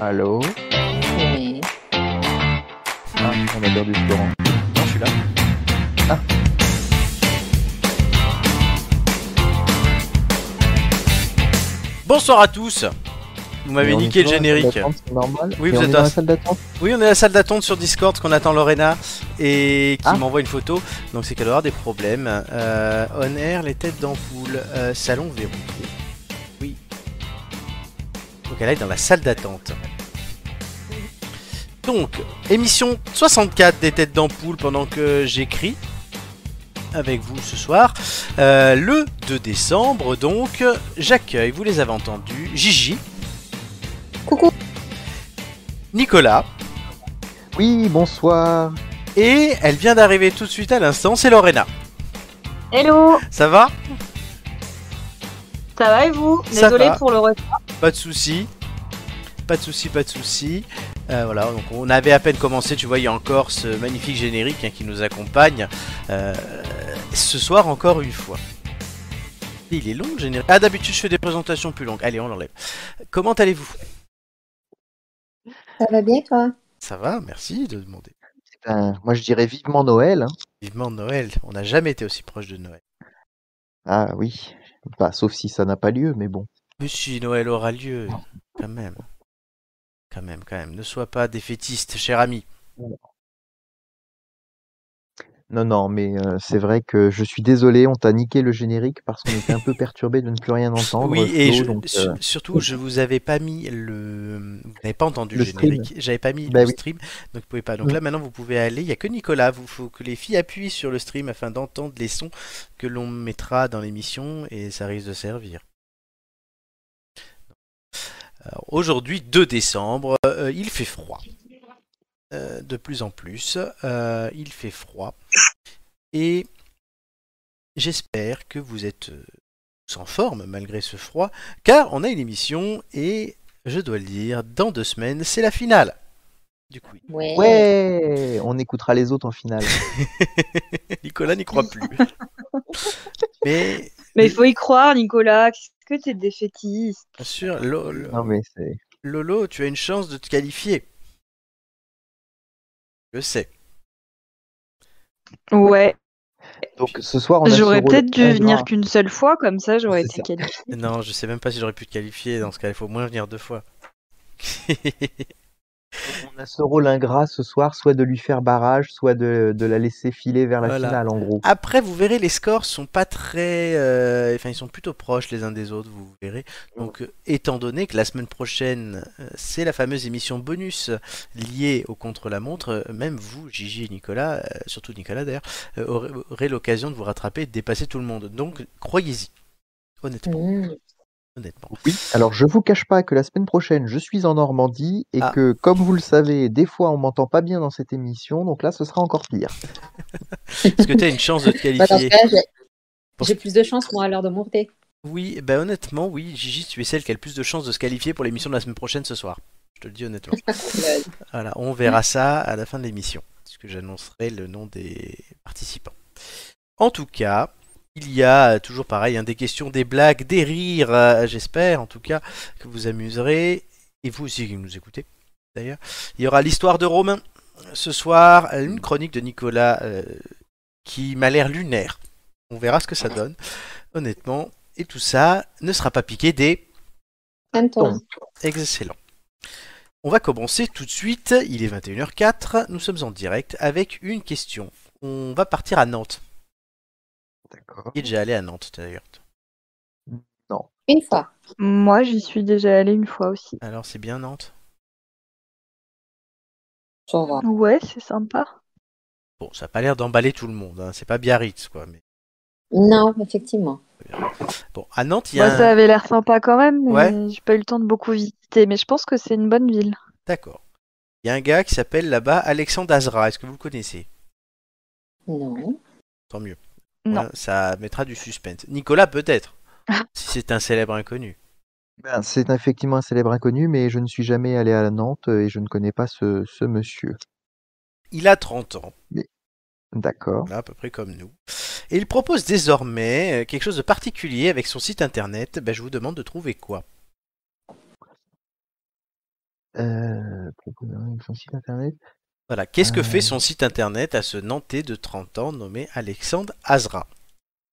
Allô Oui. Ah, on a perdu Florent. Non, je suis là. Ah. Bonsoir à tous. Vous m'avez niqué le toujours dans la salle générique. C'est normal Oui, vous on êtes est dans la salle d'attente Oui, on est à la salle d'attente sur Discord qu'on attend Lorena et qui Ah. m'envoie une photo. Donc c'est qu'elle doit avoir des problèmes. Euh, on air, les têtes d'ampoule, euh, salon verrouillé. Oui. Donc elle est dans la salle d'attente. Donc, émission 64 des têtes d'ampoule pendant que j'écris avec vous ce soir. Euh, le 2 décembre, donc, j'accueille, vous les avez entendus, Gigi. Coucou. Nicolas. Oui, bonsoir. Et elle vient d'arriver tout de suite à l'instant, c'est Lorena. Hello, Ça va? Ça va et vous? Désolé va. pour le retard. Pas de souci. Pas de souci, pas de souci. Euh, voilà, donc on avait à peine commencé, tu vois, il y a encore ce magnifique générique hein, qui nous accompagne. euh, ce soir encore une fois. Il est long le générique. Ah d'habitude je fais des présentations plus longues. Allez, on l'enlève. Comment allez-vous? Ça va bien, toi? Ça va, merci de demander. Ben, moi, je dirais vivement Noël. hein. Vivement Noël. On n'a jamais été aussi proche de Noël. Ah oui. Bah, sauf si ça n'a pas lieu, mais bon. Mais si Noël aura lieu, quand même. Quand même, quand même. Ne sois pas défaitiste, cher ami. Non, non, mais euh, c'est vrai que je suis désolé, on t'a niqué le générique parce qu'on était un peu perturbé de ne plus rien entendre. Oui, et Flo, je- donc, euh, surtout, je vous avais pas mis le. Vous n'avez pas entendu le, générique. J'avais pas mis Bah le oui. stream, donc vous pouvez pas. Donc Mm. là, maintenant, vous pouvez aller. Il y a que Nicolas. Il faut que les filles appuient sur le stream afin d'entendre les sons que l'on mettra dans l'émission et ça risque de servir. Aujourd'hui, 2 décembre, euh, il fait froid. Euh, de plus en plus, il fait froid. Et j'espère que vous êtes euh, tous en forme malgré ce froid, car on a une émission et je dois le dire, dans deux semaines, c'est la finale. Du coup, Ouais. Ouais, on écoutera les autres en finale. Nicolas n'y croit plus. Mais Mais il faut y croire, Nicolas. Qu'est-ce que t'es défaitiste? Bien sûr, Lo- Lo- non, mais c'est. Lolo, tu as une chance de te qualifier. Je sais. Ouais. Donc ce soir, on a ce J'aurais peut-être dû venir qu'une seule fois, comme ça j'aurais été ça. qualifiée. Non, je sais même pas si j'aurais pu te qualifier. Dans ce cas, il faut au moins venir deux fois. On a ce rôle ingrat ce soir, soit de lui faire barrage, soit de, de la laisser filer vers la Voilà. finale, en gros. Après, vous verrez, les scores sont pas très. euh, Enfin, ils sont plutôt proches les uns des autres, vous verrez. Donc, euh, étant donné que la semaine prochaine, euh, c'est la fameuse émission bonus liée au contre-la-montre, même vous, Gigi et Nicolas, euh, surtout Nicolas d'ailleurs, euh, aurez, aurez l'occasion de vous rattraper et de dépasser tout le monde. Donc, croyez-y. Honnêtement. Mmh. Honnêtement. Oui, alors je vous cache pas que la semaine prochaine, je suis en Normandie et Ah. que, comme vous le savez, des fois on m'entend pas bien dans cette émission, donc là ce sera encore pire. Est-ce que tu as une chance de te Bah, qualifier? j'ai- plus de chance, moi, à l'heure de monter. Oui, bah honnêtement, oui, Gigi, tu es celle qui a le plus de chances de se qualifier pour l'émission de la semaine prochaine ce soir. Je te le dis honnêtement. Voilà, on verra ça à la fin de l'émission, puisque j'annoncerai le nom des participants. En tout cas, il y a euh, toujours pareil, hein, des questions, des blagues, des rires, euh, j'espère en tout cas que vous amuserez, et vous aussi qui nous écoutez d'ailleurs. Il y aura l'histoire de Romain ce soir, une chronique de Nicolas euh, qui m'a l'air lunaire. On verra ce que ça donne, honnêtement, et tout ça ne sera pas piqué des Anton. Excellent. On va commencer tout de suite. Il est 21h04. Nous sommes en direct avec une question. On va partir à Nantes. D'accord. Est déjà allé à Nantes d'ailleurs. Une fois. Moi j'y suis déjà allée une fois aussi. Alors c'est bien Nantes? Ça va. Ouais, c'est sympa. Bon, ça n'a pas l'air d'emballer tout le monde. hein. C'est pas Biarritz quoi. Mais... Non, effectivement. Bon, à Nantes, il y a Moi, un... ça avait l'air sympa quand même, mais Ouais. j'ai pas eu le temps de beaucoup visiter. Mais je pense que c'est une bonne ville. D'accord. Il y a un gars qui s'appelle là-bas Alexandre Azra. Est-ce que vous le connaissez? Non. Tant mieux. Non. Voilà, ça mettra du suspense. Nicolas peut-être. si c'est un célèbre inconnu. Ben, c'est effectivement un célèbre inconnu, mais je ne suis jamais allé à Nantes et je ne connais pas ce, ce monsieur. Il a 30 ans. D'accord. Voilà, à peu près comme nous. Et il propose désormais euh, quelque chose de particulier avec son site internet. Ben, je vous demande de trouver quoi? Son site internet. Voilà. Qu'est-ce que Euh. fait son site internet à ce Nantais de 30 ans nommé Alexandre Azra?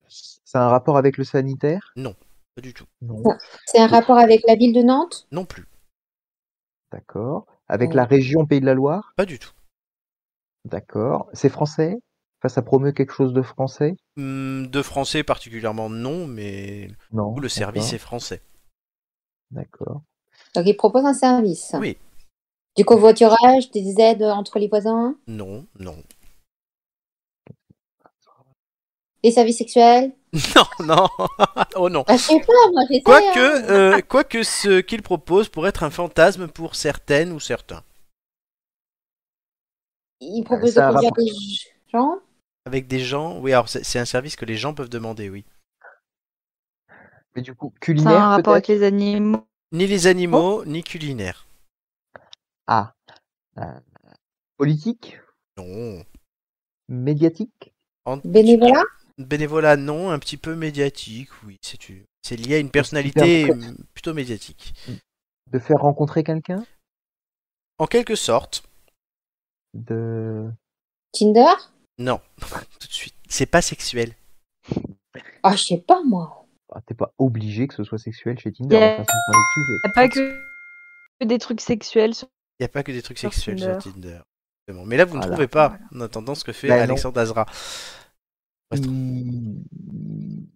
C'est un rapport avec le sanitaire? Pas du tout. Non. C'est un rapport avec la ville de Nantes? Non plus. D'accord. Avec Ouais. la région Pays de la Loire? Pas du tout. D'accord. C'est français? Enfin, ça promeut quelque chose de français? Hum, De français particulièrement non, mais Non. le service est français. D'accord. Donc, il propose un service. Oui. Du covoiturage, des aides entre les voisins, Non, non. des services sexuels? Non, non. oh non. Ah, je sais pas, moi, j'essaie. Quoique, hein. euh, quoique ce qu'il propose pourrait être un fantasme pour certaines ou certains. Il propose ça de a conduire des gens? Avec des gens, oui, alors c'est c'est un service que les gens peuvent demander, oui. Mais du coup, Ça a un culinaire rapport avec les animaux? Ni les animaux, ni culinaire. Ah. Euh, politique? Non. Médiatique? En- Bénévolat? Bénévolat, non. Un petit peu médiatique, oui. C'est tu- c'est lié à une personnalité hum, plutôt médiatique. De faire rencontrer quelqu'un? En quelque sorte, De... Tinder? Non. Tout de suite. C'est pas sexuel. Ah, je sais pas, moi. Ah, T'es pas obligé que ce soit sexuel chez Tinder. Yeah. pas que que des trucs sexuels. sur- Il n'y a pas que des trucs Sur sexuels sur Tinder. Tinder. Exactement. Mais là, vous ne Voilà. trouvez pas, en attendant ce que fait Ben non. Alexandre Azra. Il...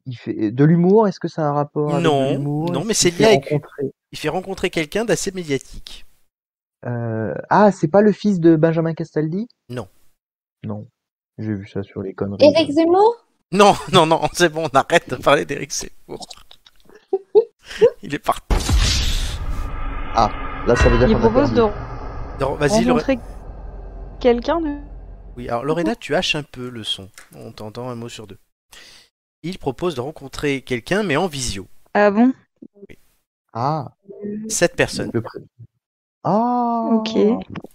il fait de l'humour. Est-ce que ça a un rapport avec Non, non, mais c'est lié avec- rencontrer- Il fait rencontrer quelqu'un d'assez médiatique. Euh, Ah, c'est pas le fils de Benjamin Castaldi? Non. Non. J'ai vu ça sur les conneries. Éric Zemmour? Non, non, non, c'est bon, on arrête de parler d'Eric Zemmour. Il est parti. Là, ça veut dire Il propose de Vas-y, Lorena. rencontrer quelqu'un de... Oui, alors Lorena, tu haches un peu le son. On t'entend un mot sur deux. Il propose de rencontrer quelqu'un, mais en visio. Ah bon? Ah, Sept personnes. le pré- Ah. Ok.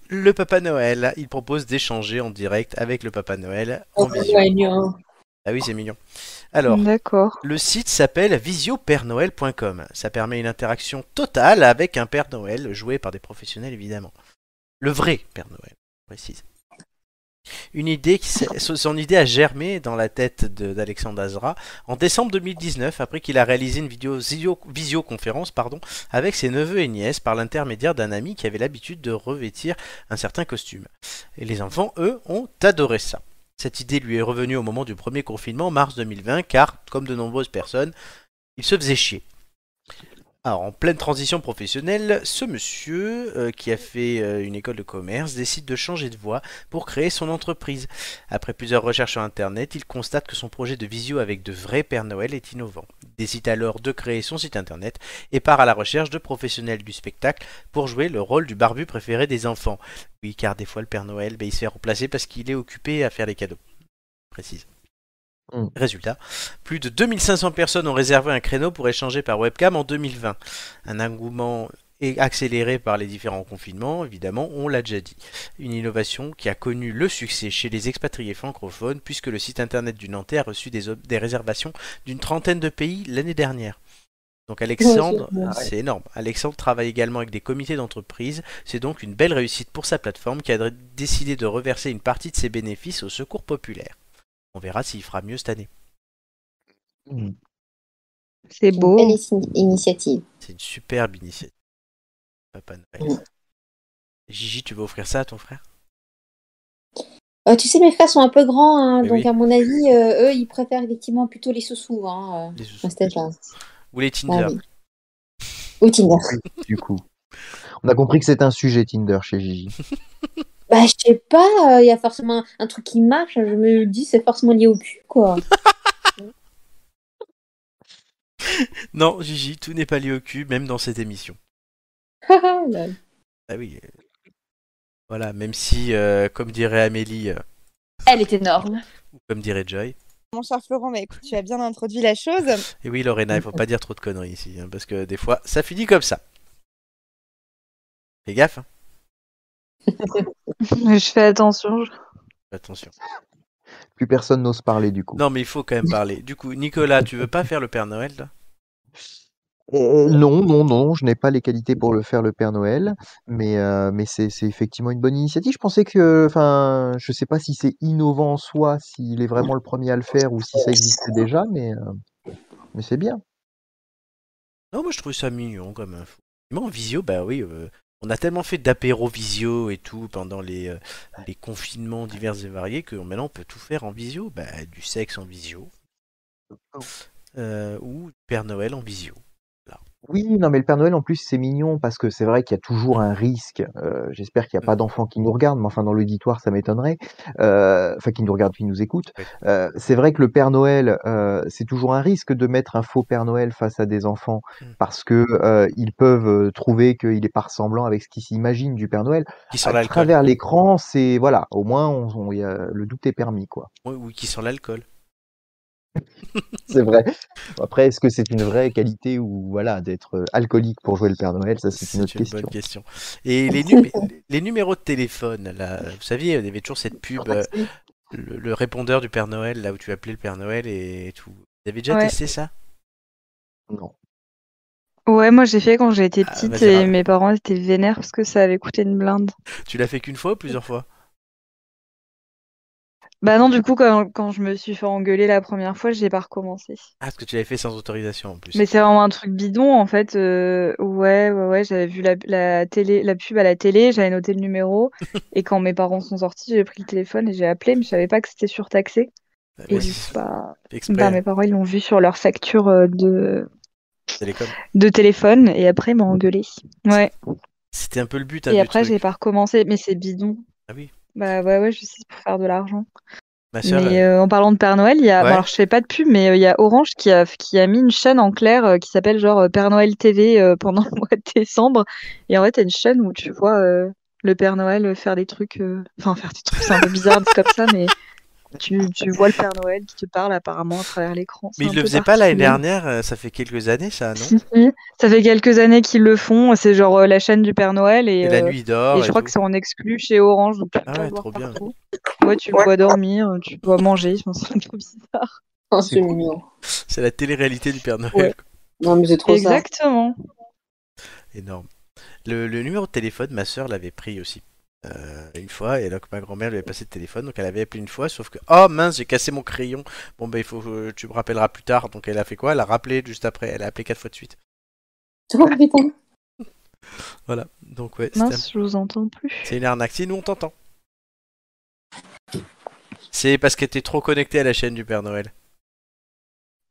Le Papa Noël, il propose d'échanger en direct avec le Papa Noël en Oh, visio. mignon. Ah oui, c'est mignon. Alors, D'accord. le site s'appelle visiopernoël.com. Ça permet une interaction totale avec un Père Noël, joué par des professionnels évidemment. Le vrai Père Noël, précise. Une idée son idée a germé dans la tête d'Alexandre Azra en décembre 2019, après qu'il a réalisé une vidéo visio- visioconférence pardon, avec ses neveux et nièces par l'intermédiaire d'un ami qui avait l'habitude de revêtir un certain costume. Et les enfants, eux, ont adoré ça. Cette idée lui est revenue au moment du premier confinement, mars 2020, car, comme de nombreuses personnes, il se faisait chier. Alors, en pleine transition professionnelle, ce monsieur, euh, qui a fait euh, une école de commerce, décide de changer de voie pour créer son entreprise. Après plusieurs recherches sur Internet, il constate que son projet de visio avec de vrais Pères Noël est innovant. Il décide alors de créer son site Internet et part à la recherche de professionnels du spectacle pour jouer le rôle du barbu préféré des enfants. Oui, car des fois le Père Noël, ben, il se fait remplacer parce qu'il est occupé à faire les cadeaux. Mm. Résultat, plus de 2500 personnes ont réservé un créneau pour échanger par webcam en 2020. Un engouement accéléré par les différents confinements, évidemment, on l'a déjà dit. Une innovation qui a connu le succès chez les expatriés francophones, puisque le site internet du Nantais a reçu des, réservations d'une trentaine de pays l'année dernière. Donc Alexandre, c'est- énorme. Alexandre travaille également avec des comités d'entreprise. C'est donc une belle réussite pour sa plateforme qui a décidé de reverser une partie de ses bénéfices au secours populaire. On verra s'il fera mieux cette année. Hmm. C'est Une beau. belle ini- initiative. C'est une superbe initiative. Papa Noël. Mm. Gigi, tu veux offrir ça à ton frère? Euh, tu sais, mes frères sont un peu grands, hein, donc oui. à mon avis, euh, eux, ils préfèrent effectivement plutôt les sous-sous hein, Les euh. Ou les Tinder Ah oui. Ou Tinder. Du coup, on a compris que c'est un sujet Tinder chez Gigi. Bah, je sais pas, il y a forcément un truc qui marche, je me dis, c'est forcément lié au cul, quoi. Non, Gigi, tout n'est pas lié au cul, même dans cette émission. Lol. Ah oui. euh, Voilà, même si, euh, comme dirait Amélie, euh, Elle est énorme. ou comme dirait Joy. Mon cher Florent, bah, écoute, tu as bien introduit la chose. Et oui, Lorena, il faut pas dire trop de conneries ici, hein, parce que des fois, ça finit comme ça. Fais gaffe, hein. Je fais attention. attention. Plus personne n'ose parler du coup. Non, mais il faut quand même parler. Du coup, Nicolas, tu veux pas faire le Père Noël là Euh, non, non, non, je n'ai pas les qualités pour le faire, le Père Noël, mais, euh, mais c'est, c'est effectivement une bonne initiative. Je pensais que, enfin, je sais pas si c'est innovant en soi, s'il est vraiment le premier à le faire ou si ça existait déjà, mais, euh, mais c'est bien. Non, moi je trouve ça mignon comme info. En visio, bah oui, euh, on a tellement fait d'apéro visio et tout pendant les, euh, les confinements divers et variés que maintenant on peut tout faire en visio. Bah, du sexe en visio. Euh, ou du Père Noël en visio. Oui, non, mais le Père Noël, en plus, c'est mignon parce que c'est vrai qu'il y a toujours un risque. euh, J'espère qu'il n'y a pas d'enfants qui nous regardent, mais enfin, dans l'auditoire, ça m'étonnerait. Euh, Enfin, qui nous regardent, qui nous écoutent. Euh, c'est vrai que le Père Noël, euh, c'est toujours un risque de mettre un faux Père Noël face à des enfants Mm. parce que euh, ils peuvent euh, trouver qu'il n'est pas ressemblant avec ce qu'ils s'imaginent du Père Noël. Qui sent À travers l'écran, c'est voilà, au moins, on, on- y a- le doute est permis, quoi. Oui, oui, qui sent l'alcool. C'est vrai. Après, est-ce que c'est une vraie qualité ou voilà d'être euh, alcoolique pour jouer le Père Noël? Ça, c'est une autre question. bonne question. Et les, numé- les numéros de téléphone, là, vous saviez, il y avait toujours cette pub, euh, le, le répondeur du Père Noël, là où tu appelais le Père Noël et tout. Vous avez déjà Ouais. testé ça? Non. Ouais, moi j'ai fait quand j'ai été Ah, petite vas-y, et mes parents étaient vénères parce que ça avait coûté une blinde. Tu l'as fait qu'une fois ou plusieurs fois? Bah non, du coup, quand, quand je me suis fait engueuler la première fois, j'ai pas recommencé. Ah, parce que tu l'avais fait sans autorisation en plus. Mais c'est vraiment un truc bidon en fait. euh, ouais, ouais, ouais, j'avais vu la, la télé, la pub à la télé, j'avais noté le numéro et quand mes parents sont sortis, j'ai pris le téléphone et j'ai appelé, mais je savais pas que c'était surtaxé. Et du coup, bah, fait exprès, bah, mes parents ils l'ont vu sur leur facture euh, de, télécom. de téléphone et après ils m'ont engueulé. Ouais. C'était un peu le but hein, Et après j'ai pas recommencé, mais c'est bidon. Ah oui. Bah ouais, ouais, je sais, c'est pour faire de l'argent. Ma Mais euh, en parlant de Père Noël, il y a, bon, alors je fais pas de pub, mais euh, il y a Orange qui a, qui a mis une chaîne en clair euh, qui s'appelle genre Père Noël TV pendant le mois de décembre. Et en fait, t'as une chaîne où tu vois le Père Noël faire des trucs, enfin faire des trucs, c'est un peu bizarre comme ça, mais tu, tu vois le Père Noël qui te parle apparemment à travers l'écran. Mais un il le peu faisait pas l'année dernière, euh, ça fait quelques années ça, non? Si, si. Ça fait quelques années qu'ils le font. C'est genre euh, la chaîne du Père Noël et, Et la euh, nuit d'or. et je crois tout. que c'est en exclu chez Orange, donc tu Ah ouais, trop bien. partout. Ouais, tu le vois dormir, tu dois manger, c'est un peu bizarre. Oh, C'est mignon. C'est la télé-réalité du Père Noël. Ouais. Non, mais c'est trop ça. Exactement. Énorme. Le, le numéro de téléphone, ma soeur l'avait pris aussi. Euh, une fois, et donc ma grand-mère lui avait passé le téléphone, donc elle avait appelé une fois, sauf que oh mince, j'ai cassé mon crayon. Bon ben il faut, que tu me rappelleras plus tard. Donc elle a fait quoi? Elle a rappelé juste après. Elle a appelé quatre fois de suite. Oh putain. Voilà. Donc ouais, un- Mince, je vous entends plus. c'est une arnaque. Si nous on t'entend. C'est parce qu'elle était trop connectée à la chaîne du Père Noël.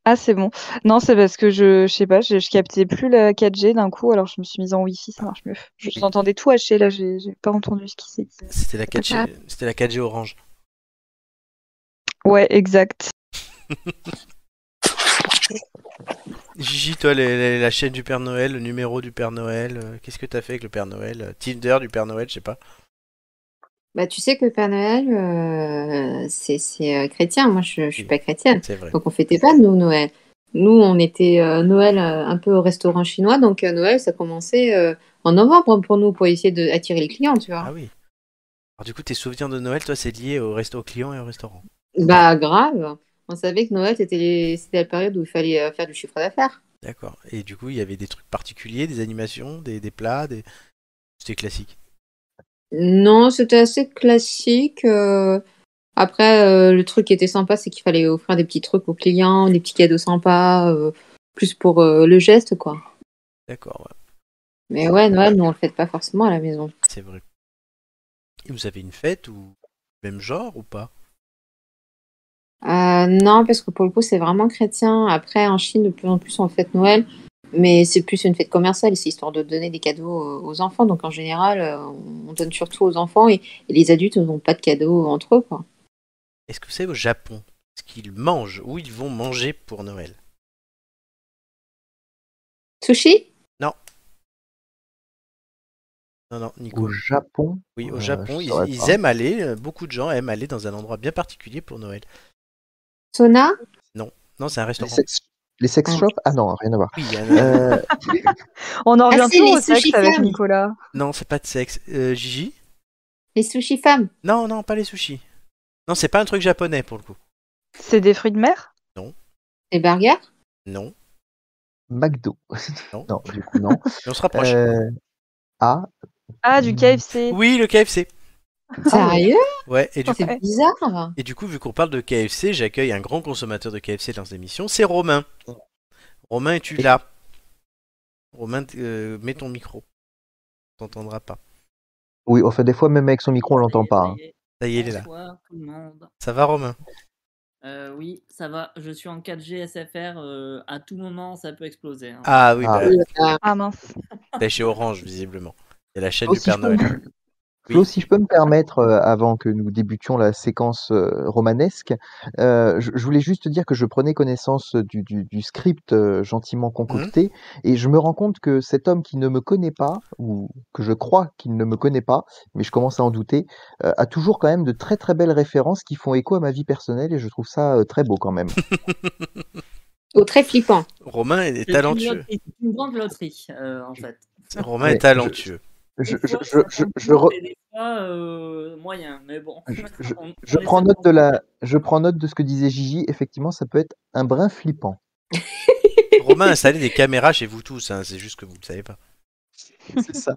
Ah, c'est bon. Non, c'est parce que je, je sais pas, je, je captais plus la 4G d'un coup, alors je me suis mise en Wi-Fi, ça marche mieux. Je vous entendais tout haché, là, j'ai j'ai pas entendu ce qui s'est dit. C'était la 4G, c'était la 4G orange. Ouais, exact. Gigi, toi, les- les- la chaîne du Père Noël, le numéro du Père Noël, euh, qu'est-ce que t'as fait avec le Père Noël Euh, Tinder du Père Noël, je sais pas. Bah, tu sais que Père Noël, euh, c'est euh, chrétien. Moi, je, je suis pas chrétienne. C'est vrai. Donc, on fêtait pas, nous, Noël. Nous, on était euh, Noël un peu au restaurant chinois. Donc, Noël, ça commençait en novembre pour nous, pour essayer d'attirer les clients, tu vois. Ah oui. Alors du coup, tes souvenirs de Noël, toi, c'est lié au resto au client et au restaurant? Bah, grave. On savait que Noël, c'était les- la période où il fallait faire du chiffre d'affaires. D'accord. Et du coup, il y avait des trucs particuliers, des animations, des, des plats, des... C'était classique? Non, c'était assez classique. euh. Après, euh, le truc qui était sympa, c'est qu'il fallait offrir des petits trucs aux clients, des petits cadeaux sympas, euh, plus pour euh, le geste, quoi. D'accord, ouais. Mais ouais, Noël, nous, on le fait pas forcément à la maison. c'est vrai. Et vous avez une fête ou même genre ou pas? Euh, non, parce que pour le coup, c'est vraiment chrétien. Après, en Chine, de plus en plus, on fête Noël. Mais c'est plus une fête commerciale, c'est histoire de donner des cadeaux aux enfants. Donc en général, euh, on donne surtout aux enfants et, et les adultes n'ont pas de cadeaux entre eux. Quoi. Est-ce que vous savez au Japon ce qu'ils mangent ou ils vont manger pour Noël? Sushi? Non, non, Nico. Au Japon, Oui, au Euh, Japon, ils, ils aiment aller, euh, beaucoup de gens aiment aller dans un endroit bien particulier pour Noël. Sona Non, c'est un restaurant. Les sex Ah. shops? Ah non, rien à voir. Oui, il y a un- Euh, On en revient Ah, c'est toujours les au sexe sushi avec femmes. Nicolas. Non, c'est pas de sexe. Euh, Gigi? Les sushis femmes Non, non, pas les sushis. Non, c'est pas un truc japonais pour le coup. C'est des fruits de mer? Les burgers? Non. McDo. Non. non, du coup, non. Et on se rapproche. Euh, A. Ah, du KFC. Oui, le KFC. Sérieux? Ouais, et du, coup, C'est bizarre. et du coup, vu qu'on parle de KFC, j'accueille un grand consommateur de KFC dans cette émission, c'est Romain. Romain, es-tu là? Romain, euh, mets ton micro. On t'entendra pas. Oui, enfin, des fois, même avec son micro, on l'entend pas. hein. Ça y est, il est là. Bonsoir tout le monde. Ça va, Romain? Euh, oui, ça va. Je suis en 4G SFR. euh, à tout moment, ça peut exploser. hein. Ah oui, Ah. bah, Ah mince. t'es chez Orange, visiblement. C'est la chaîne Oh, du Père je Noël. Flo, si je peux me permettre, euh, avant que nous débutions la séquence euh, romanesque, euh, je, je voulais juste dire que je prenais connaissance du, du- du script euh, gentiment concocté et je me rends compte que cet homme qui ne me connaît pas, ou que je crois qu'il ne me connaît pas, mais je commence à en douter, euh, a toujours quand même de très très belles références qui font écho à ma vie personnelle et je trouve ça euh, très beau quand même. Oh, très flippant. Romain est talentueux. c'est une grande loterie, euh, en fait. Romain Ouais, est talentueux. Je, je, fois, je, je, je, re- et des fois, euh, moyen, mais bon. Je- je- On- je on prends note de la, je prends note de ce que disait Gigi. Effectivement, ça peut être un brin flippant. Romain a installé des caméras chez vous tous, hein, c'est juste que vous ne le savez pas. C'est ça.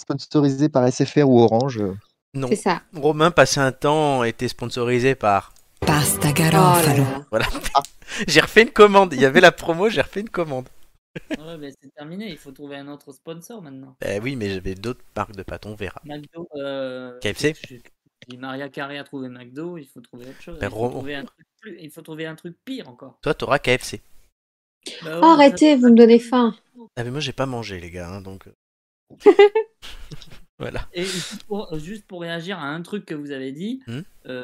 Sponsorisé par SFR ou Orange. Non. C'est ça. Romain passait un temps, était sponsorisé par. Pasta Oh garofalo. là. Voilà. j'ai refait une commande. Il y avait la promo, j'ai refait une commande. Ouais, mais c'est terminé. Il faut trouver un autre sponsor maintenant. Ben oui, mais j'avais d'autres marques de pâtes, on verra. McDo. Euh, KFC? Si Maria Carré a trouvé McDo, il faut trouver autre chose. Ben, il, faut Ro- trouver un truc plus- il faut trouver un truc pire encore. Toi, t'auras KFC. Bah ouais, Oh, arrêtez, ça- vous me donnez faim. Ah, mais moi, j'ai pas mangé, les gars, hein, donc. voilà. Et juste pour, juste pour réagir à un truc que vous avez dit, Hmm. euh,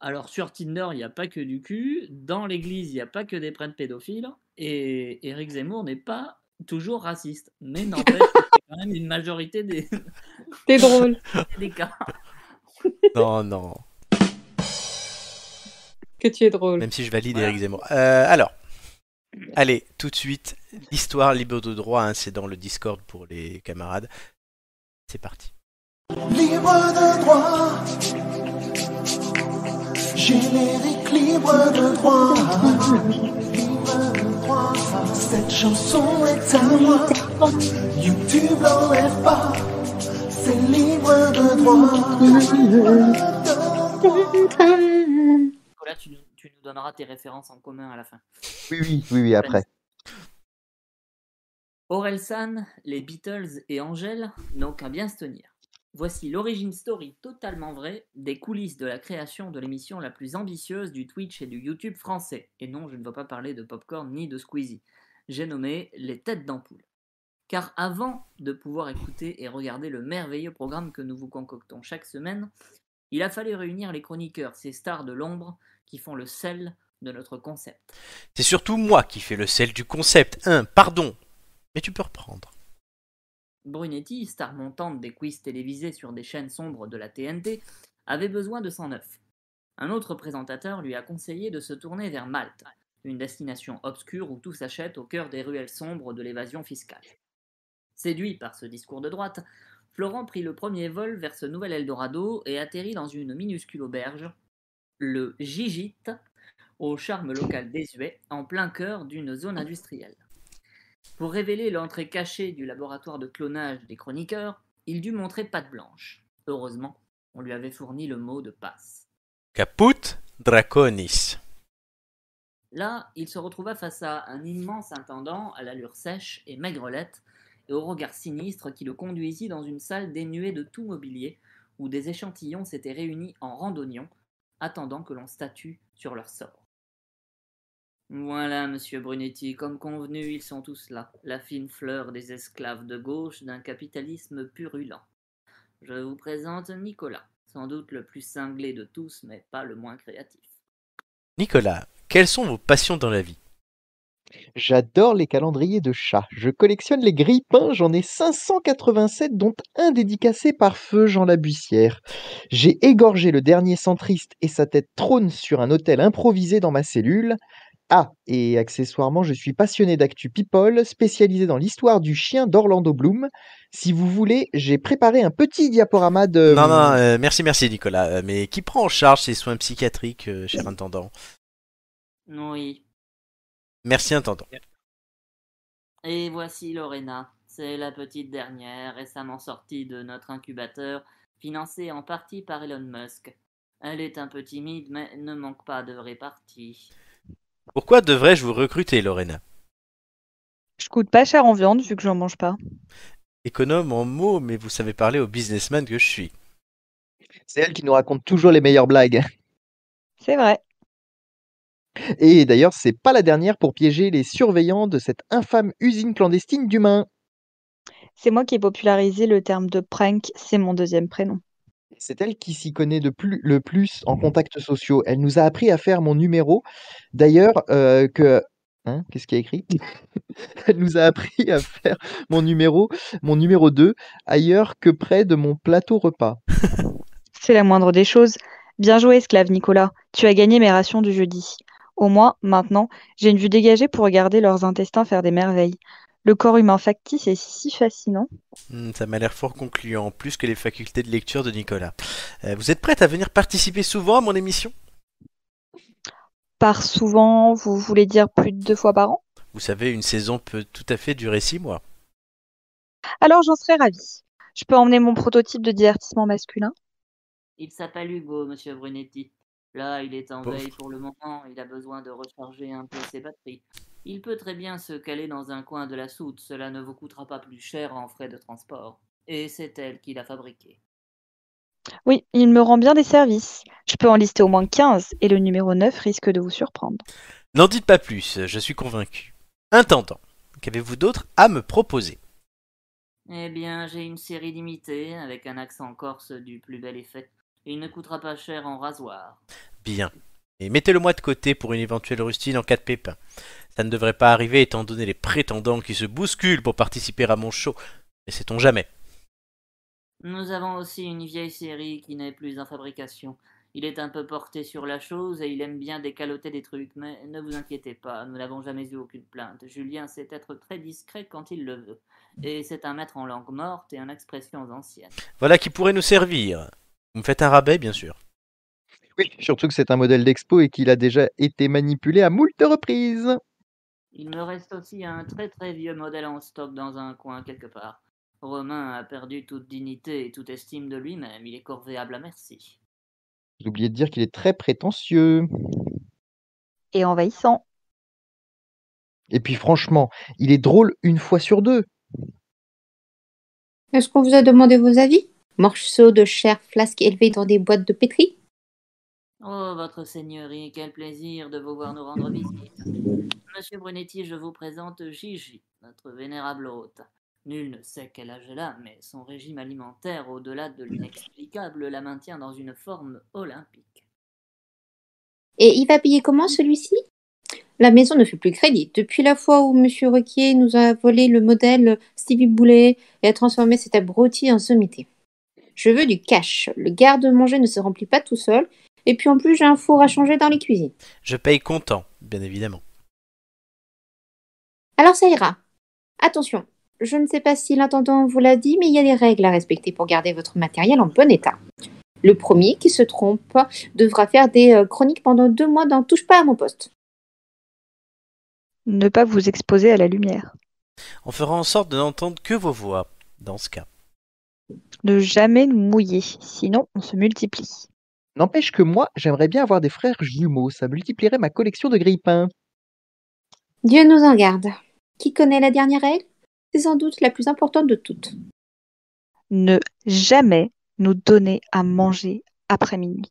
alors sur Tinder, il n'y a pas que du cul, dans l'église, il n'y a pas que des prêtres pédophiles, et Eric Zemmour n'est pas toujours raciste. Mais n'empêche quand même une majorité des, C'est drôle. des cas. Non, non. Que tu es drôle. Même si je valide Voilà. Eric Zemmour. Euh, alors. Allez, tout de suite. L'histoire libre de droit, hein, c'est dans le Discord pour les camarades. C'est parti. Libre de droit. Générique libre de droit. Libre de droit. Cette chanson est à moi. YouTube l'enlève pas. C'est libre de droit. Nicolas, tu, nous- tu nous donneras tes références en commun à la fin. Oui, oui, oui, oui, après. Orelsan, les Beatles et Angèle n'ont qu'à bien se tenir. Voici l'origine story totalement vraie des coulisses de la création de l'émission la plus ambitieuse du Twitch et du YouTube français. Et non, je ne vais pas parler de Popcorn ni de Squeezie. J'ai nommé les têtes d'ampoule. Car avant de pouvoir écouter et regarder le merveilleux programme que nous vous concoctons chaque semaine, il a fallu réunir les chroniqueurs, ces stars de l'ombre qui font le sel de notre concept. C'est surtout moi qui fais le sel du concept. Un, pardon. Mais tu peux reprendre. Brunetti, star montante des quiz télévisés sur des chaînes sombres de la TNT, avait besoin de 109. Un autre présentateur lui a conseillé de se tourner vers Malte, une destination obscure où tout s'achète au cœur des ruelles sombres de l'évasion fiscale. Séduit par ce discours de droite, Florent prit le premier vol vers ce nouvel Eldorado et atterrit dans une minuscule auberge, le Gigite, au charme local désuet, en plein cœur d'une zone industrielle. Pour révéler l'entrée cachée du laboratoire de clonage des chroniqueurs, il dut montrer patte blanche. Heureusement, on lui avait fourni le mot de passe. Caput Draconis. Là, il se retrouva face à un immense intendant à l'allure sèche et maigrelette, et au regard sinistre qui le conduisit dans une salle dénuée de tout mobilier, où des échantillons s'étaient réunis en randonnion, attendant que l'on statue sur leur sort. Voilà, monsieur Brunetti, comme convenu, ils sont tous là, la fine fleur des esclaves de gauche d'un capitalisme purulent. Je vous présente Nicolas, sans doute le plus cinglé de tous, mais pas le moins créatif. Nicolas, quelles sont vos passions dans la vie? J'adore les calendriers de chats. Je collectionne les grippins, j'en ai 587, dont un dédicacé par feu Jean Labussière. J'ai égorgé le dernier centriste et sa tête trône sur un hôtel improvisé dans ma cellule. Ah, et accessoirement, je suis passionné d'actu people, spécialisé dans l'histoire du chien d'Orlando Bloom. Si vous voulez, j'ai préparé un petit diaporama de... Non, non, euh, merci, merci Nicolas. Euh, mais qui prend en charge ces soins psychiatriques, euh, cher intendant? Oui. Merci intendant. Et voici Lorena. C'est la petite dernière, récemment sortie de notre incubateur, financé en partie par Elon Musk. Elle est un peu timide, mais ne manque pas de répartie. Pourquoi devrais-je vous recruter, Lorena? Je coûte pas cher en viande vu que j'en mange pas. Économe en mots, mais vous savez parler au businessman que je suis. C'est elle qui nous raconte toujours les meilleures blagues. C'est vrai. Et d'ailleurs, c'est pas la dernière pour piéger les surveillants de cette infâme usine clandestine d'humains. C'est moi qui ai popularisé le terme de prank, c'est mon deuxième prénom. C'est elle qui s'y connaît de plus, le plus en contacts sociaux. Elle nous a appris à faire mon numéro. D'ailleurs, euh, que. Hein, Qu'est-ce qu'il y a écrit? Elle nous a appris à faire mon numéro, mon numéro 2, ailleurs que près de mon plateau repas. C'est la moindre des choses. Bien joué, esclave Nicolas. Tu as gagné mes rations du jeudi. Au moins, maintenant, j'ai une vue dégagée pour regarder leurs intestins faire des merveilles. Le corps humain factice est si fascinant. Hmm, ça m'a l'air fort concluant, plus que les facultés de lecture de Nicolas. Euh, vous êtes prête à venir participer souvent à mon émission? Par souvent, vous voulez dire plus de deux fois par an? Vous savez, une saison peut tout à fait durer six mois. Alors j'en serais ravie. Je peux emmener mon prototype de divertissement masculin? Il s'appelle Hugo, monsieur Brunetti. Là, il est en Pauvre. veille pour le moment, il a besoin de recharger un peu ses batteries. Il peut très bien se caler dans un coin de la soute, cela ne vous coûtera pas plus cher en frais de transport. Et c'est elle qui l'a fabriqué. Oui, il me rend bien des services. Je peux en lister au moins 15 et le numéro 9 risque de vous surprendre. N'en dites pas plus, je suis convaincu. Intendant, qu'avez-vous d'autre à me proposer? Eh bien, j'ai une série limitée, avec un accent corse du plus bel effet. Il ne coûtera pas cher en rasoir. Bien. Et mettez-le moi de côté pour une éventuelle rustine en cas de pépin. Ça ne devrait pas arriver étant donné les prétendants qui se bousculent pour participer à mon show. Mais sait-on jamais Nous avons aussi une vieille série qui n'est plus en fabrication. Il est un peu porté sur la chose et il aime bien décaloter des trucs, mais ne vous inquiétez pas, nous n'avons jamais eu aucune plainte. Julien sait être très discret quand il le veut. Et c'est un maître en langue morte et en expressions anciennes. Voilà qui pourrait nous servir. Vous me faites un rabais, bien sûr. Oui, surtout que c'est un modèle d'expo et qu'il a déjà été manipulé à moult reprises. Il me reste aussi un très très vieux modèle en stock dans un coin quelque part. Romain a perdu toute dignité et toute estime de lui-même, il est corvéable à merci. J'ai oublié de dire qu'il est très prétentieux. Et envahissant. Et puis franchement, il est drôle une fois sur deux. Est-ce qu'on vous a demandé vos avis? Morceaux de chair flasque élevés dans des boîtes de pétri? Oh, votre seigneurie, quel plaisir de vous voir nous rendre visite. Monsieur Brunetti, je vous présente Gigi, notre vénérable hôte. Nul ne sait quel âge elle a, mais son régime alimentaire, au-delà de l'inexplicable, la maintient dans une forme olympique. Et il va payer comment celui-ci? La maison ne fait plus crédit. Depuis la fois où Monsieur Requier nous a volé le modèle Stevie Boulet et a transformé cet abruti en sommité. Je veux du cash. Le garde-manger ne se remplit pas tout seul. Et puis en plus, j'ai un four à changer dans les cuisines. Je paye comptant, bien évidemment. Alors ça ira. Attention, je ne sais pas si l'intendant vous l'a dit, mais il y a des règles à respecter pour garder votre matériel en bon état. Le premier qui se trompe devra faire des euh, chroniques pendant deux mois dans Touche pas à mon poste. Ne pas vous exposer à la lumière. On fera en sorte de n'entendre que vos voix, dans ce cas. Ne jamais nous mouiller, sinon on se multiplie. N'empêche que moi, j'aimerais bien avoir des frères jumeaux. Ça multiplierait ma collection de grille-pains. Dieu nous en garde. Qui connaît la dernière règle C'est sans doute la plus importante de toutes. Ne jamais nous donner à manger après minuit.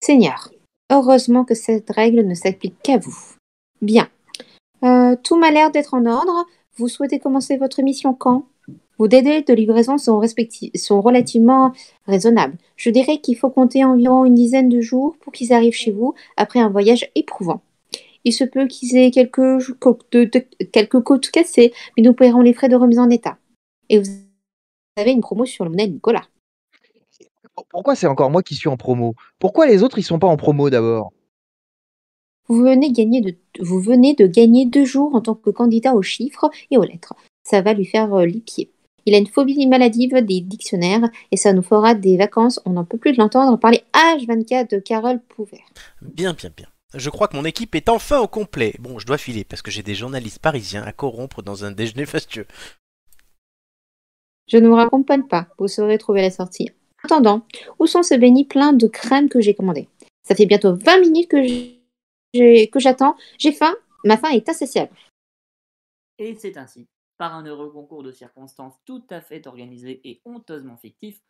Seigneur, heureusement que cette règle ne s'applique qu'à vous. Bien. Euh, tout m'a l'air d'être en ordre. Vous souhaitez commencer votre mission quand? Vos délais de livraison sont, sont relativement raisonnables. Je dirais qu'il faut compter environ une dizaine de jours pour qu'ils arrivent chez vous après un voyage éprouvant. Il se peut qu'ils aient quelques, côtes- de- de- quelques côtes cassées, mais nous paierons les frais de remise en état. Et vous avez une promo sur le modèle Nicolas. Pourquoi c'est encore moi qui suis en promo? Pourquoi les autres ils sont pas en promo d'abord? Vous venez, gagner de, vous venez de gagner deux jours en tant que candidat aux chiffres et aux lettres. Ça va lui faire euh, les pieds. Il a une phobie maladive des dictionnaires et ça nous fera des vacances. On n'en peut plus de l'entendre parler H24 de Carole Pouvert. Bien, bien, bien. Je crois que mon équipe est enfin au complet. Bon, je dois filer parce que j'ai des journalistes parisiens à corrompre dans un déjeuner fastueux. Je ne vous raccompagne pas, vous saurez trouver la sortie. En attendant, où sont ces bénis pleins de crème que j'ai commandés Ça fait bientôt 20 minutes que j'attends. J'ai faim, ma faim est insatiable. Et c'est ainsi, par un heureux concours de circonstances tout à fait organisé et honteusement fictif,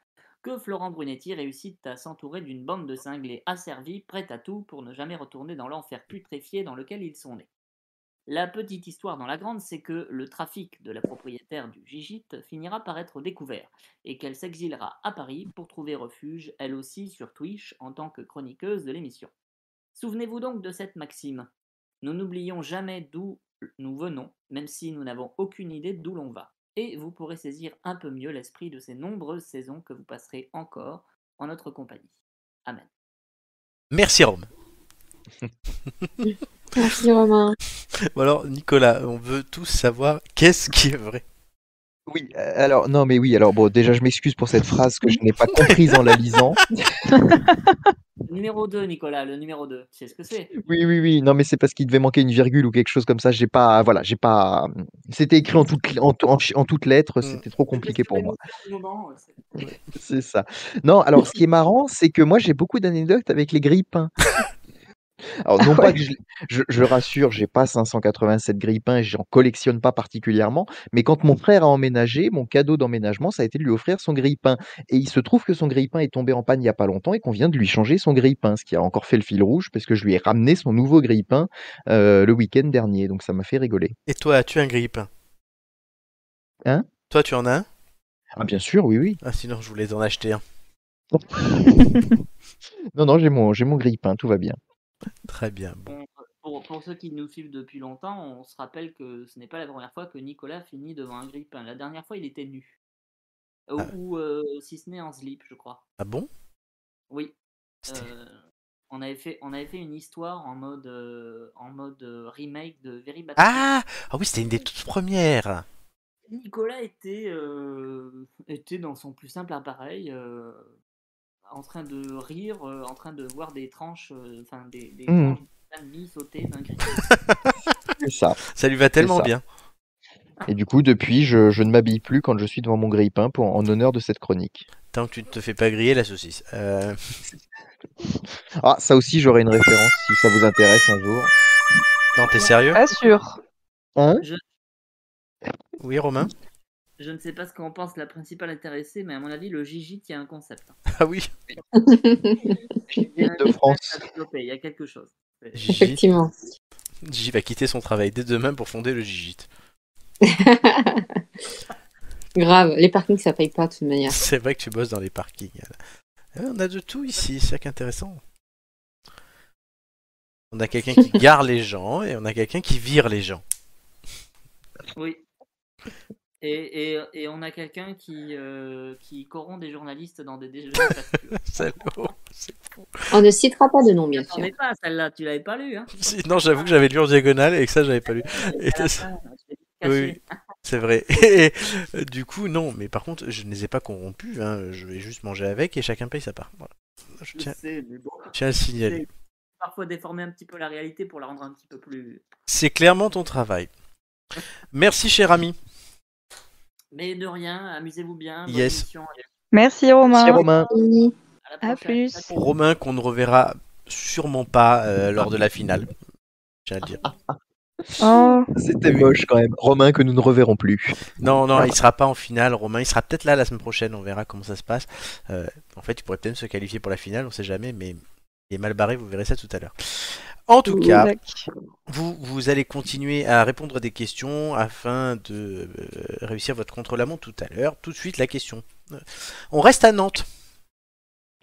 que Florent Brunetti réussit à s'entourer d'une bande de cinglés asservis, prêts à tout pour ne jamais retourner dans l'enfer putréfié dans lequel ils sont nés. La petite histoire dans la grande, c'est que le trafic de la propriétaire du Gigite finira par être découvert et qu'elle s'exilera à Paris pour trouver refuge, elle aussi, sur Twitch en tant que chroniqueuse de l'émission. Souvenez-vous donc de cette maxime. Nous n'oublions jamais d'où nous venons, même si nous n'avons aucune idée d'où l'on va. Et vous pourrez saisir un peu mieux l'esprit de ces nombreuses saisons que vous passerez encore en notre compagnie. Amen. Merci Rome. Merci Romain. Bon alors Nicolas, on veut tous savoir qu'est-ce qui est vrai. Oui, euh, alors, non, mais oui, alors bon, déjà, je m'excuse pour cette phrase que je n'ai pas comprise en la lisant. Numéro 2, Nicolas, le numéro 2. Tu sais ce que c'est Oui, oui, oui, non, mais c'est parce qu'il devait manquer une virgule ou quelque chose comme ça. J'ai pas, voilà, j'ai pas. C'était écrit en toutes, en, en, en toutes lettres, c'était trop compliqué pour moi. C'est ça. Non, alors ce qui est marrant, c'est que moi j'ai beaucoup d'anecdotes avec les grippins. Alors non pas que je, je, je rassure, j'ai pas 587 grippins et j'en collectionne pas particulièrement, mais quand mon frère a emménagé, mon cadeau d'emménagement, ça a été de lui offrir son grippin. Et il se trouve que son grippin est tombé en panne il y a pas longtemps et qu'on vient de lui changer son grippin, ce qui a encore fait le fil rouge parce que je lui ai ramené son nouveau grippin euh, le week-end dernier, donc ça m'a fait rigoler. Et toi, as-tu un grippin? Hein? Toi, tu en as un? Ah bien sûr, oui, oui. Ah sinon, je voulais t'en acheter un. non, non, j'ai mon, j'ai mon grippin, tout va bien. Très bien. Bon. Pour, pour, ceux qui nous suivent depuis longtemps, on se rappelle que ce n'est pas la première fois que Nicolas finit devant un grippin. La dernière fois, il était nu. Ou, Ah. ou, euh, si ce n'est en slip, je crois. Ah bon? Oui. Euh, on, avait fait, on avait fait une histoire en mode, euh, en mode remake de Very Bad Ah Ah oui, c'était une des toutes premières. Nicolas était, était dans son plus simple appareil, en train de rire, euh, en train de voir des tranches, euh, enfin des, des Mmh. tranches sauter d'un. C'est ça. Ça lui va tellement ça. bien. Et du coup, depuis, je, je ne m'habille plus quand je suis devant mon grippin pour, en honneur de cette chronique. Tant que tu ne te fais pas griller la saucisse. Euh, Ah, ça aussi, j'aurai une référence si ça vous intéresse un jour. Non, t'es sérieux? Pas sûr. Hein? Je, Oui, Romain? Je ne sais pas ce qu'en pense la principale intéressée, mais à mon avis, le Gigi il y a un concept. Ah oui Il y a un de France. il y a quelque chose. Gigi. Effectivement. Gigi va quitter son travail dès demain pour fonder le Gigite. Grave, les parkings ça paye pas de toute manière. C'est vrai que tu bosses dans les parkings. Eh, On a de tout ici, c'est ça qui est intéressant. On a quelqu'un qui gare les gens et on a quelqu'un qui vire les gens. Oui. Et, et, et on a quelqu'un qui, euh, qui corrompt des journalistes dans des déjeuners. On ne citera pas de nom, bien sûr. pas, celle-là, tu l'avais pas lu, hein Si, Non, j'avoue que j'avais lu en diagonale et que ça, j'avais pas lu. Et l'ai caché. Oui, c'est vrai. Et du coup, non, mais par contre, je ne les ai pas corrompus. hein. Je vais juste manger avec et chacun paye sa part. Voilà. Je Je tiens, sais, mais bon. je tiens à le signaler. Parfois déformer un petit peu la réalité pour la rendre un petit peu plus. C'est clairement ton travail. Merci, cher ami. Mais de rien, amusez-vous bien. Yes. émission, Merci Romain. Merci Romain. À, plus. Romain qu'on ne reverra sûrement pas euh, lors de la finale. À le dire. Oh, C'était moche quand même. Romain que nous ne reverrons plus. Non, non, il sera pas en finale, Romain. Il sera peut-être là la semaine prochaine. On verra comment ça se passe. Euh, en fait, il pourrait peut-être se qualifier pour la finale. On sait jamais, mais il est mal barré. Vous verrez ça tout à l'heure. En tout cas, vous, vous allez continuer à répondre à des questions afin de euh, réussir votre contre-la-montre tout à l'heure. Tout de suite, la question. Euh, On reste à Nantes.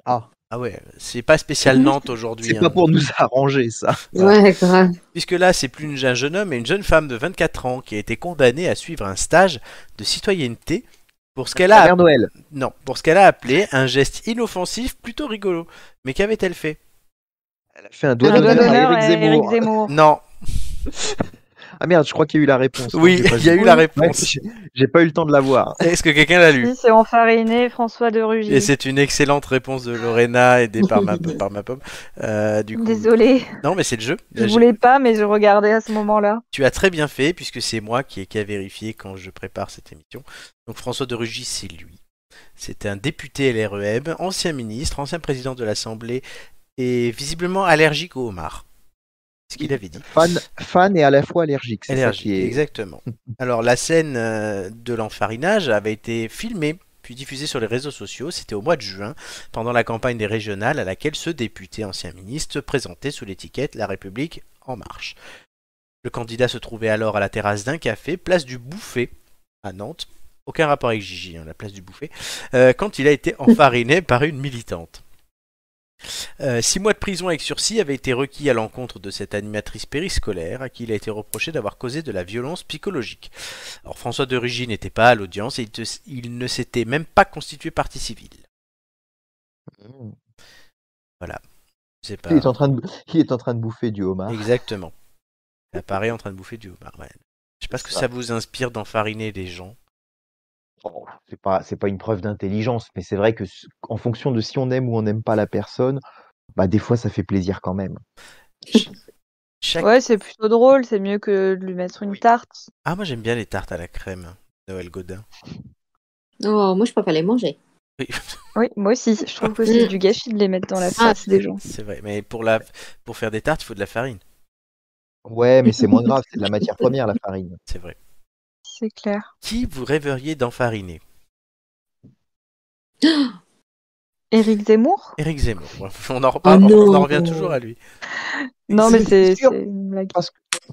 Ah, Ah ouais, c'est pas spécial Nantes aujourd'hui. c'est hein. pas pour nous arranger ça. Ouais, grave. Puisque là, c'est plus une- un jeune homme, mais une jeune femme de 24 ans qui a été condamnée à suivre un stage de citoyenneté pour ce qu'elle a, Noël. non, pour ce qu'elle a appelé un geste inoffensif plutôt rigolo. Mais qu'avait-elle fait? Elle a fait un doigt d'honneur à à Zemmour. Non, Ah merde, je crois qu'il y a eu la réponse. Oui, il y a eu la réponse. j'ai- pas eu le temps de la voir. Est-ce que quelqu'un l'a lu Si, c'est Enfariné, François de Rugy. Et c'est une excellente réponse de Lorena aidée par ma, par ma pomme. Euh, du coup... Désolée, Non, mais c'est le jeu. je voulais pas, mais je regardais à ce moment-là. Tu as très bien fait, puisque c'est moi qui ai qu'à vérifier quand je prépare cette émission. Donc François de Rugy, c'est lui. C'était un député LREM, ancien ministre, ancien président de l'Assemblée, et visiblement allergique au homard. C'est ce qu'il avait dit. Fan, fan et à la fois allergique. Allergique, est. exactement. Alors la scène euh, de l'enfarinage avait été filmée puis diffusée sur les réseaux sociaux. C'était au mois de juin, pendant la campagne des régionales à laquelle ce député ancien ministre se présentait sous l'étiquette La République en marche. Le candidat se trouvait alors à la terrasse d'un café, place du Bouffet, à Nantes. Aucun rapport avec Gigi, hein, la place du Bouffet, euh, quand il a été enfariné par une militante. Euh, six mois de prison avec sursis avaient été requis à l'encontre de cette animatrice périscolaire à qui il a été reproché d'avoir causé de la violence psychologique. Alors François de Rugy n'était pas à l'audience et il, te- il ne s'était même pas constitué partie civile. C'est pas Il est en train de, il est en train de bouffer du homard. exactement. Il apparaît en train de bouffer du homard. Ouais. Je sais pas ce que ça vous inspire d'enfariner les gens. Bon, c'est pas, c'est pas une preuve d'intelligence, mais c'est vrai que en fonction de si on aime ou on n'aime pas la personne, bah des fois ça fait plaisir quand même. Chaque... Ouais, c'est plutôt drôle, c'est mieux que de lui mettre une tarte. Ah moi j'aime bien les tartes à la crème. Noël Godin. Oh, moi, je préfère les manger. Oui, Oui, moi aussi, je trouve que c'est du gâchis de les mettre dans la Ah. face des gens. c'est vrai. Mais pour, la... pour faire des tartes, il faut de la farine. Ouais, mais c'est moins grave, c'est de la matière première la farine. C'est vrai. C'est clair. Qui vous rêveriez d'enfariner? Éric Zemmour? Éric Zemmour. On en, reparle- Oh non. on en revient toujours à lui. Non, mais c'est une blague.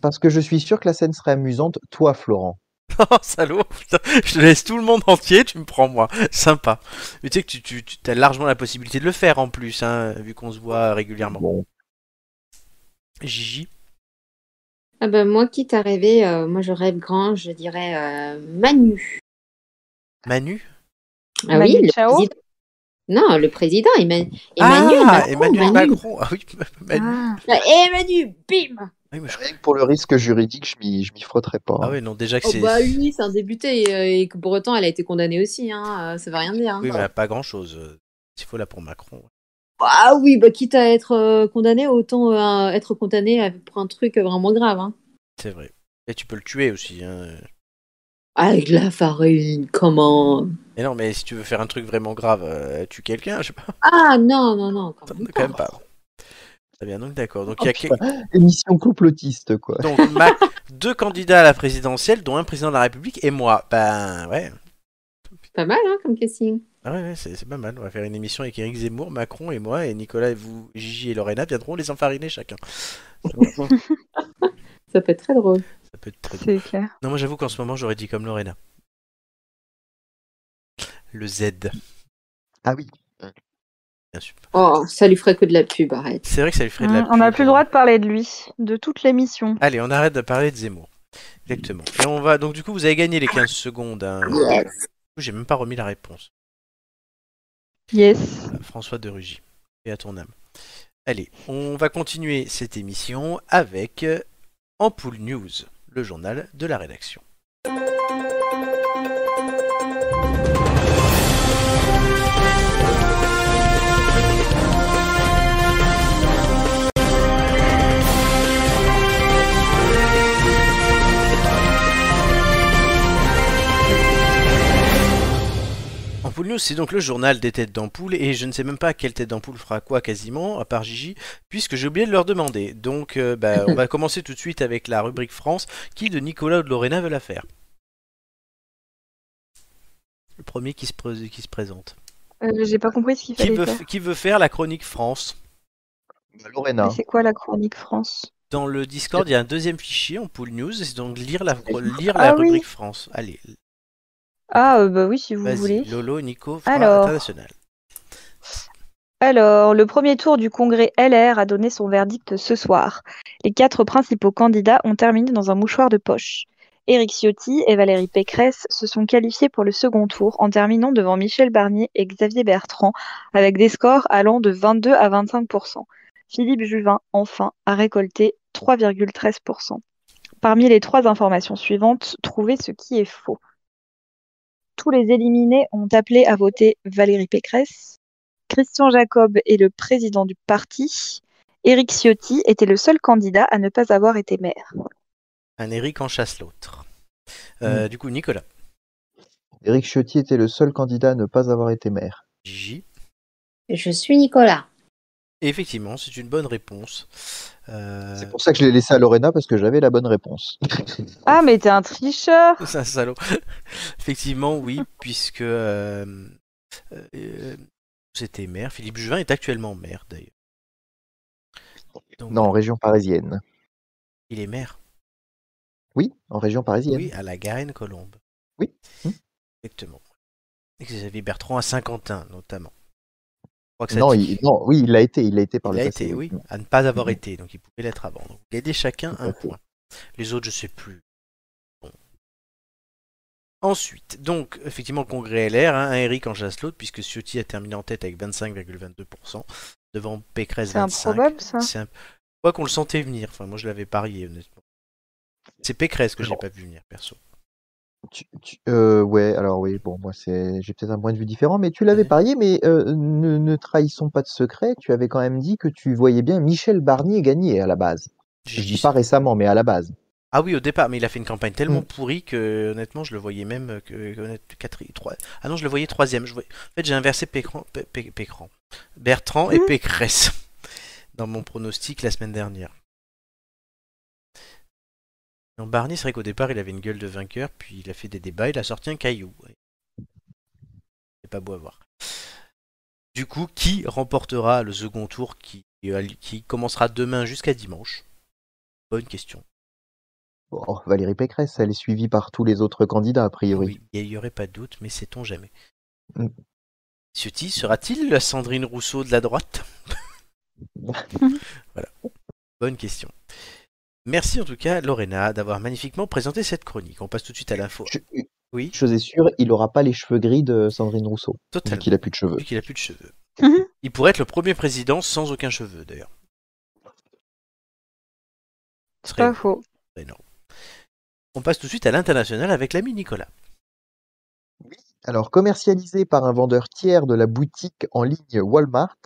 Parce que je suis sûr que la scène serait amusante. Toi, Florent. Oh, salaud, putain, je te laisse tout le monde entier, tu me prends moi. Sympa. Mais tu sais que tu, tu, tu as largement la possibilité de le faire en plus, hein, vu qu'on se voit régulièrement. Bon, Gigi? Ah ben, moi, quitte à rêver, euh, moi, je rêve grand, je dirais euh, Manu. Manu? Ah Manu oui, le Chao? président. Non, le président, Emma- Emmanuel Ah, Macron. Emmanuel Manu. Macron. Ah oui, Manu. Ah. Et Manu, bim Oui, mais je- rien que pour le risque juridique, je m'y, je m'y frotterais pas. Ah oui, non, déjà que Oh c'est. bah lui, c'est un débuté et, euh, et que pour autant, elle a été condamnée aussi, hein, euh, ça veut rien dire. hein. Oui, mais pas grand chose. S'il faut là pour Macron. Ah oui, bah quitte à être euh, condamné, autant euh, être condamné pour un truc vraiment grave. Hein. C'est vrai. Et tu peux le tuer aussi. Hein. Avec la farine, comment? Et non, mais si tu veux faire un truc vraiment grave, euh, tue quelqu'un, je sais pas. Ah non, non, non, quand même Quand même pas. Très bien, donc d'accord. Donc il y Oh, a putain, émission complotiste, quoi. donc, Mac- deux candidats à la présidentielle, dont un président de la République et moi. Ben ouais. Pas mal, hein, comme casting. Ah ouais, ouais, c'est pas mal. On va faire une émission avec Eric Zemmour, Macron et moi, et Nicolas et vous, Gigi et Lorena viendront les enfariner chacun. Ça peut être très drôle. Ça peut être très drôle. C'est clair. Non, moi j'avoue qu'en ce moment j'aurais dit comme Lorena. Le Z, Ah oui. bien sûr. Oh, ça lui ferait que de la pub, arrête. C'est vrai que ça lui ferait de la Hum, on n'a pub. plus le droit de parler de lui, de toute l'émission. Allez, on arrête de parler de Zemmour. Exactement. Et on va. Donc du coup, vous avez gagné les 15 secondes. hein. Yes. Du coup, J'ai même pas remis la réponse. Yes. François de Rugy. Et à ton âme. Allez, on va continuer cette émission avec euh, Ampoule News, le journal de la rédaction. Ampoule News, c'est donc le journal des têtes d'ampoule, et je ne sais même pas quelle tête d'ampoule fera quoi quasiment, à part Gigi, puisque j'ai oublié de leur demander. Donc, euh, bah, on va commencer tout de suite avec la rubrique France. Qui de Nicolas ou de Lorena veut la faire Le premier qui se, pré- qui se présente. Euh, J'ai pas compris ce qu'il Qui fallait veut, faire. qui veut faire la chronique France Bah, Lorena. Mais C'est quoi la chronique France? Dans le Discord, il y a un deuxième fichier, Ampoule News, et c'est donc lire la, lire Ah la oui. rubrique France. Allez, Ah, euh, bah oui, si vous voulez. Lolo, Nico, Alors. international. Alors, le premier tour du congrès LR a donné son verdict ce soir. Les quatre principaux candidats ont terminé dans un mouchoir de poche. Éric Ciotti et Valérie Pécresse se sont qualifiés pour le second tour en terminant devant Michel Barnier et Xavier Bertrand avec des scores allant de 22 à 25% Philippe Juvin, enfin, a récolté 3,13% Parmi les trois informations suivantes, trouvez ce qui est faux. Tous les éliminés ont appelé à voter Valérie Pécresse. Christian Jacob est le président du parti. Éric Ciotti était le seul candidat à ne pas avoir été maire. Un Eric en chasse l'autre. Euh, Du coup, Nicolas, Éric Ciotti était le seul candidat à ne pas avoir été maire. Gigi. Je suis Nicolas. Et effectivement, c'est une bonne réponse. Euh, C'est pour ça que je l'ai laissé à Lorena parce que j'avais la bonne réponse. Ah, mais t'es un tricheur C'est un salaud. Effectivement, oui, puisque euh, euh, c'était maire. Philippe Juvin est actuellement maire, d'ailleurs. Donc, Non, en région parisienne. Il est maire, Oui, en région parisienne. oui, à la Garenne-Colombe. Oui. Exactement. Et Xavier Bertrand à Saint-Quentin, notamment. Je crois que ça Non, dit- il, non, oui, il l'a été, il l'a été par il le a passé. été, oui, à ne pas avoir Mhm. été, donc il pouvait l'être avant. Donc, gagnez chacun un point. Les autres, je sais plus. Bon. Ensuite, donc, effectivement, le congrès LR, hein, un Eric en chasse l'autre, puisque Ciotti a terminé en tête avec 25,22%, devant Pécresse C'est 25. improbable, ça? C'est un... Quoi qu'on le sentait venir. Enfin, moi, je l'avais parié, honnêtement. C'est Pécresse que j'ai pas vu venir, perso. Tu- tu- euh, ouais, alors oui, bon, moi c'est, j'ai peut-être un point de vue différent, mais tu l'avais parié, mais euh, ne, ne trahissons pas de secret. Tu avais quand même dit que tu voyais bien Michel Barnier gagner à la base. Je J'ai dis pas récemment, mais à la base. Ah oui, au départ, mais il a fait une campagne tellement Mm. pourrie que honnêtement, je le voyais même que, que honnête- quatri- trois- Ah non, je le voyais troisième. Je voyais- En fait, j'ai inversé Pécran, Pé- Pé- Pécran. Bertrand et Mm. Pécresse dans mon pronostic la semaine dernière. Non, Barnier, c'est vrai qu'au départ, il avait une gueule de vainqueur, puis il a fait des débats, il a sorti un caillou. C'est pas beau à voir. Du coup, qui remportera le second tour qui, euh, qui commencera demain jusqu'à dimanche? Bonne question. Bon, Valérie Pécresse, elle est suivie par tous les autres candidats, a priori. Oui, il n'y aurait pas de doute, mais sait-on jamais? Mm. Ciotti sera-t-il la Sandrine Rousseau de la droite? Voilà. Bonne question. Merci en tout cas, Lorena, d'avoir magnifiquement présenté cette chronique. On passe tout de suite à l'info. Je- une Oui, chose est sûre, il aura pas les cheveux gris de Sandrine Rousseau, vu totalement. qu'il a plus de cheveux. Vu qu'il a plus de cheveux. Il pourrait être le premier président sans aucun cheveu, d'ailleurs. Ce C'est pas faux. énorme. On passe tout de suite à l'international avec l'ami Nicolas. Alors, commercialisé par un vendeur tiers de la boutique en ligne Walmart,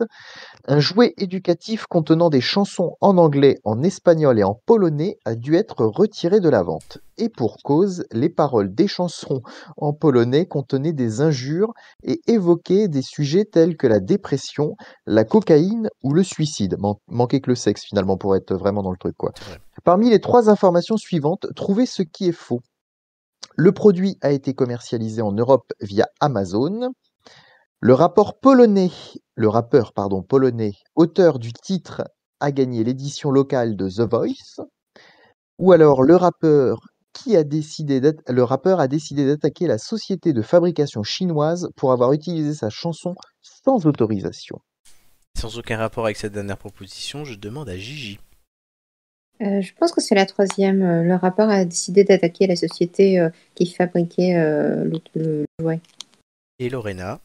un jouet éducatif contenant des chansons en anglais, en espagnol et en polonais a dû être retiré de la vente. Et pour cause, les paroles des chansons en polonais contenaient des injures et évoquaient des sujets tels que la dépression, la cocaïne ou le suicide. Man- manquait que le sexe finalement pour être vraiment dans le truc quoi. Parmi les trois informations suivantes, trouvez ce qui est faux. Le produit a été commercialisé en Europe via Amazon. Le rappeur polonais, auteur du titre, a gagné l'édition locale de The Voice. Ou alors le rappeur a décidé le rappeur a décidé d'attaquer la société de fabrication chinoise pour avoir utilisé sa chanson sans autorisation. Sans aucun rapport avec cette dernière proposition, je demande à Gigi. Euh, je pense que c'est la troisième. Euh, Le rappeur a décidé d'attaquer la société euh, qui fabriquait euh, le, le jouet. Et Lorena?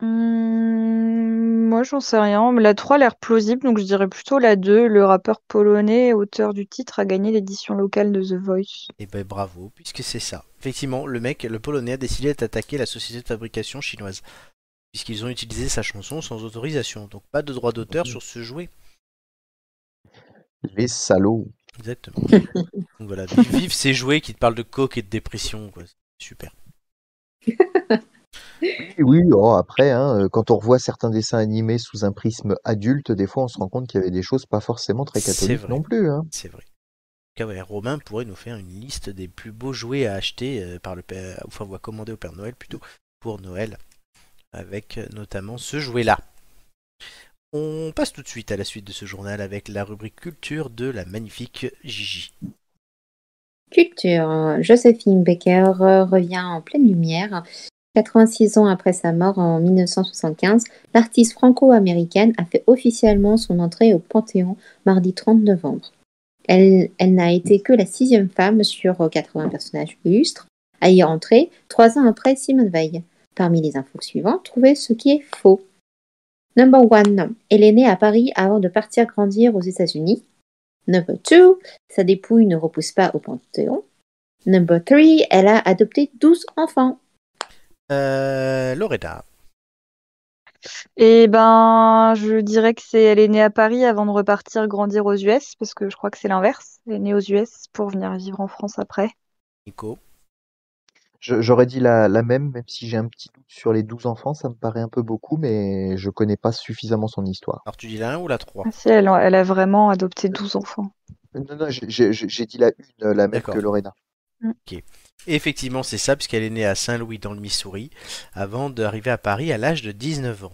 Hum, moi, j'en sais rien. Mais la 3 a l'air plausible, donc je dirais plutôt la 2. Le rappeur polonais, auteur du titre, a gagné l'édition locale de The Voice. Et ben bravo, puisque c'est ça. Effectivement, le mec, le polonais, a décidé d'attaquer la société de fabrication chinoise. Puisqu'ils ont utilisé sa chanson sans autorisation. Donc pas de droit d'auteur sur ce jouet. Les salauds. Exactement. Donc voilà, vive, ces jouets qui te parlent de coke et de dépression. Quoi. Super. Oui, oui, oh, après, hein, euh, quand on revoit certains dessins animés sous un prisme adulte, des fois on se rend compte qu'il y avait des choses pas forcément très catholiques vrai. non plus. Hein. C'est vrai. En tout cas, ouais, Romain pourrait nous faire une liste des plus beaux jouets à acheter euh, par le père, enfin, ou à commander au Père Noël plutôt pour Noël, avec euh, notamment ce jouet-là. On passe tout de suite à la suite de ce journal avec la rubrique culture de la magnifique Gigi. Culture. Josephine Baker revient en pleine lumière. 86 ans après sa mort en 1975, l'artiste franco-américaine a fait officiellement son entrée au Panthéon mardi 30 novembre. Elle, elle n'a été que la sixième femme sur 80 personnages illustres à y entrer, trois ans après Simone Veil. Parmi les infos suivantes, trouvez ce qui est faux. Number one, elle est née à Paris avant de partir grandir aux États-Unis. Number 2, sa dépouille ne repose pas au Panthéon. Number 3, elle a adopté 12 enfants. Euh, Lorena. Et ben, je dirais que c'est, elle est née à Paris avant de repartir grandir aux US, parce que je crois que c'est l'inverse. Elle est née aux US pour venir vivre en France après. Nico. Je- J'aurais dit la, la même, même si j'ai un petit doute sur les 12 enfants, ça me paraît un peu beaucoup, mais je connais pas suffisamment son histoire. Alors tu dis la 1 ou la 3 Ah, si, elle, elle a vraiment adopté 12 enfants. Non, non, j'ai- dit la une, la même que Lorena. Et effectivement, c'est ça, puisqu'elle est née à Saint-Louis dans le Missouri, avant d'arriver à Paris à l'âge de 19 ans.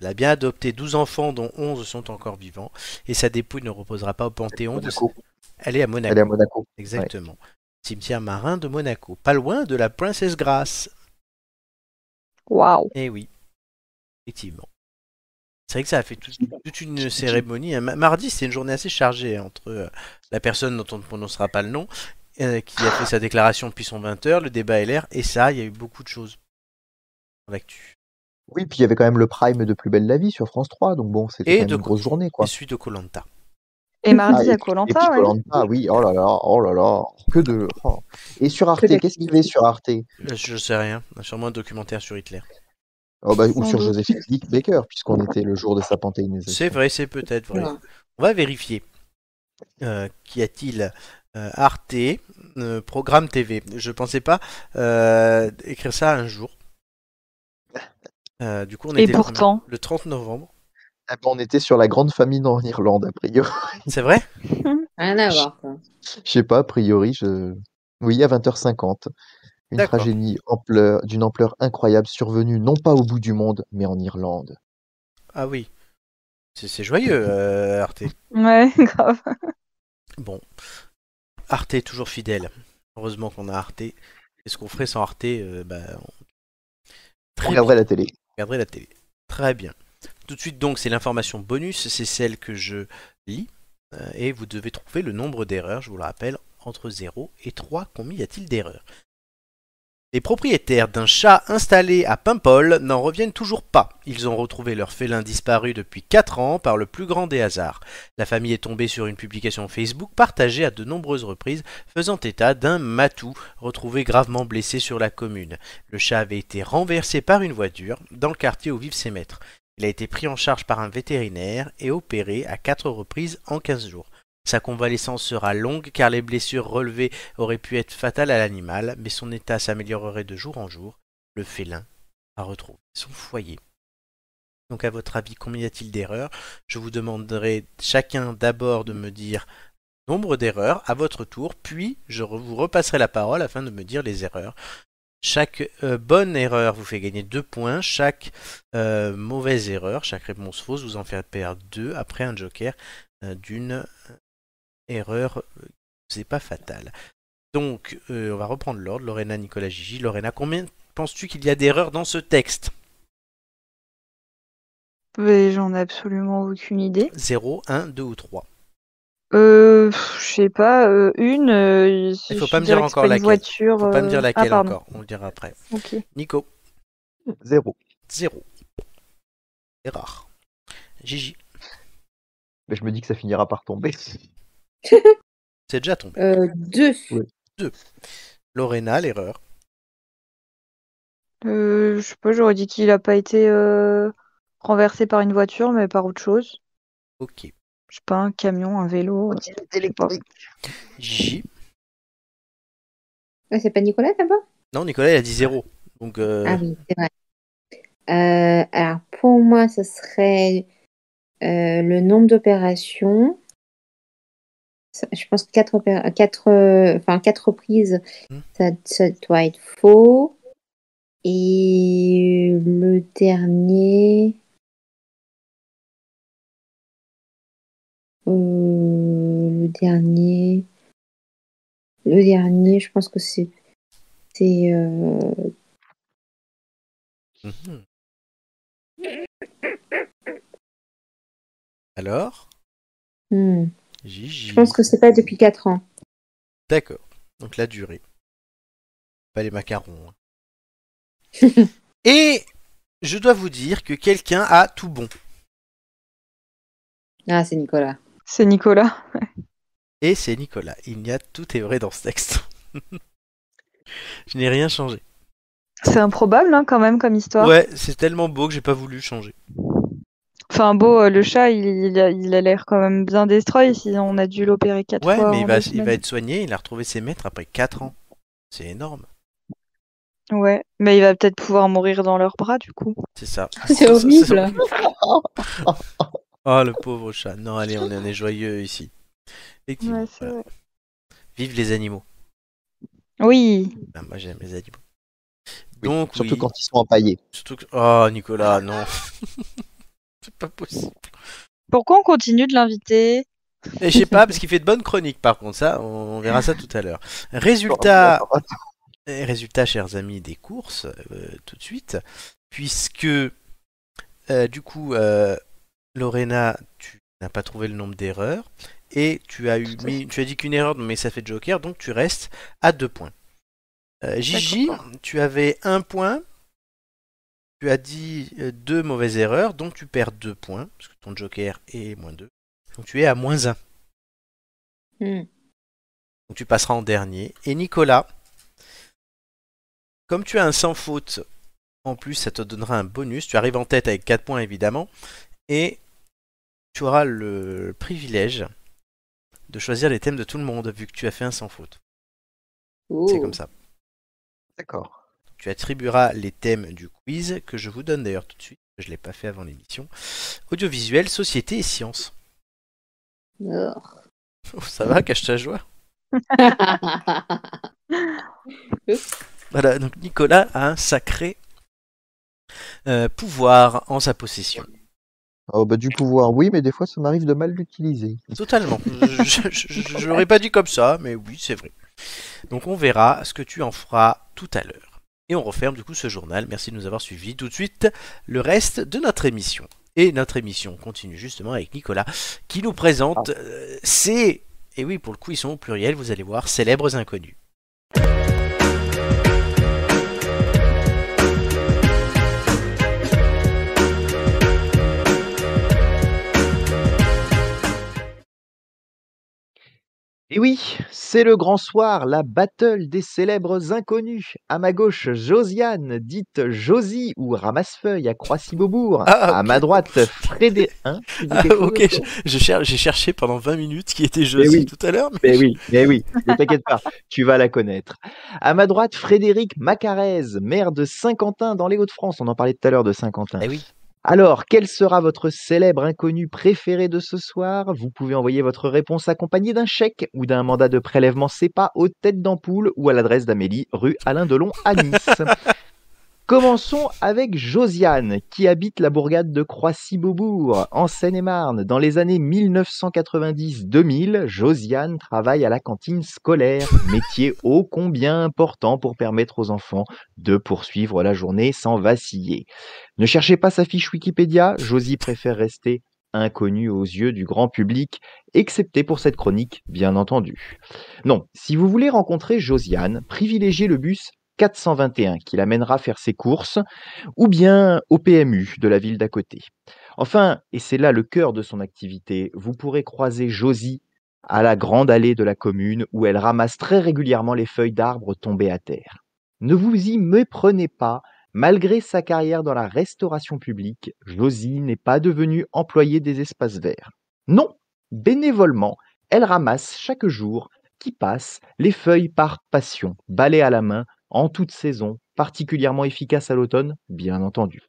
Elle a bien adopté 12 enfants, dont 11 sont encore vivants, et sa dépouille ne reposera pas au Panthéon. de- Monaco. Elle est à Monaco. Elle est à Monaco. Exactement. Cimetière marin de Monaco, pas loin de la Princesse Grace. Waouh. Eh oui, effectivement. C'est vrai que ça a fait tout- toute une cérémonie. Ma- Mardi, c'était une journée assez chargée hein, entre euh, la personne dont on ne prononcera pas le nom, euh, qui a fait sa déclaration depuis son 20h, le débat LR, et ça, il y a eu beaucoup de choses dans l'actu. Oui, puis il y avait quand même le prime de Plus belle la vie sur France 3, donc bon, c'était une grosse journée, quoi. Et suite de Colanta. Et mardi Ah, à et Colanta, ouais. Oui, oh là là, oh là là, que de... oh. Et sur Arte, qu'est-ce qu'il y avait sur Arte? Euh, Je sais rien, sûrement un documentaire sur Hitler. oh, bah, Ou sur doute. Joséphine Dick Baker, puisqu'on était le jour de sa panthéinisation. C'est vrai, c'est peut-être vrai. Ouais. On va vérifier. Euh, Qu'y a-t-il Euh, Arte, euh, programme TV. Je pensais pas euh, écrire ça un jour. Euh, du coup, on Et était pourtant. le 30 novembre. Ah, bah, on était sur la grande famine en Irlande, a priori. C'est vrai? Rien à voir. Je sais pas, a priori, je... Oui, à 20h50. Une tragédie ampleur- d'une ampleur incroyable survenue non pas au bout du monde, mais en Irlande. Ah oui. C'est c'est joyeux, euh, Arte. Ouais, grave. Bon. Arte est toujours fidèle. Heureusement qu'on a Arte. Qu'est-ce qu'on ferait sans Arte euh, bah, on... On regarderait la télé. regarderait la télé. Très bien. Tout de suite donc, c'est l'information bonus, c'est celle que je lis. euh, et vous devez trouver le nombre d'erreurs, je vous le rappelle, entre 0 et 3. Combien y a-t-il d'erreurs Les propriétaires d'un chat installé à Paimpol n'en reviennent toujours pas. Ils ont retrouvé leur félin disparu depuis 4 ans par le plus grand des hasards. La famille est tombée sur une publication Facebook partagée à de nombreuses reprises faisant état d'un matou retrouvé gravement blessé sur la commune. Le chat avait été renversé par une voiture dans le quartier où vivent ses maîtres. Il a été pris en charge par un vétérinaire et opéré à quatre reprises en 15 jours. Sa convalescence sera longue car les blessures relevées auraient pu être fatales à l'animal, mais son état s'améliorerait de jour en jour. Le félin a retrouvé son foyer. Donc à votre avis, combien y a-t-il d'erreurs? Je vous demanderai chacun d'abord de me dire nombre d'erreurs à votre tour, puis je vous repasserai la parole afin de me dire les erreurs. Chaque euh, bonne erreur vous fait gagner 2 points, chaque euh, mauvaise erreur, chaque réponse fausse vous en fait perdre 2 après un joker euh, d'une erreur euh, c'est pas fatal. Donc on va reprendre l'ordre, Lorena, Nicolas, Gigi. Lorena, combien penses-tu qu'il y a d'erreurs dans ce texte? J'en ai absolument aucune idée. 0, 1, 2 ou 3 Euh, je sais pas, euh, une. euh, Il faut je pas me dire que c'est encore pas une laquelle. voiture. Faut pas me dire euh, laquelle ah, pardon. encore, on le dira après. Ok. Nico, Zéro. 0. C'est rare. Gigi, Mais je me dis que ça finira par tomber. c'est déjà tombé. Euh, deux. Lorena, l'erreur. Euh, je sais pas, j'aurais dit qu'il a pas été euh, renversé par une voiture, mais par autre chose. Ok. Je sais pas, un camion, un vélo. pas. Gigi. Ah, c'est pas Nicolas d'abord Non, Nicolas, il a dit 0. Donc, euh, Ah oui, c'est vrai. Euh, alors, pour moi, ce serait euh, le nombre d'opérations. Je pense que quatre, opé- quatre, euh, enfin, quatre reprises, Hmm. ça, ça doit être faux. Et le dernier. Le dernier. Le dernier, je pense que c'est. C'est. euh, mhm. Alors? Hmm. Gigi. Je pense que c'est pas depuis 4 ans. D'accord. Donc la durée. Pas les macarons. hein. Et je dois vous dire que quelqu'un a tout bon. Ah, c'est Nicolas. C'est Nicolas. Et c'est Nicolas. Il n'y a tout est vrai dans ce texte. Je n'ai rien changé. C'est improbable hein, quand même comme histoire. Ouais, c'est tellement beau que j'ai pas voulu changer. Enfin beau, euh, le chat, il, il a il a l'air quand même bien destroy. Si on a dû l'opérer quatre Ouais, fois. mais il va, il va être soigné. Il a retrouvé ses maîtres après 4 ans. C'est énorme. Ouais, mais il va peut-être pouvoir mourir dans leurs bras du coup. C'est ça. C'est horrible. Oh, le pauvre chat. Non, allez, on est, on est joyeux ici. Effectivement. Ouais, c'est voilà. vrai. Vive les animaux. Oui. Ah, moi, j'aime les animaux. Oui, Donc, Surtout oui. quand ils sont empaillés. Surtout que... Oh, Nicolas, non. c'est pas possible. Pourquoi on continue de l'inviter? Et je sais pas, parce qu'il fait de bonnes chroniques, par contre, ça, on on verra ça tout à l'heure. Résultat, Résultat, chers amis, des courses, euh, tout de suite, puisque euh, du coup, euh, Lorena, tu n'as pas trouvé le nombre d'erreurs, et tu as eu mis, tu as dit qu'une erreur, mais ça fait joker, donc tu restes à deux points. Euh, Gigi, tu avais un point, tu as dit euh, deux mauvaises erreurs, donc tu perds deux points, parce que ton joker est moins deux, donc tu es à moins un. Hmm. Donc tu passeras en dernier. Et Nicolas, comme tu as un sans faute, en plus ça te donnera un bonus. Tu arrives en tête avec 4 points évidemment. Et tu auras le privilège de choisir les thèmes de tout le monde vu que tu as fait un sans faute. C'est Oh. comme ça. D'accord. Tu attribueras les thèmes du quiz que je vous donne d'ailleurs tout de suite. Je ne l'ai pas fait avant l'émission. Audiovisuel, société et sciences. Oh. Oh, ça va, cache ta joie? Voilà, donc Nicolas a un sacré euh, pouvoir en sa possession. Oh, bah, du pouvoir, oui, mais des fois, ça m'arrive de mal l'utiliser. Totalement. Je- l'aurais pas dit comme ça, mais oui, c'est vrai. Donc on verra ce que tu en feras tout à l'heure. Et on referme du coup ce journal. Merci de nous avoir suivis. Tout de suite, le reste de notre émission. Et notre émission continue justement avec Nicolas qui nous présente euh, ces... Et oui, pour le coup, ils sont au pluriel, vous allez voir, célèbres inconnus. Et oui, c'est le grand soir, la battle des célèbres inconnus. À ma gauche, Josiane, dite Josie ou Ramassefeuille à Croissy-Beaubourg. Ah, À ma droite, Frédéric. Hein Ah, ok, je- toi je cher- j'ai cherché pendant 20 minutes qui était Josie oui. tout à l'heure. Mais... Mais oui, mais oui, ne t'inquiète pas, tu vas la connaître. À ma droite, Frédéric Macarez, maire de Saint-Quentin dans les Hauts-de-France. On en parlait tout à l'heure de Saint-Quentin. Eh oui. Alors, quel sera votre célèbre inconnu préféré de ce soir? Vous pouvez envoyer votre réponse accompagnée d'un chèque ou d'un mandat de prélèvement CEPA aux têtes d'ampoule ou à l'adresse d'Amélie, rue Alain Delon à Nice. Commençons avec Josiane, qui habite la bourgade de Croissy-Beaubourg, en Seine-et-Marne. Dans les années 1990-2000, Josiane travaille à la cantine scolaire, métier ô combien important pour permettre aux enfants de poursuivre la journée sans vaciller. Ne cherchez pas sa fiche Wikipédia, Josie préfère rester inconnue aux yeux du grand public, excepté pour cette chronique, bien entendu. Non, si vous voulez rencontrer Josiane, privilégiez le bus 421 qui l'amènera faire ses courses, ou bien au PMU de la ville d'à côté. Enfin, et c'est là le cœur de son activité, vous pourrez croiser Josie à la grande allée de la commune où elle ramasse très régulièrement les feuilles d'arbres tombées à terre. Ne vous y méprenez pas, malgré sa carrière dans la restauration publique, Josie n'est pas devenue employée des espaces verts. Non, bénévolement, elle ramasse chaque jour qui passe les feuilles par passion, balai à la main, en toute saison, particulièrement efficace à l'automne, bien entendu.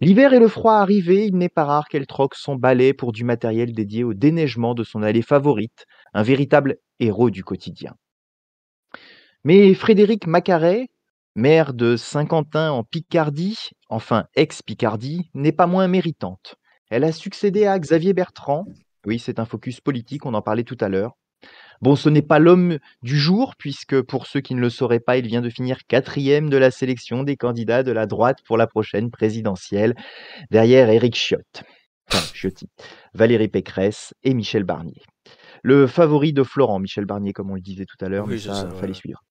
L'hiver et le froid arrivés, il n'est pas rare qu'elle troque son balai pour du matériel dédié au déneigement de son allée favorite, un véritable héros du quotidien. Mais Frédéric Macaret, maire de Saint-Quentin en Picardie, enfin ex-Picardie, n'est pas moins méritante. Elle a succédé à Xavier Bertrand. Oui, c'est un focus politique, on en parlait tout à l'heure. Bon, ce n'est pas l'homme du jour, puisque pour ceux qui ne le sauraient pas, il vient de finir quatrième de la sélection des candidats de la droite pour la prochaine présidentielle, derrière Éric Ciotte, enfin Ciotti, Valérie Pécresse et Michel Barnier. Le favori de Florent, Michel Barnier, comme on le disait tout à l'heure, Oui, mais ça, fallait suivre.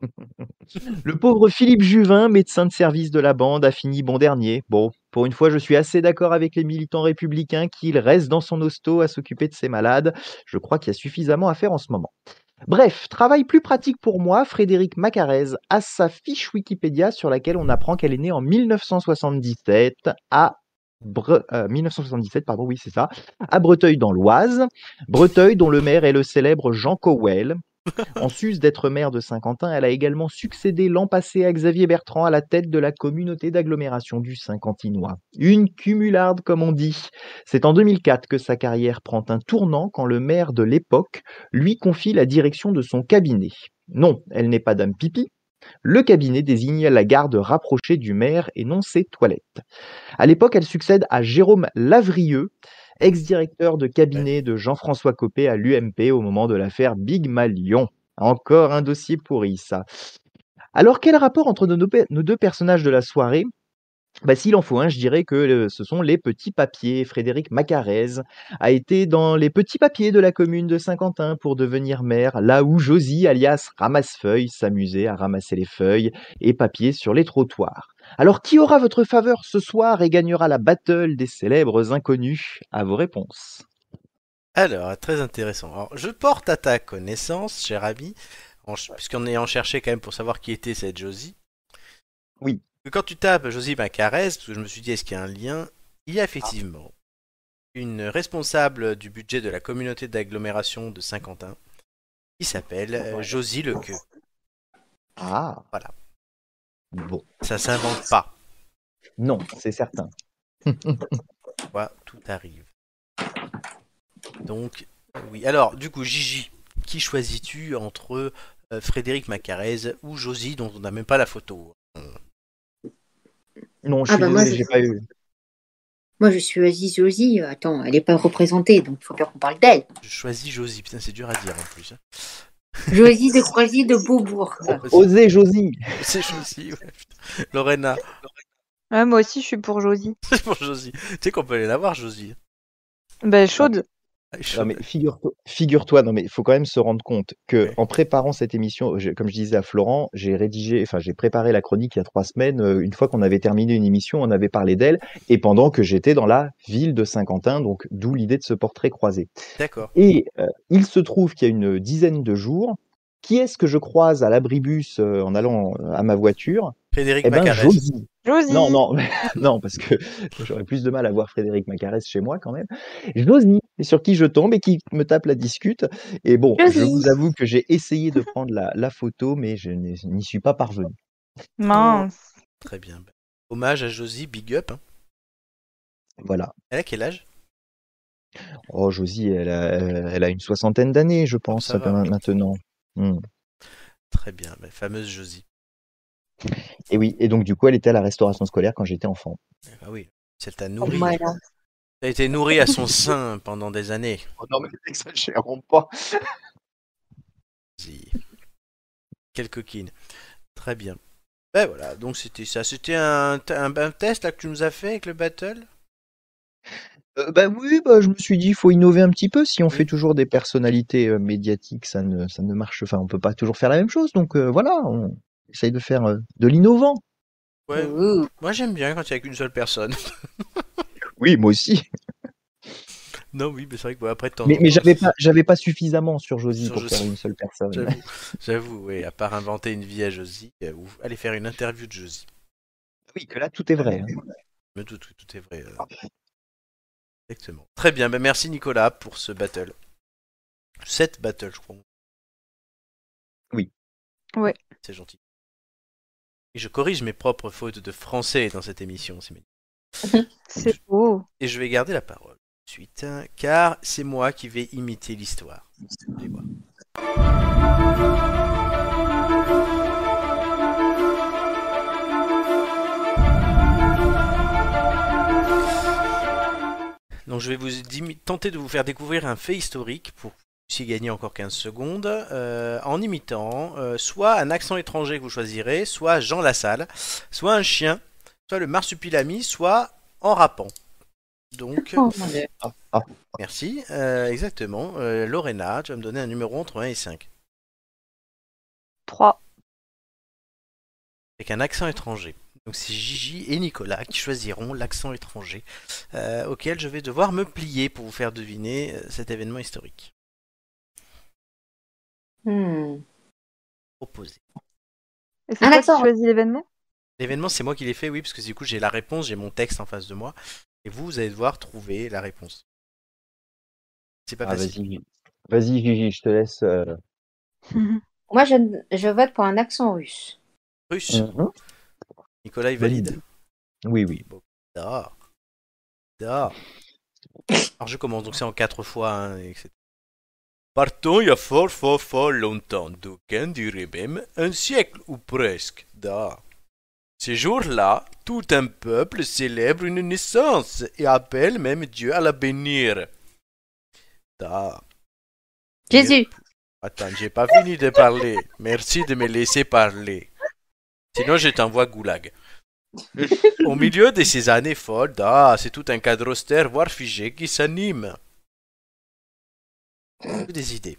Le pauvre Philippe Juvin, médecin de service de la bande, a fini bon dernier. Bon, Pour une fois, je suis assez d'accord avec les militants républicains qu'il reste dans son hosto à s'occuper de ses malades. Je crois qu'il y a suffisamment à faire en ce moment. Bref, travail plus pratique pour moi, Frédéric Macarez a sa fiche Wikipédia sur laquelle on apprend qu'elle est née en 1977 à euh, 1977, pardon, oui, c'est ça, à Breteuil dans l'Oise. Breteuil, dont le maire est le célèbre Jean Cowell. En sus d'être maire de Saint-Quentin, elle a également succédé l'an passé à Xavier Bertrand à la tête de la communauté d'agglomération du Saint-Quentinois. Une cumularde, comme on dit. C'est en 2004 que sa carrière prend un tournant quand le maire de l'époque lui confie la direction de son cabinet. Non, elle n'est pas dame pipi. Le cabinet désigne la garde rapprochée du maire et non ses toilettes. À l'époque, elle succède à Jérôme Lavrieux, ex-directeur de cabinet de Jean-François Copé à l'UMP au moment de l'affaire Big Malion. Encore un dossier pourri, ça. Alors, quel rapport entre nos deux, personnages de la soirée? Bah, S'il en faut un, je dirais que euh, ce sont les petits papiers. Frédéric Macarez a été dans les petits papiers de la commune de Saint-Quentin pour devenir maire, là où Josie, alias Ramasse-Feuilles, s'amusait à ramasser les feuilles et papiers sur les trottoirs. Alors, qui aura votre faveur ce soir et gagnera la battle des célèbres inconnus? À vos réponses. Alors, très intéressant. Alors, je porte à ta connaissance, cher ami, en ch- puisqu'en ayant cherché quand même pour savoir qui était cette Josie. Oui. que Quand tu tapes Josie Macarez, parce que je me suis dit est-ce qu'il y a un lien, il y a effectivement une responsable du budget de la communauté d'agglomération de Saint-Quentin qui s'appelle euh, Josie Lequeux. Ah Voilà. Bon, Ça s'invente pas. non, c'est certain. Quoi, tout arrive. Donc, oui. Alors, du coup, Gigi, qui choisis-tu entre euh, Frédéric Macarez ou Josie, dont on n'a même pas la photo? Non, je Ah suis bah désolé, j'ai pas eu. Moi, je suis Aziz Josie. Attends, elle n'est pas représentée, donc il faut bien qu'on parle d'elle. Je choisis Josie. Putain, c'est dur à dire en plus. Josie de Croisy de Beaubourg. Osez, Josie C'est Josie, ouais. putain. Lorena, Ouais, moi aussi, je suis pour Josie. c'est pour Josie. Tu sais qu'on peut aller la voir, Josie. Ben, chaude. Non mais figure-toi, figure-toi, non mais il faut quand même se rendre compte que Ouais. en préparant cette émission, je- comme je disais à Florent, j'ai rédigé, enfin j'ai préparé la chronique il y a trois semaines. euh, Une fois qu'on avait terminé une émission, on avait parlé d'elle, et pendant que j'étais dans la ville de Saint-Quentin, donc d'où l'idée de ce portrait croisé. D'accord. Et euh, il se trouve qu'il y a une dizaine de jours, qui est-ce que je croise à l'abribus euh, en allant euh, à ma voiture Frédéric Eh ben Macarez. Josie. Non, non, non, parce que j'aurais plus de mal à voir Frédéric Macarès chez moi quand même. Josie, sur qui je tombe et qui me tape la discute. Et bon, je vous avoue que j'ai essayé de prendre la, la photo, mais je n'y suis pas parvenu. Mince. Très bien. Hommage à Josie, big up. hein. Voilà. Elle a quel âge? Oh, Josie, elle a, elle a une soixantaine d'années, je pense, maintenant. Hmm. Très bien. bah, fameuse Josie. Et oui, et donc du coup, elle était à la restauration scolaire quand j'étais enfant. Ah oui. Elle t'a Oh, nourri. voilà. Elle a été nourrie à son sein pendant des années. Oh, non, mais n'exagérons pas. Vas-y. Quelle coquine. Très bien. Ben voilà, donc c'était ça. C'était un, un, un test là que tu nous as fait avec le battle? Euh, bah oui, bah, je me suis dit, il faut innover un petit peu. Si on fait toujours des personnalités euh, médiatiques, ça ne, ça ne marche. Enfin, on peut pas toujours faire la même chose. Donc euh, voilà, on essaye de faire euh, de l'innovant. Ouais. Moi j'aime bien quand il n'y a qu'une seule personne. Oui, moi aussi. non, oui, mais c'est vrai que bon, après Mais, mais j'avais pas, j'avais pas suffisamment sur Josie Sur pour Josie. faire une seule personne. J'avoue, j'avoue, oui, à part inventer une vie à Josie, euh, ou aller faire une interview de Josie. Oui, que là, tout est vrai. hein. Mais tout, tout, tout est vrai. euh. Exactement. Très bien, ben merci Nicolas pour ce battle. Cette battle, je crois. Oui. Ouais. C'est gentil. Et je corrige mes propres fautes de français dans cette émission, c'est magnifique. C'est beau. Et je vais garder la parole suite, hein, car c'est moi qui vais imiter l'histoire. Allez voir. Donc je vais vous tenter de vous faire découvrir un fait historique pour puissiez gagner encore 15 secondes euh, en imitant euh, soit un accent étranger que vous choisirez, soit Jean Lassalle, soit un chien, soit le marsupilami, soit en rappant. Donc, Oh. Ah, ah. merci. Euh, exactement. Lorena, tu vas me donner un numéro entre 1 et 5. 3. Avec un accent étranger. Donc c'est Gigi et Nicolas qui choisiront l'accent étranger auquel je vais devoir me plier pour vous faire deviner cet événement historique Hmm. proposé. Et c'est Un toi accent. qui choisis l'événement? L'événement, c'est moi qui l'ai fait, oui, parce que du coup, j'ai la réponse, j'ai mon texte en face de moi, et vous, vous allez devoir trouver la réponse. C'est pas Ah, facile. vas-y. Vas-y, Gigi, je te laisse. euh, Moi, je, je vote pour un accent russe. Russe. mhm. Nicolas, il valide. Oui, oui. Da. Da. Alors je commence, donc c'est en quatre fois, hein, etc. Partons il y a fort, fort, fort longtemps, d'aucuns diraient même un siècle ou presque. Da. Ces jours-là, tout un peuple célèbre une naissance et appelle même Dieu à la bénir. Da. Jésus. Attends, j'ai pas fini de parler. Merci de me laisser parler. Sinon, je t'envoie goulag. Au milieu de ces années folles, ah, c'est tout un cadre austère, voire figé, qui s'anime. Des idées.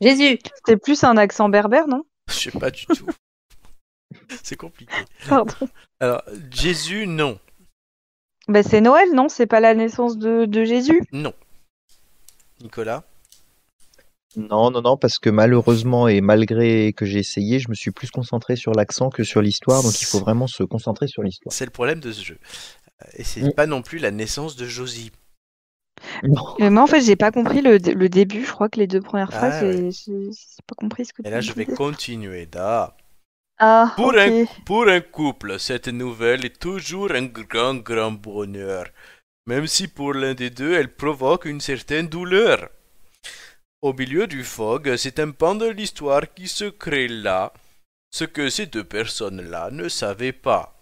Jésus. C'était plus un accent berbère, non? Je sais pas du tout. C'est compliqué. Pardon. Alors, Jésus, non. Bah, c'est Noël, non? C'est pas la naissance de, de Jésus? Non. Nicolas? Non, non, non, parce que malheureusement et malgré que j'ai essayé, je me suis plus concentré sur l'accent que sur l'histoire, donc il faut vraiment se concentrer sur l'histoire. C'est le problème de ce jeu. Et c'est Mm. pas non plus la naissance de Josie. Mais moi, en fait, j'ai pas compris le, le début. Je crois que les deux premières Ah, phrases, ouais. j'ai- pas compris ce que Et tu là, je vais continuer. Da. Ah, Pour un- Pour un couple, cette nouvelle est toujours un grand, grand bonheur, même si pour l'un des deux, elle provoque une certaine douleur. Au milieu du fog, c'est un pan de l'histoire qui se crée là, ce que ces deux personnes-là ne savaient pas.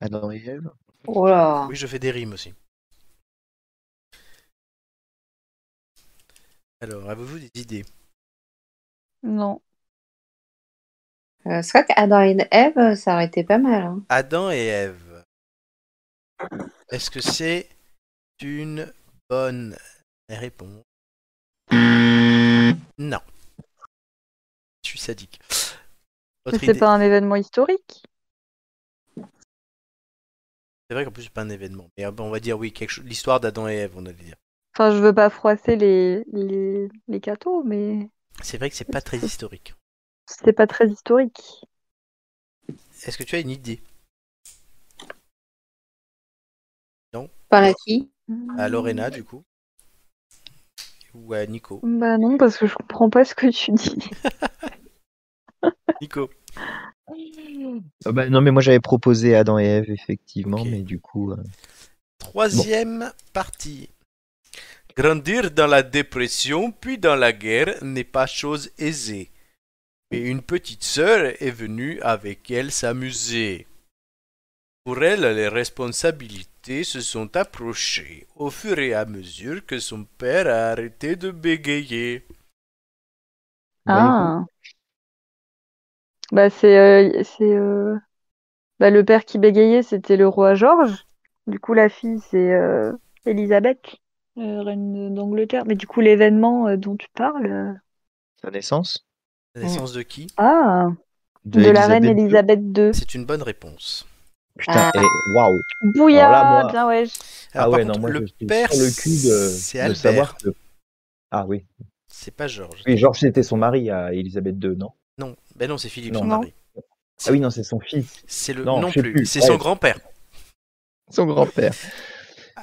Adam et Ève? Oh là. Oui, je fais des rimes aussi. Alors, avez-vous des idées? Non. Euh, c'est vrai qu'Adam et Ève, ça aurait été pas mal. hein. Adam et Ève. Est-ce que c'est une bonne réponse? Non. Je suis sadique. Mais c'est idée pas un événement historique? C'est vrai qu'en plus c'est pas un événement. Mais euh, on va dire oui, quelque chose. L'histoire d'Adam et Ève, on allait dire. Enfin, je veux pas froisser les, les, les cathos, mais C'est vrai que c'est pas très historique. c'est pas très historique. Est-ce que tu as une idée? Par à qui À Lorena, du coup Ou à Nico Bah non, parce que je comprends pas ce que tu dis. Nico Ah bah, Non, mais moi j'avais proposé Adam et Ève, effectivement, mais du coup. euh, Troisième partie. Grandir dans la dépression puis dans la guerre n'est pas chose aisée. Mais une petite sœur est venue avec elle s'amuser. Pour elle, les responsabilités se sont approchées au fur et à mesure que son père a arrêté de bégayer. Ah. Bah c'est euh, c'est euh, bah, le père qui bégayait, c'était le roi George. Du coup, la fille, c'est euh, Elisabeth, euh, reine d'Angleterre. Mais du coup, l'événement euh, dont tu parles, euh, Sa naissance La naissance de qui? Ah, de, la reine Élisabeth II. Elisabeth II. C'est une bonne réponse. Putain, Ah. et waouh Bouillard, moi- bien ouais. je- Ah Alors, par ouais, contre, non, moi le je suis père, sur le cul de, c'est de Albert. savoir que. Ah oui. C'est pas Georges. Oui, Georges c'était son mari à Élisabeth II, Non, ben non, c'est Philippe, Non. son mari. Ah oui, non, c'est son fils, C'est le Non, plus, c'est Ouais. son grand-père. son grand-père.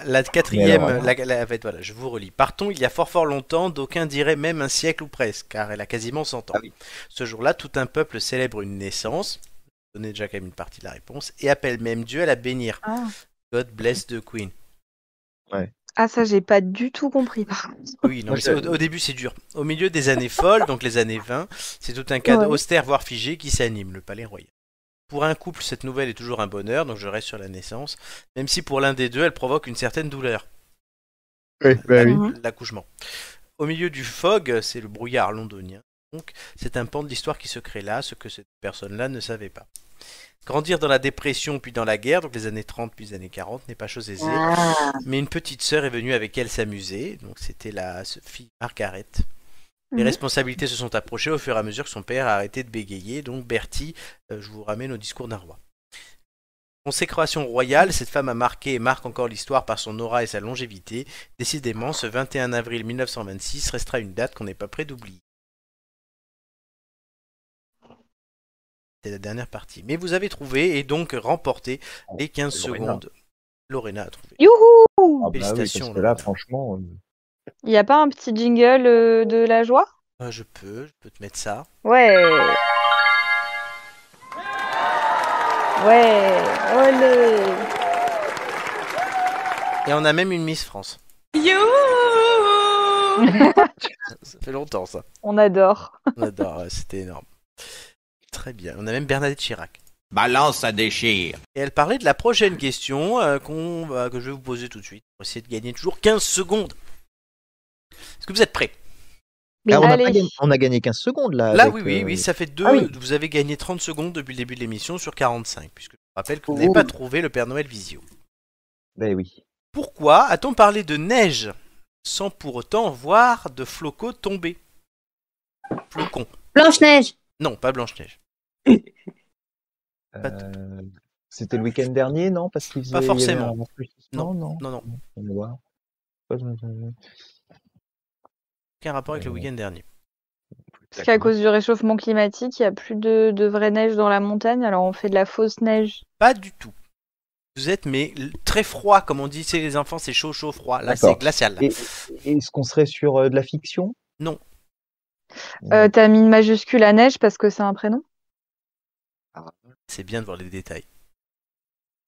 La quatrième, alors, la, la- en fait, voilà, je vous relis. Partons il y a fort fort longtemps, d'aucuns diraient même un siècle ou presque, car elle a quasiment 100 ans. Ah oui. Ce jour-là, tout un peuple célèbre une naissance, donnez déjà quand même une partie de la réponse, et appelle même Dieu à la bénir. Ah. God bless the Queen. Ah, ça, j'ai pas du tout compris. par contre. Oui, non, mais au, au début c'est dur. Au milieu des années folles, donc les années 20, c'est tout un cadre Ouais. austère voire figé qui s'anime, le palais royal. Pour un couple, cette nouvelle est toujours un bonheur, donc je reste sur la naissance, même si pour l'un des deux, elle provoque une certaine douleur. Oui, bah oui. Mhm. l'accouchement. Au milieu du fog, c'est le brouillard londonien. Donc, c'est un pan de l'histoire qui se crée là, ce que cette personne-là ne savait pas. Grandir dans la dépression puis dans la guerre, donc les années 30 puis les années 40, n'est pas chose aisée. Ah. Mais une petite sœur est venue avec elle s'amuser. Donc, c'était la fille Margaret. Les Mhm. responsabilités se sont approchées au fur et à mesure que son père a arrêté de bégayer. Donc Bertie, euh, je vous ramène au discours d'un roi. Consécration royale, cette femme a marqué et marque encore l'histoire par son aura et sa longévité. Décidément, ce 21 avril 1926 restera une date qu'on n'est pas prêt d'oublier. C'est la dernière partie. Mais vous avez trouvé et donc remporté les 15 Lorena. secondes. Lorena a trouvé. Youhou Ah bah oui, Félicitations, parce que là, franchement, euh, Il n'y a pas un petit jingle euh, de la joie? Euh, je peux, je peux te mettre ça. Ouais. Ouais. Olé. Et on a même une Miss France. Ça fait longtemps ça. On adore. On adore, c'était énorme. Très bien. On a même Bernadette Chirac. Balance, ça déchire. Et elle parlait de la prochaine question euh, qu'on va- que je vais vous poser tout de suite pour essayer de gagner toujours 15 secondes. Est-ce que vous êtes prêts? Ah, on, a pas gagné, on a gagné 15 secondes là. Là, avec, oui, oui, euh, oui, ça fait deux. Ah oui. Vous avez gagné 30 secondes depuis le début de l'émission sur 45, puisque je vous rappelle que vous Oh. n'avez pas trouvé le Père Noël Visio. Ben oui. Pourquoi a-t-on parlé de neige sans pour autant voir de flocons tomber? Flocons. Blanche-Neige. Non, pas Blanche-Neige. Euh, C'était le week-end dernier, non Parce qu'il faisait- Pas forcément. non, Non, non. On va voir. Pas de- Aucun rapport avec le Euh, week-end dernier. Parce qu'à cause du réchauffement climatique, il n'y a plus de, de vraie neige dans la montagne, alors on fait de la fausse neige. Pas du tout. Vous êtes mais très froid, comme on dit, c'est les enfants, c'est chaud, chaud, froid. Là, c'est glacial. Et- Est-ce qu'on serait sur euh, de la fiction? Non. Euh, T'as mis une majuscule à neige parce que c'est un prénom? C'est bien de voir les détails.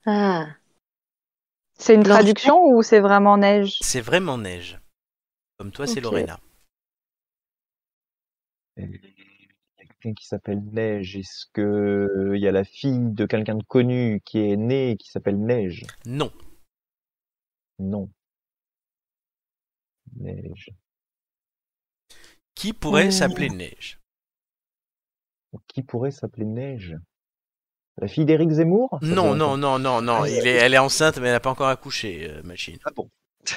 Ah. C'est une traduction ou c'est vraiment neige? C'est vraiment neige. Comme toi, c'est Ok. Lorena. Il y a quelqu'un qui s'appelle Neige. Est-ce que euh, il y a la fille de quelqu'un de connu qui est née et qui s'appelle Neige? Non. Non. Neige. Qui pourrait Hmm. s'appeler Neige? Qui pourrait s'appeler Neige? La fille d'Éric Zemmour Non, non, non, non, non. Ah, Il est, elle est enceinte, mais elle n'a pas encore accouché, euh, machine. Ah bon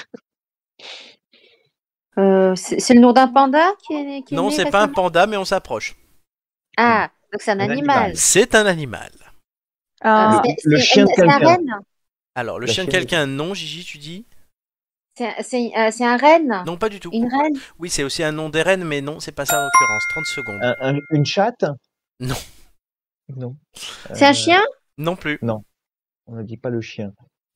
Euh, c'est c'est le nom d'un panda qui est, qui est Non, né c'est pas un récemment panda, mais on s'approche. Ah, donc c'est un, Un animal. animal. C'est un animal. Ah, C'est- le c'est- chien de c'est un quelqu'un. renne Alors, le La chien de chienne. quelqu'un, non, Gigi, tu dis? C'est c'est, euh, c'est un renne Non, pas du tout. Une reine Oui, c'est aussi un nom des reines, mais non, c'est pas ça en l'occurrence. 30 secondes. Un- un- une chatte? Non. Non. C'est un Euh, chien? Non plus. On ne dit pas le chien.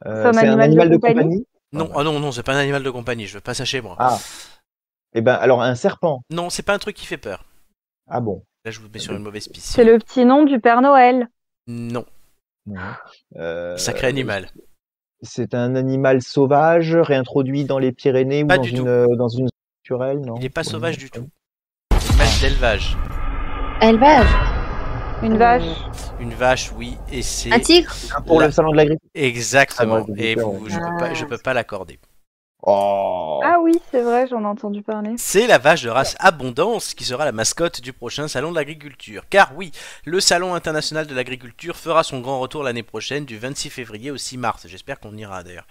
Euh, C'est un animal de compagnie? compagnie? Non, ah non, non, c'est pas un animal de compagnie. Je veux pas ça chez moi. Ah. Eh ben, alors un serpent. Non, c'est pas un truc qui fait peur. Ah bon. Là, je vous mets sur une mauvaise piste. c'est le petit nom du Père Noël. Non, Non. Euh, sacré animal. C'est un animal sauvage réintroduit dans les Pyrénées Pas ou dans du une, tout. dans une zone naturelle, non? Il n'est pas sauvage non. du tout. Animal d'élevage. Élevage? Une Euh, vache. Une vache, oui, et c'est Un tigre Ah, Pour La- le salon de l'agriculture. exactement. Ah, ouais, Et vous, je peux pas, je peux pas l'accorder. Oh. Ah oui, c'est vrai, j'en ai entendu parler. C'est la vache de race Abondance qui sera la mascotte du prochain salon de l'agriculture. Car oui, le salon international de l'agriculture fera son grand retour l'année prochaine du 26 février au 6 mars. J'espère qu'on ira d'ailleurs.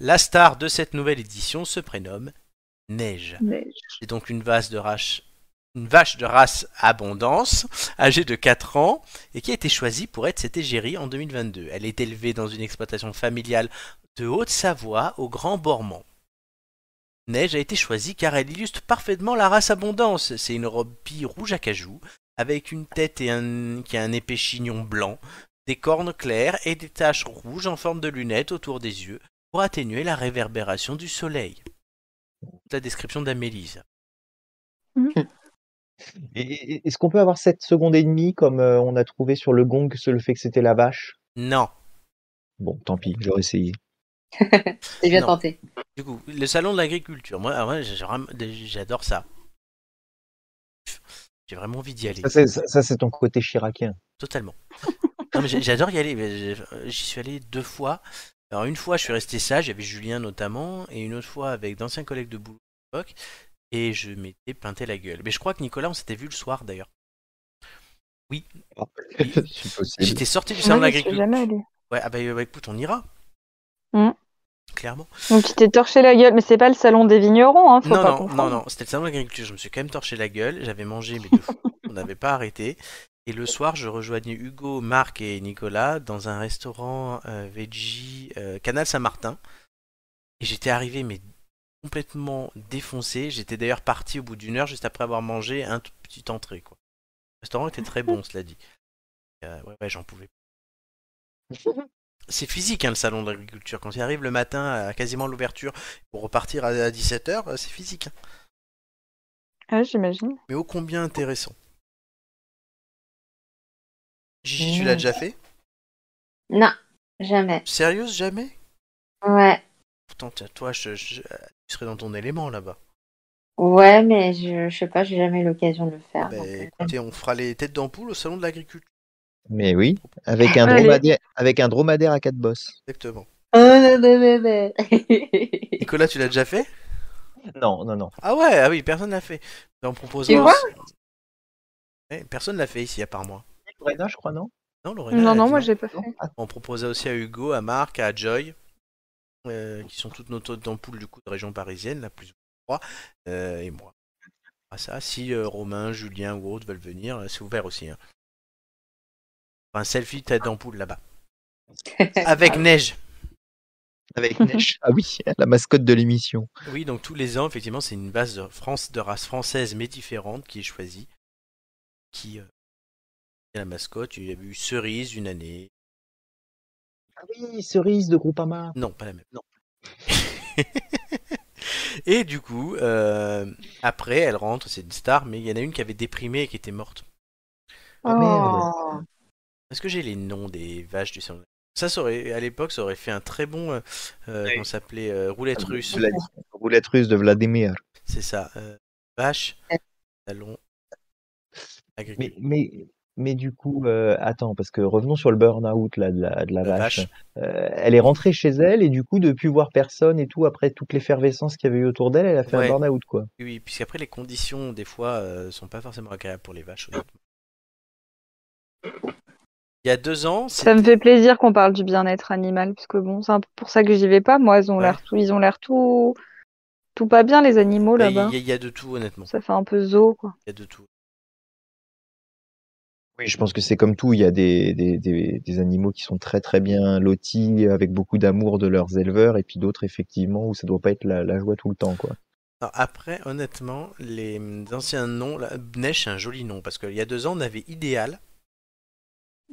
La star de cette nouvelle édition se prénomme Neige. Neige. C'est donc une vache de race une vache de race Abondance, âgée de 4 ans, et qui a été choisie pour être cette égérie en 2022. Elle est élevée dans une exploitation familiale de Haute-Savoie au Grand Bormand. Neige a été choisie car elle illustre parfaitement la race Abondance. C'est une robe pie rouge à cajou, avec une tête et un, qui a un épais chignon blanc, des cornes claires et des taches rouges en forme de lunettes autour des yeux pour atténuer la réverbération du soleil. La description d'Amélie. Ça. Et- et- Est-ce qu'on peut avoir 7 secondes et demie comme euh, on a trouvé sur le gong sur le fait que c'était la vache? Non. Bon, tant pis, j'aurais essayé. C'est bien Non. tenté. Du coup, le salon de l'agriculture, moi, ah ouais, j'ai vraiment- j'adore ça. J'ai vraiment envie d'y aller, Ça, c'est- ça, ça, c'est ton côté chiracien. totalement. Non, mais j'ai- j'adore y aller. mais j'ai- J'y suis allé deux fois. Alors une fois, je suis resté sage, avait Julien notamment, et une autre fois avec d'anciens collègues de boulot à l'époque, et je m'étais peinté la gueule. Mais je crois que Nicolas, on s'était vu le soir d'ailleurs. possible. J'étais sorti du salon jamais allée. Ouais, ah bah, euh, bah, écoute, on ira. Mm. clairement. Donc tu t'es torché la gueule, mais c'est pas le salon des vignerons, hein, faut Non, pas non, non, non, c'était le salon de l'agriculture. Je me suis quand même torché la gueule. J'avais mangé, mais de fou. On n'avait pas arrêté. Et le soir, je rejoignais Hugo, Marc et Nicolas dans un restaurant euh, veggie euh, Canal Saint-Martin. Et j'étais arrivé, mais complètement défoncé. J'étais d'ailleurs parti au bout d'une heure, juste après avoir mangé un tout petit entrée. Quoi. Le restaurant était très bon, cela dit. Euh, ouais, ouais, j'en pouvais. C'est physique, hein, le salon de l'agriculture. Quand il arrive le matin à quasiment l'ouverture pour repartir à 17h, c'est physique. hein. Ouais, j'imagine. Mais ô combien intéressant. Gigi, tu Mmh. l'as déjà fait? Non, jamais. Sérieuse, jamais? Ouais. Pourtant, tiens, toi, je, je- tu serais dans ton élément là-bas. Ouais, mais je, je sais pas, j'ai jamais eu l'occasion de le faire. Donc, euh, écoutez, on fera les têtes d'ampoule au salon de l'agriculture. Mais oui, avec un dromadaire, avec un dromadaire à quatre bosses. Exactement. Là. Nicolas, tu l'as déjà fait? Non, non, non. Ah ouais, ah oui, personne l'a fait. On propose Tu vois Ouais, personne l'a fait ici à part moi. Lorena, je crois, non? Non, Lorena, Non, non, moi j'ai pas fait. On proposait aussi à Hugo, à Marc, à Joy, euh, qui sont toutes nos têtes d'ampoule du coup de région parisienne, la plus ou moins, euh, et moi. À ça, si euh, Romain, Julien ou autres veulent venir, c'est ouvert aussi. Hein. Un selfie tête d'ampoule là-bas. Avec neige. Avec Neige. Ah oui, la mascotte de l'émission. Oui, donc tous les ans, effectivement, c'est une base de, France, de race française mais différente qui est choisie. Qui euh, est la mascotte. Il y a eu Cerise une année. Ah oui, cerise de Groupama. Non, pas la même. Non. et du coup, euh, après, elle rentre, c'est une star, mais il y en a une qui avait déprimé et qui était morte. Oh merde. Est-ce que j'ai les noms des vaches du salon Ça, ça aurait, à l'époque, ça aurait fait un très bon, euh, euh, Oui. ça s'appelait, euh, roulette russe. Vlad- Roulette russe de Vladimir. C'est ça. euh, vache, salon, Mais, mais, mais du coup, euh, attends, parce que revenons sur le burn-out là, de la, de la La vache. vache. Euh, elle est rentrée chez elle et du coup, depuis voir personne et tout, après toute l'effervescence qu'il y avait eu autour d'elle, elle a fait Ouais. un burn-out, quoi. Oui, puisqu'après, les conditions, des fois, euh, sont pas forcément agréables pour les vaches. honnêtement. Il y a deux ans, Ça me fait plaisir qu'on parle du bien-être animal, parce que bon, c'est un peu pour ça que j'y vais pas. Moi, ils ont Ouais. l'air tout, ils ont l'air tout, tout pas bien les animaux bah, il là-bas. y, a- il y a de tout, honnêtement. Ça fait un peu zoo, quoi. Il y a de tout. Oui, je pense que c'est comme tout, il y a des, des, des, des animaux qui sont très très bien lotis, avec beaucoup d'amour de leurs éleveurs, et puis d'autres, effectivement, où ça doit pas être la, la joie tout le temps, quoi. Alors après, honnêtement, les anciens noms, là, c'est un joli nom, parce qu'il y a deux ans, on avait Idéal.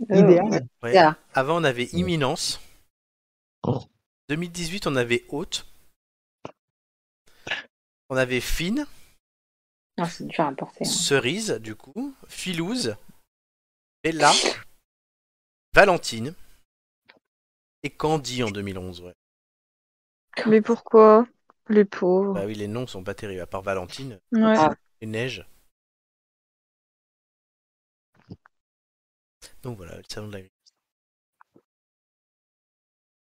Idéal. Ouais. Avant, on avait Imminence. Oh. 2018, on avait Haute. On avait Fine, Non, c'est dur à porter. hein. Cerise, du coup, Filouze, Bella, Valentine et Candy en 2011. Ouais. Mais pourquoi? Les pauvres? Bah oui, les noms sont pas terribles, à part Valentine Ouais. Ah. et Neige. Donc voilà, le salon de l'agriculture.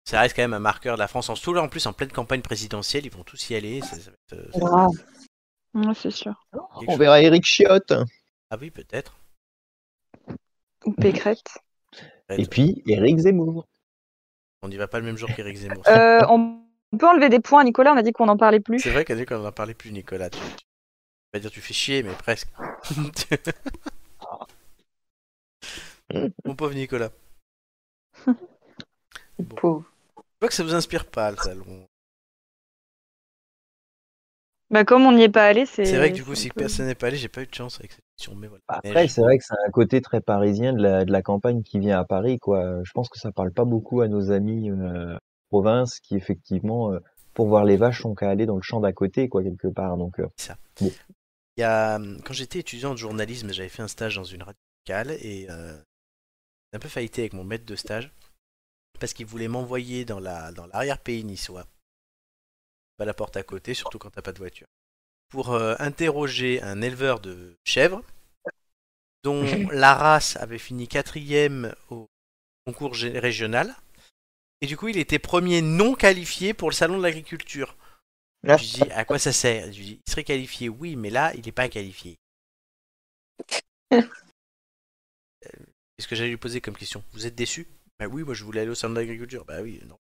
Ça reste quand même un marqueur de la France. En tout là, en plus, en pleine campagne présidentielle, ils vont tous y aller. ça- ça va être, euh, ça- Grave. Ouais, c'est sûr. quelque On chose. verra Eric Chiotte. Ah oui, peut-être. Ou Pécrette. Et puis Eric Zemmour. On n'y va pas le même jour qu'Éric Zemmour. Euh, on peut enlever des points, Nicolas. On a dit qu'on n'en parlait plus. C'est vrai qu'à qu'on n'en parlait plus, Nicolas. Tu, tu- je vais pas dire tu fais chier, mais presque. Mon pauvre Nicolas. Bon. Pauvre. Je vois que ça vous inspire pas le salon. Bah, comme on n'y est pas allé, c'est. C'est vrai que du coup, c'est si peu- personne n'est pas allé, j'ai pas eu de chance avec cette émission. Mais voilà. Après, Neige. c'est vrai que c'est un côté très parisien de la, de la campagne qui vient à Paris, quoi. Je pense que ça parle pas beaucoup à nos amis euh, province qui, effectivement, euh, pour voir les vaches, sont qu'à aller dans le champ d'à côté, quoi, quelque part. Donc, euh, Il y a, hum, quand j'étais étudiant de journalisme, j'avais fait un stage dans une radio locale et euh, j'ai un peu faillité avec mon maître de stage parce qu'il voulait m'envoyer dans la dans l'arrière-pays niçois, pas la porte à côté, surtout quand t'as pas de voiture, pour euh, interroger un éleveur de chèvres dont la race avait fini quatrième au concours régional et du coup il était premier non qualifié pour le salon de l'agriculture. Je lui dis, à quoi ça sert? Je lui dis, il serait qualifié, oui, mais là, il n'est pas qualifié. Euh, Qu'est-ce que j'allais lui poser comme question? Vous êtes déçu? Bah oui, moi je voulais aller au salon de l'agriculture. Bah oui, non.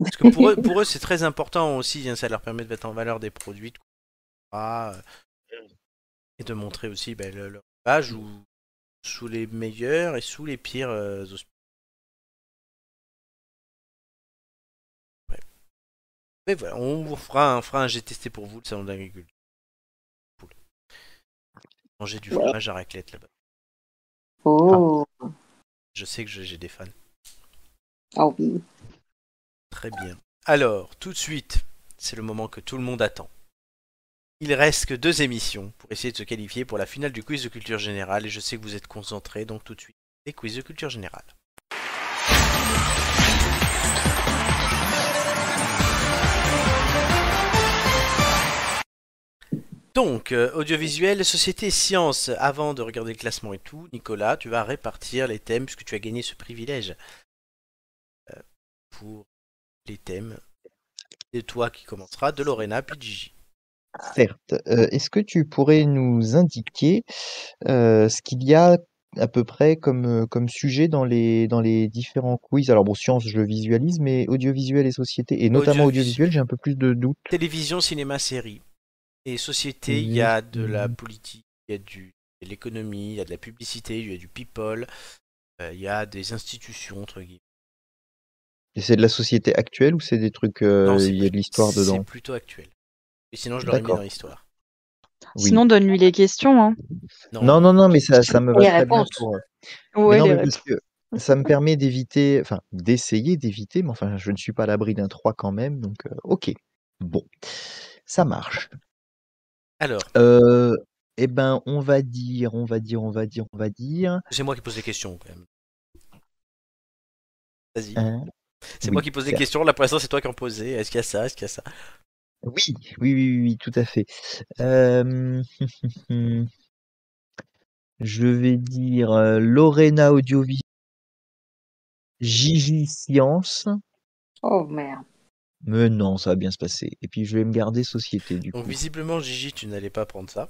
Parce que pour eux, pour eux c'est très important aussi, hein, ça leur permet de mettre en valeur des produits, de ah, euh, et de montrer aussi ben, le- leur page où, sous les meilleurs et sous les pires euh, hospitaux. Ouais. Mais voilà, on vous fera un, fera un j'ai testé pour vous le salon d'agriculture. Cool. Manger du fromage à raclette là-bas. Oh, Je sais que j'ai des fans. ah oui. Très bien. Alors, tout de suite, c'est le moment que tout le monde attend. Il reste que deux émissions pour essayer de se qualifier pour la finale du quiz de culture générale et je sais que vous êtes concentrés, donc tout de suite, les quiz de culture générale. Donc, euh, audiovisuel, société sciences, avant de regarder le classement et tout, Nicolas, tu vas répartir les thèmes puisque tu as gagné ce privilège. Euh, pour les thèmes. C'est toi qui commencera, de Lorena puis Gigi. Certes. Euh, Est-ce que tu pourrais nous indiquer euh, ce qu'il y a à peu près comme, euh, comme sujet dans les, dans les différents quiz? Alors bon, sciences, je le visualise, mais audiovisuel et société, et notamment Audiovisuel. audiovisuel, j'ai un peu plus de doutes. Télévision, cinéma, série. Et société, il y a de la politique, il y a du, de l'économie, il y a de la publicité, il y a du people, euh, il y a des institutions, entre guillemets. Et c'est de la société actuelle ou c'est des trucs, euh, Non, c'est il y a de l'histoire C'est dedans? plutôt actuel. Et sinon, je l'aurais mis dans l'histoire. Oui. Sinon, donne-lui les questions. Hein. Non, non, non, mais ça, ça me va Les très bien réponses. pour. euh, Mais non, mais réponses. parce que ça me permet d'éviter, enfin, d'essayer d'éviter, mais enfin, je ne suis pas à l'abri d'un 3 quand même, donc euh, ok. Bon, ça marche. Alors, Euh, eh ben, on va dire, on va dire, on va dire, on va dire. c'est moi qui pose les questions, quand même. Vas-y. hein, C'est oui, moi qui pose les certes. questions, là pour l'instant c'est toi qui en posais. Est-ce qu'il y a ça? Est-ce qu'il y a ça? Oui, oui, oui, oui, tout à fait. Euh, Je vais dire euh, Lorena Audiovisuel, Gigi Science. Oh merde. Mais non, ça va bien se passer. Et puis je vais me garder société du Donc coup. visiblement Gigi tu n'allais pas prendre ça.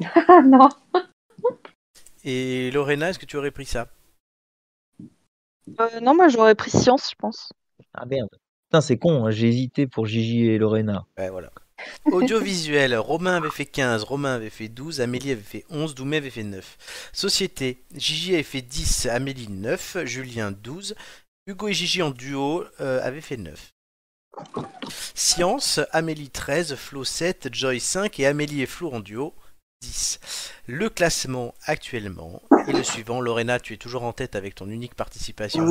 Non. Et Lorena, est-ce que tu aurais pris ça? Euh, non, moi j'aurais pris science, je pense. Ah merde. Putain, c'est con, hein, j'ai hésité pour Gigi et Lorena. Ouais, voilà. Audiovisuel, Romain avait fait 15, Romain avait fait 12, Amélie avait fait 11, Doumé avait fait 9. Société, Gigi avait fait 10, Amélie 9, Julien 12, Hugo et Gigi en duo euh, avaient fait 9. Science, Amélie 13, Flo 7, Joy 5 et Amélie et Flo en duo 10. Le classement actuellement est le suivant. Lorena, tu es toujours en tête avec ton unique participation.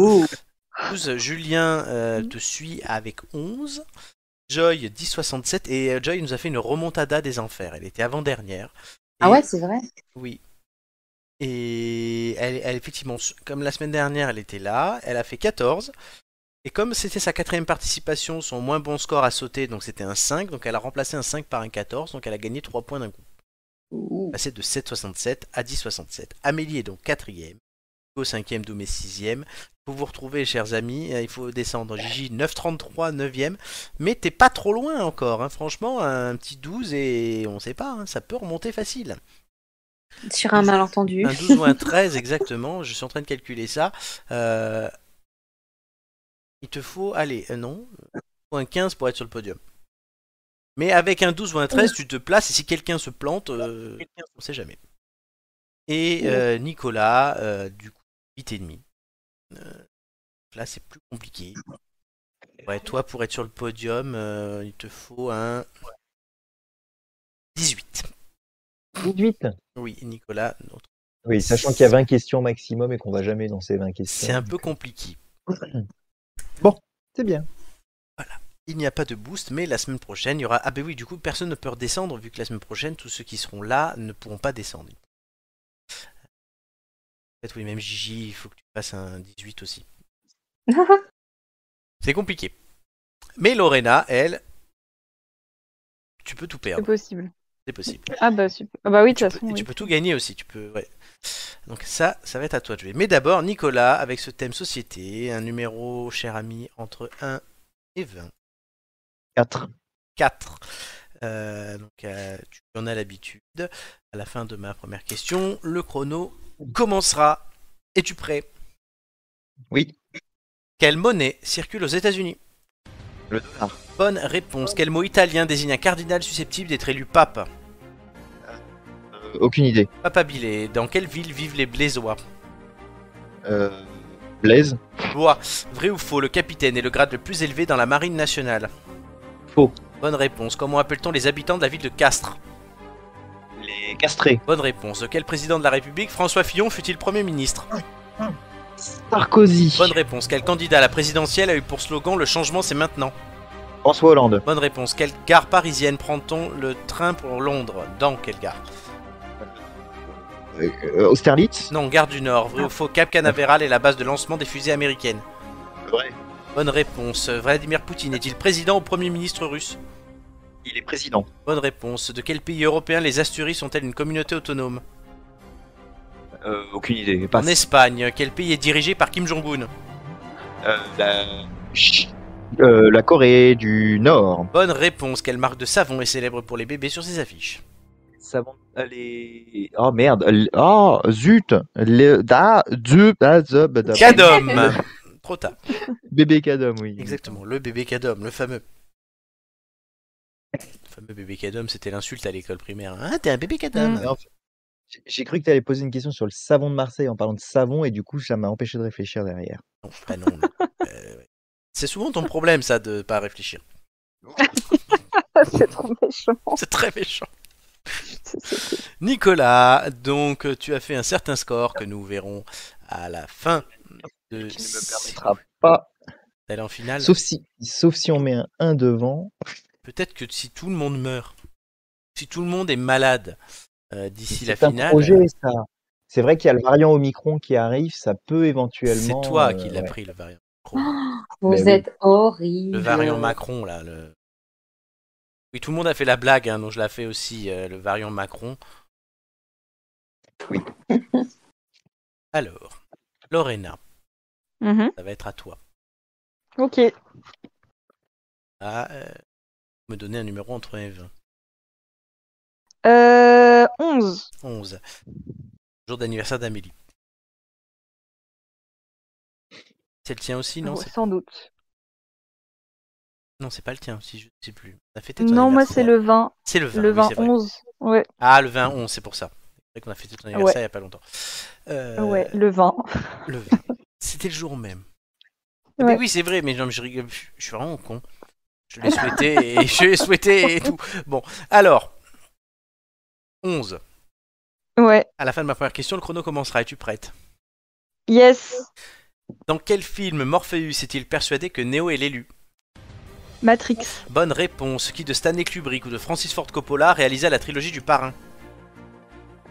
12. Julien euh, te suit avec 11. Joy 10,67 et euh, Joy nous a fait une remontada des enfers. Elle était avant-dernière. Ah Et- ouais, c'est vrai? Oui. Et elle, elle, effectivement, comme la semaine dernière, elle était là, elle a fait 14. Et comme c'était sa quatrième participation, son moins bon score a sauté, donc c'était un 5, donc elle a remplacé un 5 par un 14, donc elle a gagné 3 points d'un coup. Passé de 7,67 à 10,67. Amélie est donc quatrième. Hugo cinquième, Doumé sixième. Pour vous retrouver, chers amis, euh, il faut descendre. Gigi 9,33, 9ème. Mais t'es pas trop loin encore, hein. franchement, un petit 12 et on sait pas, hein, ça peut remonter facile. Sur un malentendu. Un 12 ou un 13 exactement, je suis en train de calculer ça. Euh, Il te faut, allez, euh, non, il faut un 15 pour être sur le podium. Mais avec un 12 ou un 13, tu te places et si quelqu'un se plante, euh, on sait jamais. Et euh, Nicolas, euh, du coup, 8,5. Euh, là, c'est plus compliqué. Ouais, toi, pour être sur le podium, euh, il te faut un 18. 18. Oui, Nicolas, notre Oui, sachant qu'il y a 20 questions maximum et qu'on va jamais dans ces 20 questions. C'est un peu compliqué. C'est bien. Il n'y a pas de boost, mais la semaine prochaine, il y aura. Ah, ben oui, du coup, personne ne peut redescendre, vu que la semaine prochaine, tous ceux qui seront là ne pourront pas descendre. Peut-être, oui, même Gigi, il faut que tu fasses un 18 aussi. C'est compliqué. Mais Lorena, elle, tu peux tout C'est perdre. possible. C'est possible. Ah bah super. Ah bah oui, de Tu toute façon. et oui. tu peux tout gagner aussi. Tu peux, ouais. Donc ça, ça va être à toi de jouer. Mais d'abord, Nicolas, avec ce thème société, un numéro, cher ami, entre 1 et 20. 4. 4. Euh, donc, euh, tu en as l'habitude. À la fin de ma première question, le chrono commencera. Es-tu prêt? Oui. Quelle monnaie circule aux États-Unis? Le dollar. Bonne réponse. Quel mot italien désigne un cardinal susceptible d'être élu pape? Euh, aucune idée. Papabile. Dans quelle ville vivent les Blésois Euh, Blaise. Bois. Vrai ou faux Le capitaine est le grade le plus élevé dans la marine nationale? Faux. Bonne réponse. Comment appelle-t-on les habitants de la ville de Castres Les castrés. Bonne réponse. De quel président de la République François Fillon fut-il Premier ministre Sarkozy. Bonne réponse. Quel candidat à la présidentielle a eu pour slogan Le changement c'est maintenant François Hollande. Bonne réponse. Quelle gare parisienne prend-on le train pour Londres? Dans quelle gare? Euh, euh, Austerlitz. Non, gare du Nord. Vrai ou faux Cap Canaveral est la base de lancement des fusées américaines. Vrai. Bonne réponse. Vladimir Poutine est-il président ou Premier ministre russe? Il est président. Bonne réponse. De quel pays européen les Asturies sont-elles une communauté autonome? Euh, aucune idée. En. Espagne. Quel pays est dirigé par Kim Jong-un? Euh, la... Euh, la Corée du Nord. Bonne réponse. Quelle marque de savon est célèbre pour les bébés sur ses affiches? Savon. Les... Oh merde. Oh zut. Le... Da. Du. Da- Cadom Trop tard. Bébé Cadom, oui. Exactement, le bébé Cadom, le fameux. Le fameux bébé Cadom, c'était l'insulte à l'école primaire. Ah, t'es un bébé Cadom Mm. J'ai- cru que tu allais poser une question sur le savon de Marseille en parlant de savon et du coup ça m'a empêché de réfléchir derrière. Non, bah non, non. Euh. C'est souvent ton problème, ça, de pas réfléchir. c'est trop méchant. C'est très méchant. Nicolas, donc tu as fait un certain score que nous verrons à la fin de Qui ne me permettra pas. d'aller en finale. Sauf si, sauf si on met un 1 devant. Peut-être que si tout le monde meurt, si tout le monde est malade euh, d'ici la C'est un finale, projet ça. C'est vrai qu'il y a le variant Omicron qui arrive, ça peut c'est éventuellement. toi euh, qui l'as ouais. pris, le variant. Macron. Vous Ben oui. êtes horrible. Le variant Macron, là. Le... Oui, tout le monde a fait la blague, hein, donc je l'ai fait aussi, euh, le variant Macron. Oui. Alors, Lorena, Mhm. ça va être à toi. Ok. À euh, me donner un numéro entre 1 et 20. Euh, 11. 11. Jour d'anniversaire d'Amélie. C'est le tien aussi, non? Ouais, c'est- sans doute. Non, c'est pas le tien, si je sais plus. T'as fêté ton Non, moi c'est le 20. C'est le 20. Le oui, 20, c'est vrai. 11. Ouais, Ah, le 20, 11, c'est pour ça. C'est vrai qu'on a fêté ton anniversaire il y a pas longtemps. Euh, ouais, le 20. Le 20. C'était le jour même. Ouais. oui, c'est vrai, mais non, je rigole. Je je suis vraiment con. Je l'ai souhaité et je l'ai souhaité et tout. Bon, alors. 11. Ouais. À la fin de ma première question, le chrono commencera. Es-tu prête? Yes. Dans quel film Morpheus est-il persuadé que Neo est l'élu? Matrix. Bonne réponse. Qui de Stanley Kubrick ou de Francis Ford Coppola réalisa la trilogie du Parrain?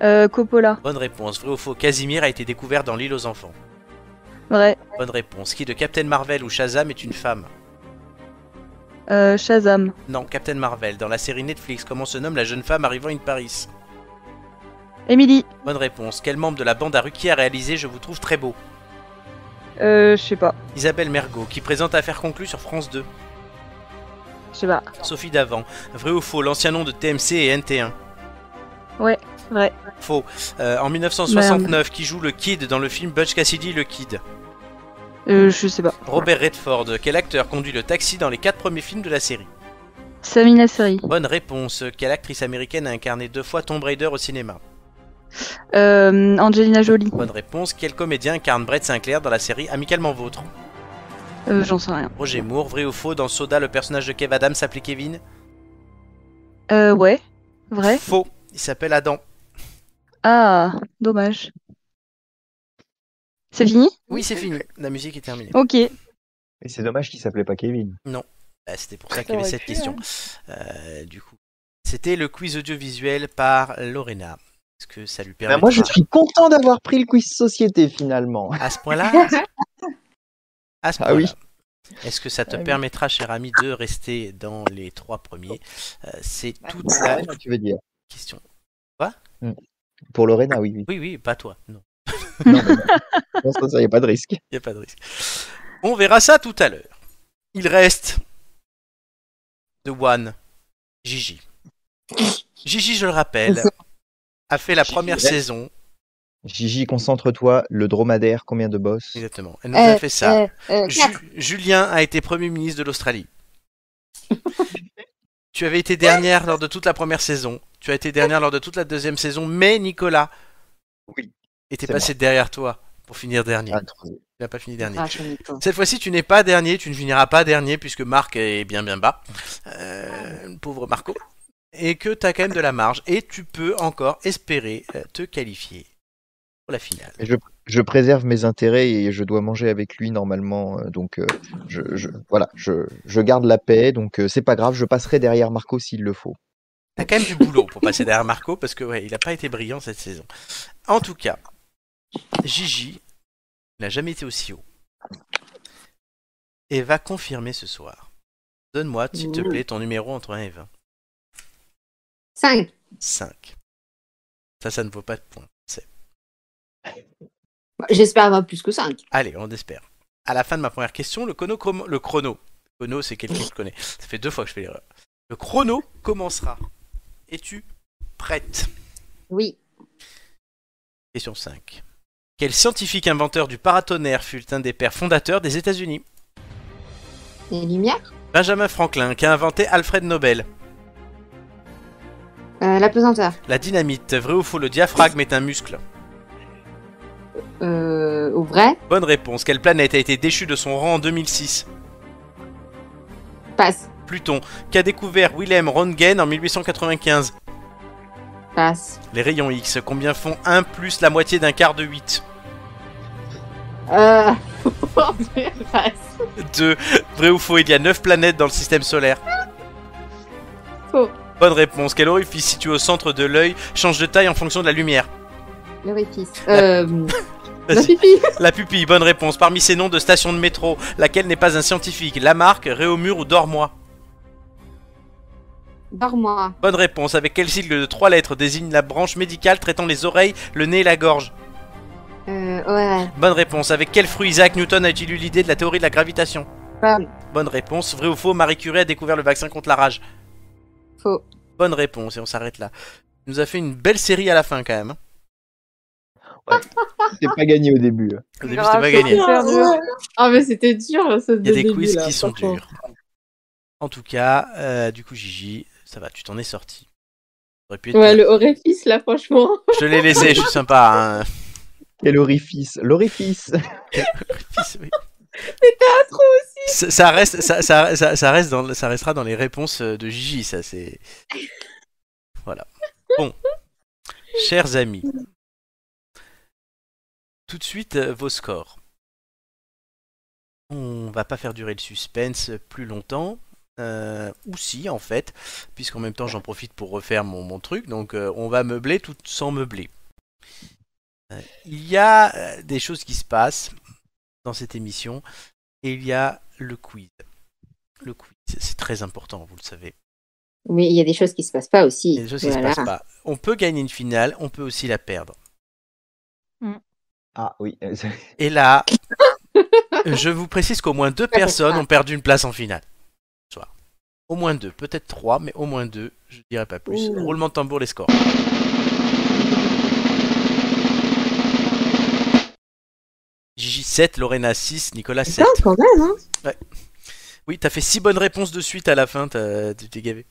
Euh, Coppola. Bonne réponse. Vrai ou faux Casimir a été découvert dans L'île aux enfants. Vrai. Bonne réponse. Qui de Captain Marvel ou Shazam est une femme Euh, Shazam. Non, Captain Marvel. Dans la série Netflix, comment se nomme la jeune femme arrivant in Paris Emily. Bonne réponse. Quel membre de la bande à Ruquier a réalisé Je vous trouve très beau Euh, je sais pas. Isabelle Mergot, qui présente Affaires conclues sur France 2. Je sais pas. Sophie Davant. Vrai ou faux L'ancien nom de TMC est NT1. Ouais, vrai. Faux. Euh, en 1969, qui joue le Kid dans le film Butch Cassidy le Kid? Euh, je sais pas. Robert Redford. Quel acteur conduit le taxi dans les quatre premiers films de la série? Samina Seri. Bonne réponse. Quelle actrice américaine a incarné deux fois Tomb Raider au cinéma? Euh, Angelina Jolie. Bonne réponse. Quel comédien incarne Brett Sinclair dans la série Amicalement Vôtre? Euh, j'en sais rien. Roger Moore. Vrai ou faux Dans Soda, le personnage de Kev Adams s'appelait Kevin? Euh, ouais. Vrai? Faux. Il s'appelle Adam. Ah, dommage. C'est fini Oui, c'est fini. La musique est terminée. Ok. Et c'est dommage qu'il s'appelait pas Kevin. Bah, C'était pour ça qu'il y avait cette pu, question. Euh, du coup, c'était le quiz audiovisuel par Lorena. Est-ce que ça lui permet Bah, moi je suis content d'avoir pris le quiz société finalement. à ce point-là À ce Ah oui. Est-ce que ça te Ah oui. permettra, cher ami, de rester dans les trois premiers? Euh, C'est toute la tu veux dire question. Pour Lorena, oui. oui. Oui, oui, pas toi. Non, Non, mais non. Non, ça, il n'y a pas de risque. il n'y a pas de risque. On verra ça tout à l'heure. Il reste The One, Gigi. Gigi, je le rappelle, a fait la Gigi première reste. saison. Gigi, concentre-toi. Le dromadaire, combien de boss Exactement. Elle nous a fait ça. Euh, euh, Ju- Julien a été Premier ministre de l'Australie. Tu avais été dernière lors de toute la première saison. Tu as été dernière lors de toute la deuxième saison, mais Nicolas Oui. Était C'est passé derrière toi pour finir dernier. Ah, Tu n'as pas fini dernier. Ah. Cette fois-ci, tu n'es pas dernier, tu ne finiras pas dernier puisque Marc est bien bien bas. Euh, pauvre Marco. Et que tu as quand même de la marge. Et tu peux encore espérer euh, te qualifier pour la finale. Je, je préserve mes intérêts et je dois manger avec lui normalement. euh, Donc euh, je, je- voilà, je, je garde la paix. Donc euh, c'est pas grave, je passerai derrière Marco s'il le faut. T'as quand même du boulot pour passer derrière Marco parce que ouais, il n'a pas été brillant cette saison. En tout cas, Gigi n'a jamais été aussi haut. Et va confirmer ce soir. Donne-moi, s'il te Ouh. plaît, ton numéro entre 1 et 20. 5. 5. Ça, ça ne vaut pas de points. C'est- J'espère avoir plus que 5. Allez, on espère. À la fin de ma première question, le chrono, com- le chrono. Chrono, c'est quelqu'un que je connais. Ça fait deux fois que je fais l'erreur. Le chrono commencera. Es-tu prête? Oui. Question 5. Quel scientifique inventeur du paratonnerre fut un des pères fondateurs des États-Unis? Les lumières? Benjamin Franklin, qui a inventé Alfred Nobel. Euh, La pesanteur. La dynamite, vrai ou faux, le diaphragme est un muscle? Euh, au vrai? Bonne réponse. Quelle planète a été déchue de son rang en 2006 Passe. Pluton, qu'a découvert Wilhelm Röntgen en 1895. Passe. Les rayons X, combien font 1 plus la moitié d'un quart de 8 Euh... Passe. 2. Vrai ou faux, il y a 9 planètes dans le système solaire. Faux. Bonne réponse. Quel orifice situé au centre de l'œil change de taille en fonction de la lumière L'orifice. Euh... La pipi. La pupille, bonne réponse. Parmi ces noms de stations de métro, laquelle n'est pas un scientifique? Lamarck, Réaumur ou Dormois? Bonne réponse. Avec quel sigle de trois lettres désigne la branche médicale traitant les oreilles, le nez et la gorge Euh... Ouais. Bonne réponse. Avec quel fruit Isaac Newton a-t-il eu l'idée de la théorie de la gravitation Pomme. Bonne réponse. Vrai ou faux, Marie Curie a découvert le vaccin contre la rage Faux. Bonne réponse. Et on s'arrête là. Il nous a fait une belle série à la fin quand même. hein. C'est pas gagné au début. hein. Au début, c'était pas gagné. Ah mais c'était dur ce Il y a des quiz qui sont durs. En tout cas, euh, du coup, Gigi, ça va, tu t'en es sorti. Ouais, le orifice là, franchement. Je te l'ai laissé, je suis sympa. Hein. Quel orifice L'orifice oui. trop Ça, ça reste, ça, ça, ça, ça reste dans, ça restera dans les réponses euh, de Gigi, ça c'est. Voilà. Bon, chers amis, tout de suite euh, vos scores. On va pas faire durer le suspense plus longtemps. Euh, ou si en fait, puisqu'en même temps j'en profite pour refaire mon, mon truc, donc euh, on va meubler tout sans meubler. Euh, il y a euh, des choses qui se passent dans cette émission et il y a le quiz. Le quiz, c'est très important, vous le savez. Mais il y a des choses qui se passent pas aussi. Il y a des choses qui Voilà. se passent pas. On peut gagner une finale, on peut aussi la perdre. Ah oui. Et là, je vous précise qu'au moins deux personnes ont perdu une place en finale. Au moins deux, peut-être trois, mais au moins deux, je dirais pas plus. Ouh. Roulement de tambour, les scores. Gigi 7, Lorena 6, Nicolas 7. Putain, quand même, hein. Oui, t'as fait 6 bonnes réponses de suite à la fin, tu t'es gavé.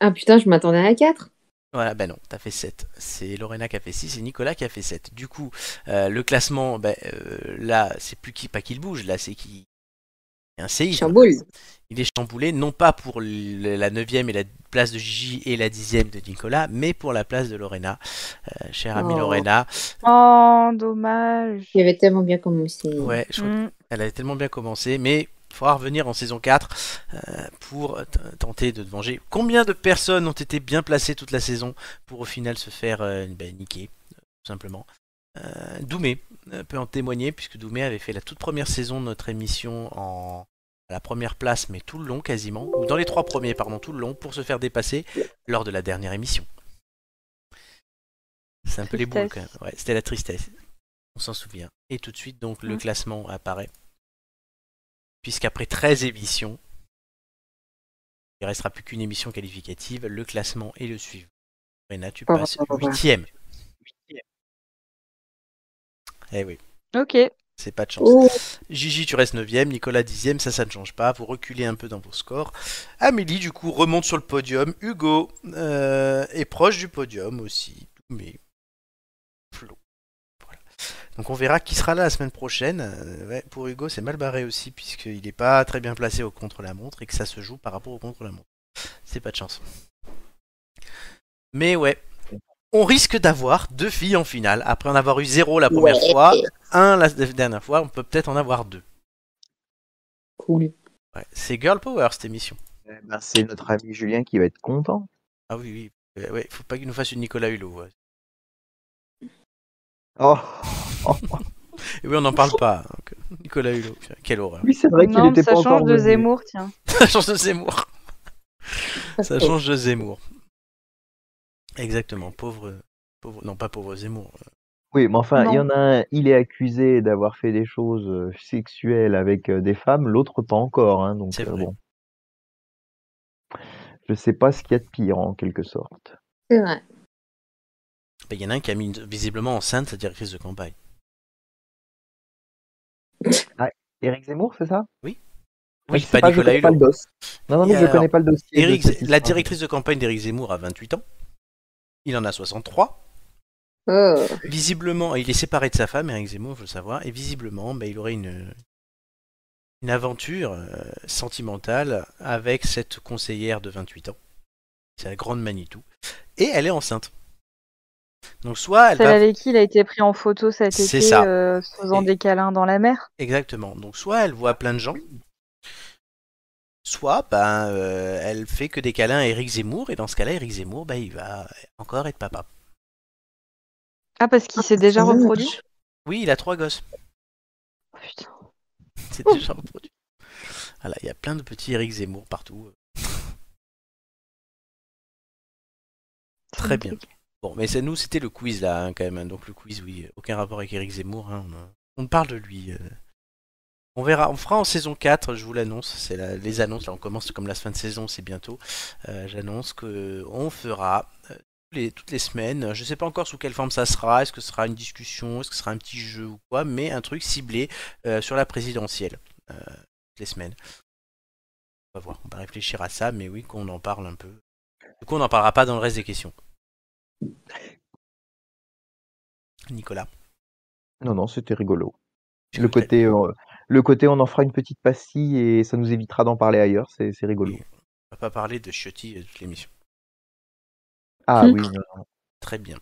Ah putain, je m'attendais à 4. Voilà, bah non, t'as fait 7. C'est Lorena qui a fait 6 et Nicolas qui a fait 7. Du coup, euh, le classement, bah, euh, là, c'est plus qui, pas qu'il bouge, là, c'est qui. C'est un séisme. Chamboule. Il est chamboulé, non pas pour le- la 9ème et la place de Gigi et la 10ème de Nicolas, mais pour la place de Lorena. Euh, chère amie Oh. Lorena, Oh, dommage. Il avait tellement bien commencé. ouais, je crois Mm. qu'elle avait tellement bien commencé, mais il faudra revenir en saison 4 euh, pour tenter de te venger. Combien de personnes ont été bien placées toute la saison pour au final se faire euh, ben, niquer, tout simplement? Euh, Doumé euh, peut en témoigner, puisque Doumé avait fait la toute première saison de notre émission en à la première place, mais tout le long quasiment, ou dans les trois premiers, pardon, tout le long, pour se faire dépasser lors de la dernière émission. C'est un peu les boules quand Tristesse. même. Ouais, c'était la tristesse. On s'en souvient. Et tout de suite, donc, le Mm. classement apparaît. Puisqu'après 13 émissions, il restera plus qu'une émission qualificative, le classement est le suivant. Rena, tu Oh, passes oh, oh. huitième. Eh oui. Ok. C'est pas de chance. Oh, Gigi, tu restes 9ème, Nicolas 10ème, ça, ça ne change pas. Vous reculez un peu dans vos scores. Amélie, du coup, remonte sur le podium. Hugo euh, est proche du podium aussi. Mais. Flo. Voilà. Donc on verra qui sera là la semaine prochaine. Euh, ouais, pour Hugo, c'est mal barré aussi, puisqu'il n'est pas très bien placé au contre-la-montre et que ça se joue par rapport au contre-la-montre. C'est pas de chance. Mais ouais. On risque d'avoir deux filles en finale. Après en avoir eu zéro la première Ouais. fois, un la dernière fois, on peut peut-être en avoir deux. cool. Ouais, c'est Girl Power cette émission. Eh ben, c'est notre ami Julien qui va être content. Ah oui, oui. Euh, ouais, faut pas qu'il nous fasse une Nicolas Hulot. ouais. Oh, Et oui, on n'en parle pas. hein, Nicolas Hulot, quelle horreur. oui, c'est vrai qu'il Non, était ça pas change encore de. Zemmour, tiens. Ça change de Zemmour. Ça change de Zemmour. Exactement, pauvre, pauvre, non pas pauvre Zemmour. Oui, mais enfin, il y en a un, il est accusé d'avoir fait des choses euh, sexuelles avec euh, des femmes, l'autre pas encore. Hein, donc, C'est euh, vrai. bon. Je sais pas ce qu'il y a de pire en quelque sorte. C'est vrai. Il y en a un qui a mis visiblement enceinte sa directrice de campagne. Éric Zemmour, c'est ça? Oui, Ah, je sais pas pas, je connais pas le dos. Non, non, Et mais je alors, connais pas le dossier. de cette la directrice de campagne d'Éric Zemmour a 28 ans. Il en a 63. Oh. Visiblement, il est séparé de sa femme, Eric Zemmour, il faut le savoir, et visiblement, ben, il aurait une, une aventure euh, sentimentale avec cette conseillère de 28 ans. C'est la grande Manitou. Et elle est enceinte. Donc soit elle Celle va... avec qui il a été pris en photo cet C'est été, ça. euh, faisant Et- des câlins dans la mer. Exactement. Donc soit elle voit plein de gens, soit ben, euh, elle fait que des câlins à Eric Zemmour, et dans ce cas-là, Eric Zemmour, ben, il va encore être papa. Ah, parce qu'il s'est déjà reproduit? Oui, il a trois gosses. Oh, putain. C'est déjà reproduit. Voilà, il y a plein de petits Eric Zemmour partout. Très bien. Bon, mais c'est nous, c'était le quiz là, hein, quand même. hein. Donc le quiz, oui, aucun rapport avec Eric Zemmour. hein, on, on parle de lui. euh. On verra, on fera en saison 4, je vous l'annonce. C'est la- les annonces, là, on commence comme la fin de saison, c'est bientôt. Euh, J'annonce que on fera euh, les, toutes les semaines. Je sais pas encore sous quelle forme ça sera. Est-ce que ce sera une discussion, est-ce que ce sera un petit jeu ou quoi, mais un truc ciblé euh, sur la présidentielle. Toutes les semaines. On va voir, on va réfléchir à ça, mais oui, qu'on en parle un peu. Du coup, on n'en parlera pas dans le reste des questions. Nicolas. Non, non, c'était rigolo. Le côté, euh, le côté, on en fera une petite pastille et ça nous évitera d'en parler ailleurs. C'est rigolo. On va pas parler de Chiotti euh, toute l'émission. Ah Hmm. oui, non, non, Très bien.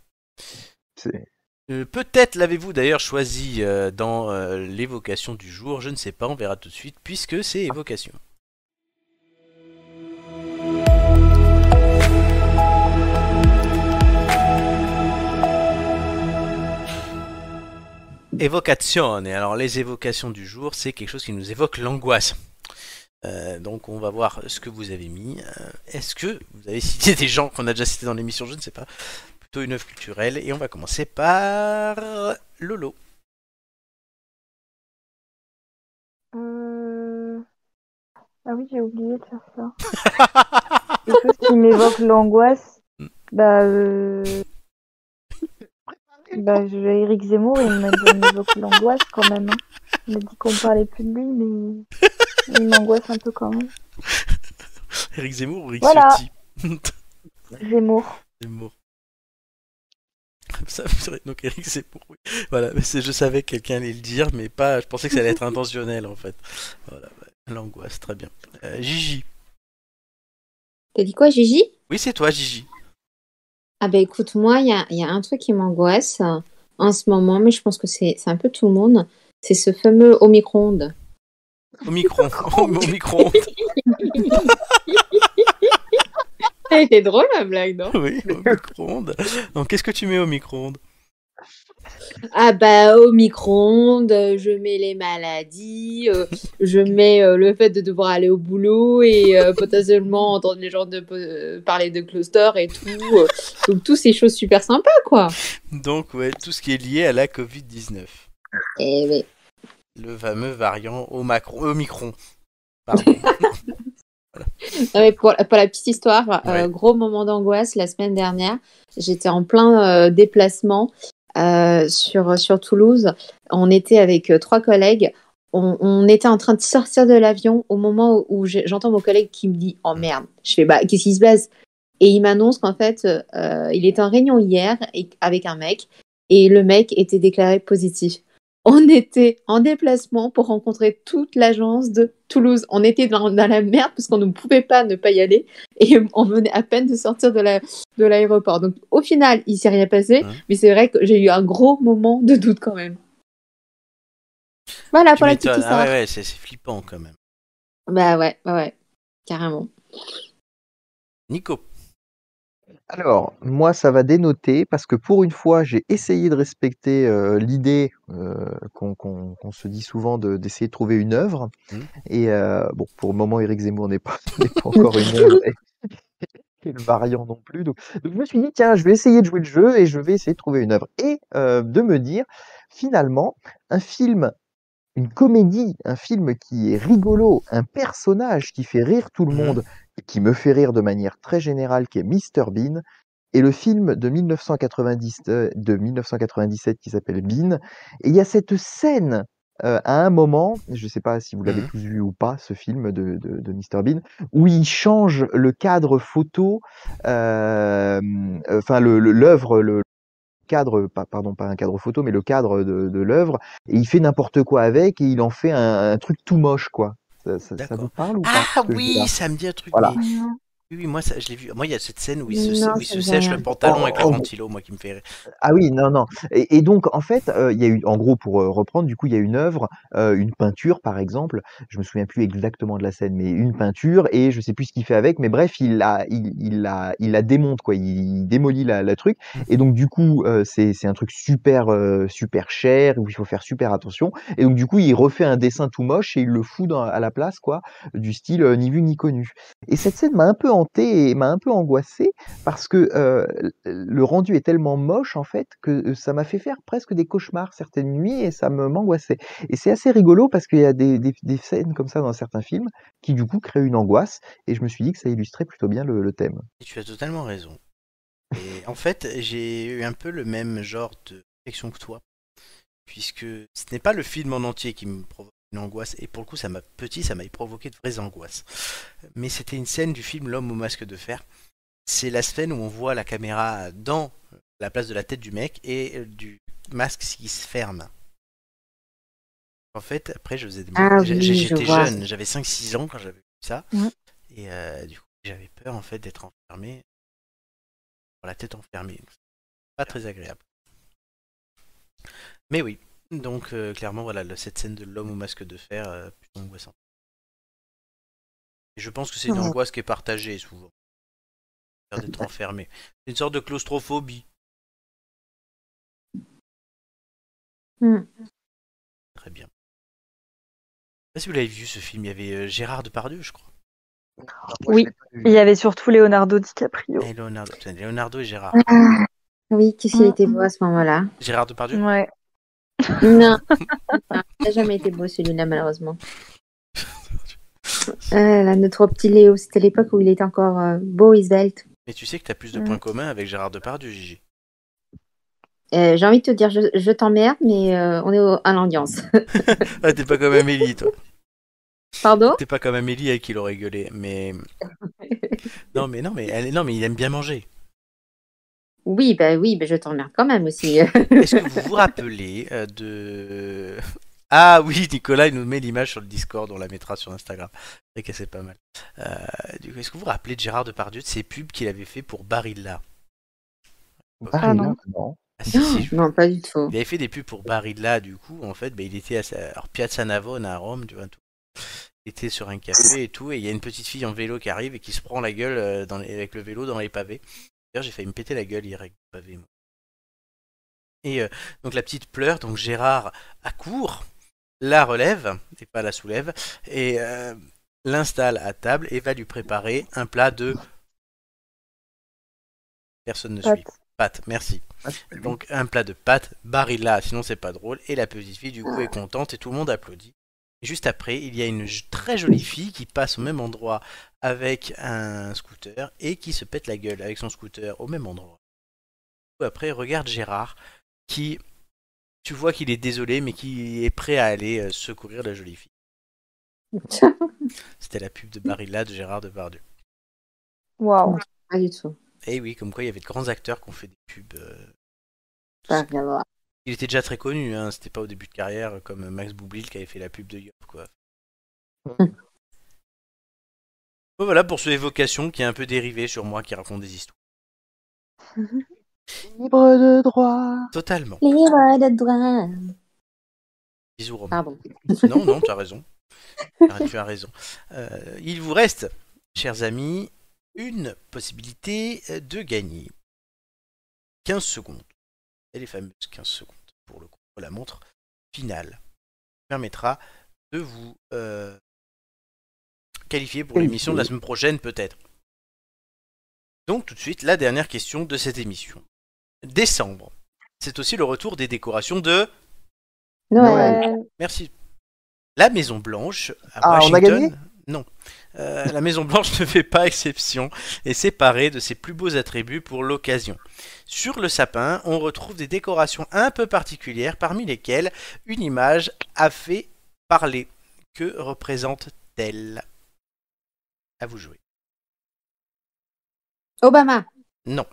Euh, Peut-être l'avez-vous d'ailleurs choisi euh, dans euh, l'évocation du jour, je ne sais pas, on verra tout de suite, puisque c'est évocation. Évocation. Et alors les évocations du jour, c'est quelque chose qui nous évoque l'angoisse. Euh, donc on va voir ce que vous avez mis. Euh, Est-ce que vous avez cité des gens qu'on a déjà cités dans l'émission? Je ne sais pas. Plutôt une œuvre culturelle. Et on va commencer par Lolo. Euh... Ah oui, j'ai oublié de faire ça. Quelque chose qui m'évoque l'angoisse. Mm. Bah, euh... bah je... Eric Zemmour, il m'a- il m'évoque l'angoisse quand même. hein. Il m'a dit qu'on parlait plus de lui, mais il m'angoisse un peu quand même. Eric Zemmour ou Eric Voilà. Ciotti Zemmour. Zemmour. Ça, donc Eric Zemmour, oui. Voilà, mais je savais que quelqu'un allait le dire, mais pas. Je pensais que ça allait être intentionnel en fait. Voilà, l'angoisse, très bien. Euh, Gigi. T'as dit quoi, Gigi? Oui, c'est toi, Gigi. Ah ben écoute, moi, il y a, il y a un truc qui m'angoisse euh, en ce moment, mais je pense que c'est un peu tout le monde. C'est ce fameux au micro-ondes. Au micro. au micro. Elle était drôle la blague, non? Oui, au micro-ondes. Donc, qu'est-ce que tu mets au micro-ondes? Ah bah au micro-ondes, euh, je mets les maladies, euh, je mets euh, le fait de devoir aller au boulot et euh, potentiellement entendre les gens de, euh, parler de cluster et tout. euh, donc tous ces choses super sympas quoi. Donc, ouais, tout ce qui est lié à la Covid-19. Et mais Le fameux variant au, macron, au micron. Pardon. Non, mais pour, pour la petite histoire, euh, Ouais. gros moment d'angoisse la semaine dernière. J'étais en plein euh, déplacement euh, sur, sur Toulouse. On était avec euh, trois collègues. On, était en train de sortir de l'avion au moment où, j'entends mon collègue qui me dit Oh merde. Je fais Bah, qu'est-ce qui se passe? Et il m'annonce qu'en fait, euh, il était en réunion hier avec un mec et le mec était déclaré positif. On était en déplacement pour rencontrer toute l'agence de Toulouse. On était dans, dans la merde parce qu'on ne pouvait pas ne pas y aller et on venait à peine de sortir de la de l'aéroport. Donc au final, il s'est rien passé, Ouais. mais c'est vrai que j'ai eu un gros moment de doute quand même. Voilà Tu pour la petite m'étonnes. histoire. Ah ouais, ouais, c'est flippant quand même. Bah ouais, ouais, ouais, carrément. Nico. Alors, moi, ça va dénoter parce que pour une fois, j'ai essayé de respecter euh, l'idée euh, qu'on qu'on- qu'on se dit souvent de- d'essayer de trouver une œuvre. Mhm. Et euh, bon, pour le moment, Éric Zemmour n'est pas, n'est pas encore une œuvre et, et le variant non plus. Donc, donc je me suis dit, tiens, je vais essayer de jouer le jeu et je vais essayer de trouver une œuvre. Et euh, de me dire, finalement, un film, une comédie, un film qui est rigolo, un personnage qui fait rire tout le Mhm. monde, qui me fait rire de manière très générale, qui est Mr Bean, et le film de 1990, euh, de 1997 qui s'appelle Bean. Et il y a cette scène euh, à un moment, je ne sais pas si vous l'avez Mhm. tous vu ou pas, ce film de, de, de Mr Bean, où il change le cadre photo, euh, euh, enfin le le- l'œuvre, le, cadre, pas, pardon, pas un cadre photo, mais le cadre de, de l'œuvre, et il fait n'importe quoi avec, et il en fait un, un truc tout moche, quoi. Ça, ça- vous parle ou pas Ah oui, ça me dit un truc. Voilà. mais- Oui, oui, moi, ça, je l'ai vu. Moi, il y a cette scène où il se, Non, où il se sèche rien. le pantalon Oh, avec le oh, ventilo, moi qui me fait rire. Ah oui, non, non. Et, et donc, en fait, euh, il y a eu, en gros, pour euh, reprendre, du coup, il y a une œuvre, euh, une peinture, par exemple. Je me souviens plus exactement de la scène, mais une peinture, et je sais plus ce qu'il fait avec, mais bref, il la, il, il la, il la démonte, quoi. Il, il démolit la, la truc. Et donc, du coup, euh, c'est, c'est un truc super, euh, super cher, où il faut faire super attention. Et donc, du coup, il refait un dessin tout moche et il le fout dans, à la place, quoi, du style euh, ni vu ni connu. Et cette scène m'a un peu et m'a un peu angoissé parce que euh, le rendu est tellement moche en fait que ça m'a fait faire presque des cauchemars certaines nuits et ça m'angoissait. Et c'est assez rigolo parce qu'il y a des, des, scènes comme ça dans certains films qui du coup créent une angoisse et je me suis dit que ça illustrait plutôt bien le, le thème. Et tu as totalement raison. Et en fait, j'ai eu un peu le même genre de réflexion que toi. Puisque ce n'est pas le film en entier qui me provoque une angoisse. Et pour le coup, ça m'a petit, ça m'a provoqué de vraies angoisses. Mais c'était une scène du film L'homme au masque de fer. C'est la scène où on voit la caméra dans la place de la tête du mec et euh, du masque qui se ferme. En fait, après, je faisais des Ah oui, je J'étais jeune, j'avais 5-6 ans quand j'avais vu ça. Et euh, du coup, j'avais peur en fait d'être enfermé. la tête enfermée. Pas très agréable. Mais oui, donc euh, clairement, voilà, cette scène de l'homme au masque de fer, euh, plutôt angoissante. Et je pense que c'est une Ouais. angoisse qui est partagée souvent. D'être enfermé. C'est une sorte de claustrophobie. Hmm. Très bien. Je sais pas si vous l'avez vu ce film, il y avait euh, Gérard Depardieu, je crois. Oui. Il y avait surtout Leonardo DiCaprio. Et Leonardo, putain, Leonardo et Gérard. Ah, oui, qu'est-ce qu'il Mm. était beau à ce moment-là. Gérard Depardieu? Ouais. Non, il n'a jamais été beau celui-là, malheureusement. Euh, là, notre petit Léo, c'était l'époque où il était encore euh, beau et svelte. Mais tu sais que tu as plus de points communs avec Gérard Depardieu, Gigi. Euh, J'ai envie de te dire, je, je t'emmerde, mais euh, on est au- à l'ambiance. Ah, t'es pas comme Amélie, toi. Pardon? T'es pas comme Amélie avec qui il aurait gueulé, mais. Non, mais non, mais elle, non, mais il aime bien manger. Oui, bah oui, bah je t'emmerde quand même aussi. Est-ce que vous vous rappelez euh, de. Ah oui, Nicolas, il nous met l'image sur le Discord, on la mettra sur Instagram. C'est vrai que c'est pas mal. Euh, du coup, Est-ce que vous vous rappelez de Gérard Depardieu, de ses pubs qu'il avait fait pour Barilla? Ah, non. non. ah, si, si, je- non, pas du tout. Il avait fait des pubs pour Barilla, du coup, en fait, bah, il était à sa... alors, Piazza Navona à Rome, tu vois, tout. Il était sur un café et tout, et il y a une petite fille en vélo qui arrive et qui se prend la gueule euh, dans les- avec le vélo dans les pavés. D'ailleurs, j'ai failli me péter la gueule hier avec le pavé, moi. Et euh, donc la petite pleure, donc Gérard accourt, la relève, et pas la soulève, et euh, l'installe à table et va lui préparer un plat de... Personne ne suit. Pâtes, merci. Donc un plat de pâtes, Barilla, sinon c'est pas drôle. Et la petite fille du coup est contente et tout le monde applaudit. Et juste après, il y a une très jolie fille qui passe au même endroit avec un scooter et qui se pète la gueule avec son scooter au même endroit. Après, regarde Gérard qui, tu vois qu'il est désolé, mais qui est prêt à aller euh, secourir la jolie fille. C'était la pub de Barilla de Gérard Depardieu. Waouh. Pas du tout. Et oui, comme quoi il y avait de grands acteurs qui ont fait des pubs. euh. Il était déjà très connu, hein. c'était pas au début de carrière euh, comme Max Boublil qui avait fait la pub de Yop, quoi. Bon, voilà pour ce évocation qui est un peu dérivé sur moi qui raconte des histoires. Libre de droit. Totalement. Libre de droit. Bisous Romain. Pardon. Non, non, tu as raison. Tu as raison. Euh, il vous reste, chers amis, une possibilité euh, de gagner 15 secondes. Et les fameuses 15 secondes pour le contre la montre finale permettra de vous euh, qualifier pour l'émission de la semaine prochaine peut-être. Donc tout de suite, la dernière question de cette émission. Décembre. C'est aussi le retour des décorations de... Noël. Merci. La Maison Blanche à Ah, on a Washington. gagné? Non. Euh, la Maison Blanche ne fait pas exception et s'est parée de ses plus beaux attributs pour l'occasion. Sur le sapin, on retrouve des décorations un peu particulières, parmi lesquelles une image a fait parler. Que représente-t-elle? À vous jouer. Obama. Non.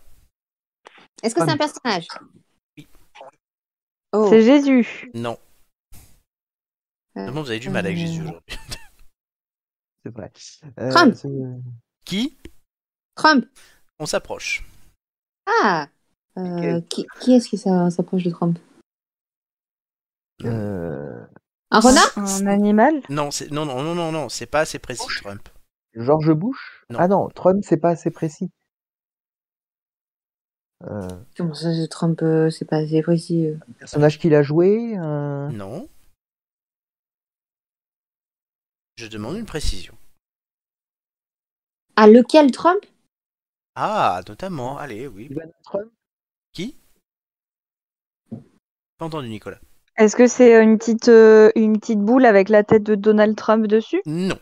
Est-ce que c'est un personnage? Oui. Oh. C'est Jésus. Non. Euh, Vraiment, vous avez du mal avec euh, Jésus aujourd'hui. C'est vrai. Euh, Trump. c'est- Qui? Trump. On s'approche. Ah. Euh, qui qui est-ce qui s'a- s'approche de Trump? Euh, Un renard? Un animal? Non, c'est non, non, non, non, non, c'est pas assez précis, Trump. George Bush? Non. Ah non, Trump, c'est pas assez précis. Euh, Comment ça, c'est Trump euh, C'est pas assez précis. euh? un personnage qu'il a joué Non. Je demande une précision. Ah, lequel Trump? Ah, notamment, allez, oui. Trump? Qui? Pas entendu, Nicolas. Est-ce que c'est une petite, euh, une petite boule avec la tête de Donald Trump dessus? Non.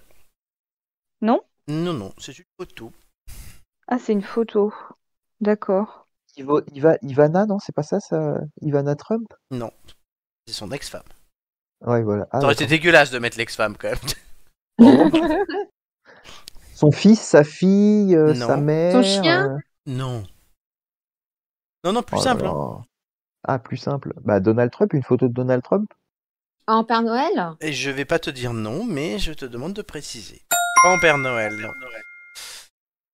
Non? Non, non, c'est une photo. Ah, c'est une photo. D'accord. Ivo- Iva- Ivana, non, c'est pas ça, ça Ivana Trump? Non. C'est son ex-femme. Ouais, voilà. Ah, Ça aurait été dégueulasse de mettre l'ex-femme quand même. Son fils, sa fille, euh, Non. sa mère. Son chien euh, Non. Non, non, plus oh là simple. hein. Ah, plus simple. Bah, Donald Trump, une photo de Donald Trump? En Père Noël? Et je vais pas te dire non, mais je te demande de préciser. Pas en Père Noël, non.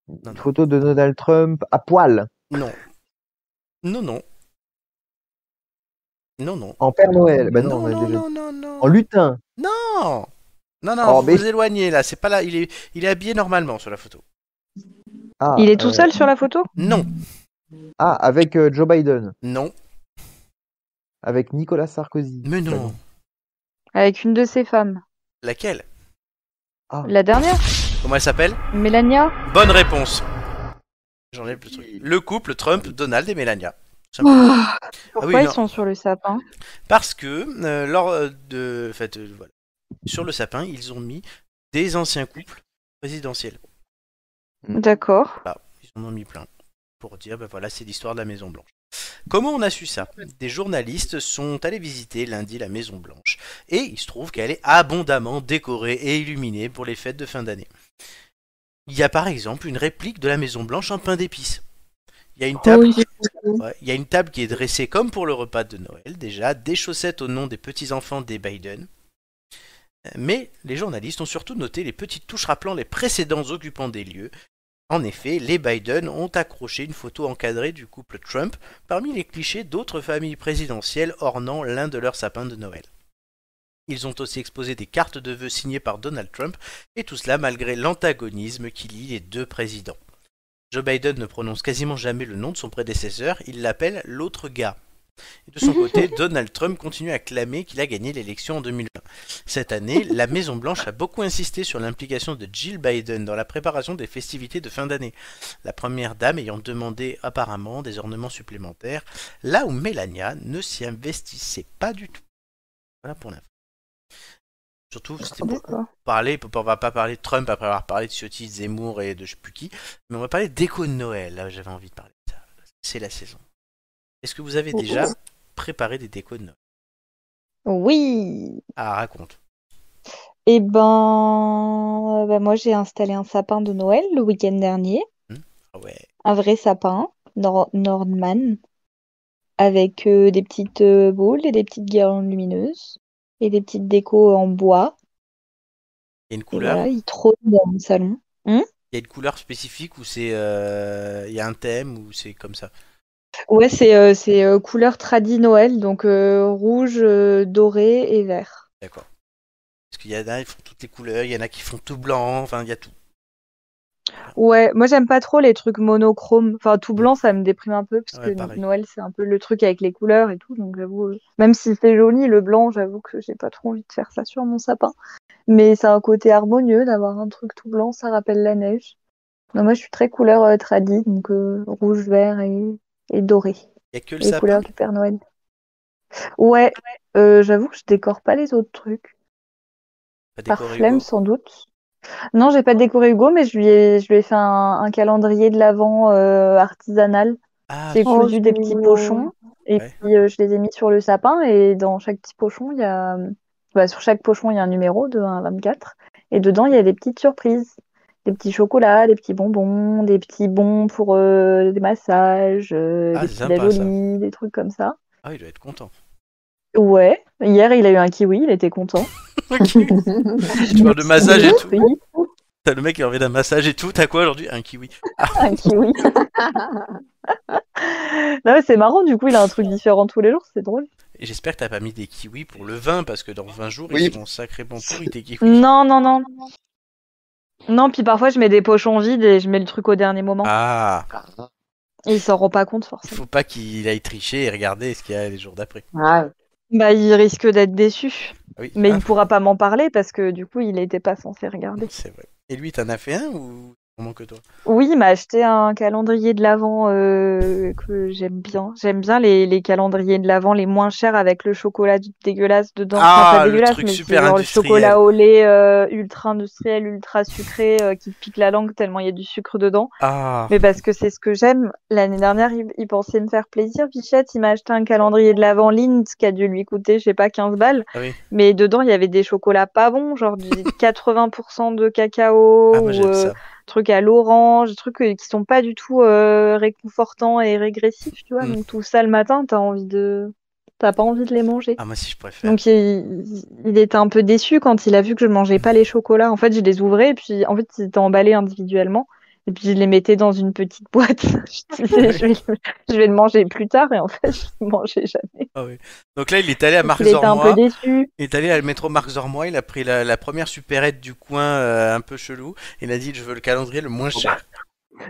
Non, Une non. photo de Donald Trump à poil, Non. Non, non. Non, non. en Père Noël. Bah non, non, on a non, déjà... non, non, non. En lutin. Non Non, non, Oh, vous mais- vous éloignez là, c'est pas là, il est, il est habillé normalement sur la photo. Ah, Il est tout euh, seul sur la photo? Non, Ah, avec euh, Joe Biden, non, avec Nicolas Sarkozy. mais non. Avec une de ses femmes. Laquelle? Ah, La dernière Comment elle s'appelle? Mélania Bonne réponse. J'enlève le truc. Le couple Trump, Donald et Melania. Oh, Pourquoi oui, ils non. sont sur le sapin? Parce que euh, lors de, en fait, euh, voilà, sur le sapin, ils ont mis des anciens couples présidentiels. D'accord. Ils en ont mis plein pour dire, ben voilà, c'est l'histoire de la Maison Blanche. Comment on a su ça? Des journalistes sont allés visiter lundi la Maison Blanche et il se trouve qu'elle est abondamment décorée et illuminée pour les fêtes de fin d'année. Il y a par exemple une réplique de la Maison Blanche en pain d'épices. Il y a une table, oui, Ouais, il y a une table qui est dressée comme pour le repas de Noël déjà, des chaussettes au nom des petits-enfants des Biden. Mais les journalistes ont surtout noté les petites touches rappelant les précédents occupants des lieux. En effet, les Biden ont accroché une photo encadrée du couple Trump parmi les clichés d'autres familles présidentielles ornant l'un de leurs sapins de Noël. Ils ont aussi exposé des cartes de vœux signées par Donald Trump, et tout cela malgré l'antagonisme qui lie les deux présidents. Joe Biden ne prononce quasiment jamais le nom de son prédécesseur, il l'appelle l'autre gars. Et de son côté, Donald Trump continue à clamer qu'il a gagné l'élection en 2020. Cette année, la Maison Blanche a beaucoup insisté sur l'implication de Jill Biden dans la préparation des festivités de fin d'année, la première dame ayant demandé apparemment des ornements supplémentaires, là où Melania ne s'y investissait pas du tout. Voilà pour l'info. Surtout, c'était pour parler, on va pas parler de Trump après avoir parlé de Ciotti, de Zemmour et de je sais plus qui, mais on va parler d'écho de Noël, là j'avais envie de parler de ça. C'est la saison. Est-ce que vous avez déjà préparer des décos de Noël? Oui. Ah, raconte. Eh ben, bah, moi j'ai installé un sapin de Noël le week-end dernier, Ah ouais. un vrai sapin Nor- Nordman, avec euh, des petites euh, boules et des petites guirlandes lumineuses et des petites décos en bois. Il y a une Et couleur? voilà, il trône dans mon salon. Il y a une couleur spécifique ou c'est euh, il y a un thème ou c'est comme ça? Ouais, c'est euh, c'est euh, couleur tradi Noël, donc euh, rouge, euh, doré et vert. D'accord. Parce qu'il y en a, ils font toutes les couleurs, il y en a qui font tout blanc, enfin il y a tout. Ouais, moi j'aime pas trop les trucs monochromes. Enfin, tout blanc, ça me déprime un peu parce Ouais, que pareil. Noël, c'est un peu le truc avec les couleurs et tout. Donc j'avoue, euh, même si c'est joli, le blanc, j'avoue que j'ai pas trop envie de faire ça sur mon sapin. Mais a un côté harmonieux d'avoir un truc tout blanc, ça rappelle la neige. Non, moi je suis très couleur euh, donc euh, rouge, vert et, et doré. Il a que le Les sapin. couleurs du Père Noël. Ouais, euh, j'avoue que je décore pas les autres trucs. Pas Par décoré flemme, Hugo. sans doute. Non, j'ai pas décoré Hugo, mais je lui ai, je lui ai fait un, un calendrier de l'Avent euh, artisanal. Ah, J'ai Oh, cousu des petits pochons et Ouais. puis euh, je les ai mis sur le sapin et dans chaque petit pochon, il y a bah, sur chaque pochon, il y a un numéro de 1 à 24 et dedans, il y a des petites surprises. Des petits chocolats, des petits bonbons, des petits bons pour euh, des massages, euh, Ah, des petits des trucs comme ça. ah, il doit être content. Ouais, hier, il a eu un kiwi, il était content. tu parles de massage et tout. T'as le mec qui a envie d'un massage et tout. T'as quoi aujourd'hui? Un kiwi. un kiwi. Non, mais c'est marrant, du coup, il a un truc différent tous les jours, c'est drôle. Et j'espère que t'as pas mis des kiwis pour le vin parce que dans 20 jours Oui. ils seront sacrément pourris tes kiwis. Non, non, non. Non, puis parfois je mets des pochons vides et je mets le truc au dernier moment. Ah, Et ils s'en rendent pas compte il forcément. faut pas qu'il aille tricher et regarder ce qu'il y a les jours d'après. Ouais. Bah, il risque d'être déçu. Ah Oui. Mais Ah, il pourra pas m'en parler parce que du coup, il était pas censé regarder. C'est vrai. Et lui, t'en as fait un ou que toi Oui, il m'a acheté un calendrier de l'Avent euh, que j'aime bien. J'aime bien les, les calendriers de l'Avent les moins chers avec le chocolat dégueulasse dedans. Ah, Enfin, pas le dégueulasse, truc mais super genre le chocolat au lait euh, ultra industriel, ultra sucré euh, qui pique la langue tellement il y a du sucre dedans. Ah, Mais parce que c'est ce que j'aime. L'année dernière, il, il pensait me faire plaisir. Bichette, il m'a acheté un calendrier de l'Avent Lind qui a dû lui coûter, je sais pas, 15 balles. Ah oui. Mais dedans, il y avait des chocolats pas bons, genre du 80% de cacao ah moi ou ça. Trucs à l'orange, des trucs euh, qui sont pas du tout euh, réconfortants et régressifs, tu vois. Mm. Donc tout ça le matin, t'as envie de, t'as pas envie de les manger. Ah moi si je préfère. Donc il, il était un peu déçu quand il a vu que je mangeais pas les chocolats. En fait, je les ouvrais et puis en fait, ils étaient emballés individuellement. Et puis je les mettais dans une petite boîte. je disais, je vais, le- je vais le manger plus tard et en fait, je le mangeais jamais. Ah oui. Donc là il est allé à Marc il était un peu Zormois. déçu. Il est allé à le métro Marc Zormois. Il a pris la, la première supérette du coin euh, un peu chelou. Il a dit je veux le calendrier le moins cher.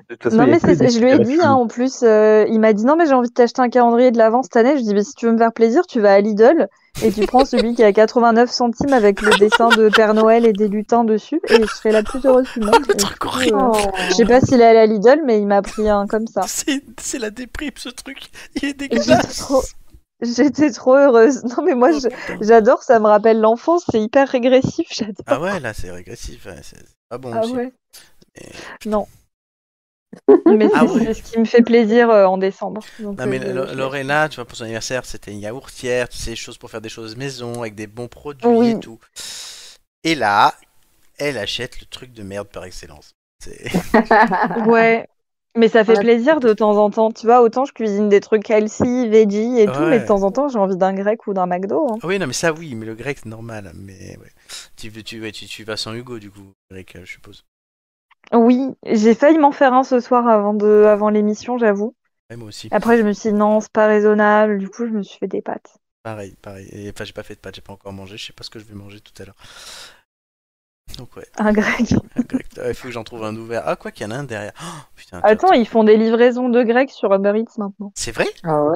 De toute façon, Non mais je lui ai dit hein, en plus, euh, il m'a dit non mais j'ai envie de t'acheter un calendrier de l'avant cette année. Je dis mais si tu veux me faire plaisir, tu vas à Lidl et tu prends celui qui à 89 centimes avec le dessin de Père Noël et des lutins dessus et je serai la plus heureuse du monde. Et truc horrible. euh, je sais pas s'il est allé à Lidl mais il m'a pris un comme ça. C'est la déprime ce truc. Il est J'étais dégueulasse. trop, j'étais trop heureuse. Non mais moi Oh, j'adore, ça me rappelle l'enfance, c'est hyper régressif, j'adore. Ah ouais là c'est régressif. ouais, pas bon Ah aussi. ouais. Mais- Non. Mais Ah c'est ouais. ce qui me fait plaisir euh, en décembre. Donc, Non mais euh, Lorena, tu vois, pour son anniversaire, c'était une yaourtière, tu sais, choses pour faire des choses maison, avec des bons produits Oui. et tout. Et là, elle achète le truc de merde par excellence. C'est- Ouais. Mais ça fait Ouais. plaisir de temps en temps. Tu vois, autant je cuisine des trucs healthy, veggie et tout, mais de temps en temps, j'ai envie d'un grec ou d'un McDo. hein. Ah oui, non mais ça oui, mais le grec c'est normal. Mais ouais. Tu, tu, ouais, tu, tu vas sans Hugo du coup, grec, euh, je suppose. Oui, j'ai failli m'en faire un ce soir avant de, avant l'émission, j'avoue. Ouais, moi aussi. Après, je me suis dit non, c'est pas raisonnable. Du coup, je me suis fait des pâtes. Pareil, pareil. Et, Enfin, j'ai pas fait de pâtes, j'ai pas encore mangé, je sais pas ce que je vais manger tout à l'heure. Donc ouais, Un grec. un grec. Ah, Il faut que j'en trouve un ouvert. Ah, quoi qu'il y en a un derrière. Oh, putain, Attends, tiens, ils font des livraisons de grec sur Uber Eats maintenant. C'est vrai? Ah ouais?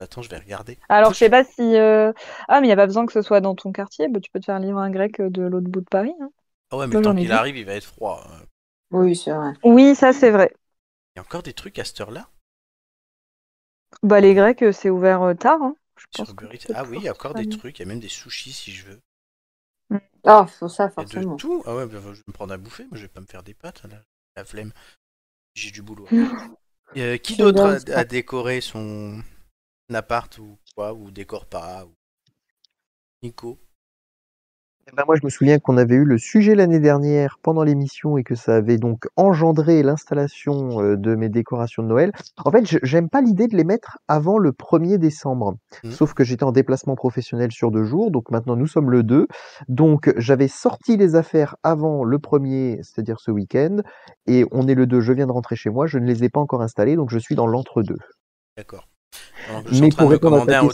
Attends, je vais regarder. Alors, je sais pas si. euh, Ah, mais il n'y a pas besoin que ce soit dans ton quartier. Bah, tu peux te faire livrer un grec de l'autre bout de Paris. hein. Ah ouais, mais ai qu'il arrive, il va être froid. Euh, Oui, c'est vrai. Oui, ça, c'est vrai. Il y a encore des trucs à cette heure-là? Bah, les grecs, euh, c'est ouvert euh, tard. hein. Je pense Ah oui, il y a encore des trucs, il y a même des sushis si je veux. Ah, faut ça, Il y a de forcément. tout. Ah ouais, bah, je vais me prendre à bouffer, mais je vais pas me faire des pâtes, là. La flemme. J'ai du boulot. Euh, qui d'autre a, a décoré son, appart ou quoi, ou décore pas. Ou... Nico? Eh ben, moi, je me souviens qu'on avait eu le sujet l'année dernière pendant l'émission et que ça avait donc engendré l'installation euh, de mes décorations de Noël. En fait, j'aime pas l'idée de les mettre avant le 1er décembre. Mhm. Sauf que j'étais en déplacement professionnel sur deux jours, donc maintenant nous sommes le 2. Donc j'avais sorti les affaires avant le 1er, c'est-à-dire ce week-end, et on est le 2, je viens de rentrer chez moi, je ne les ai pas encore installés, donc je suis dans l'entre-deux. D'accord. Donc, je suis Mais en train pour de ta commander un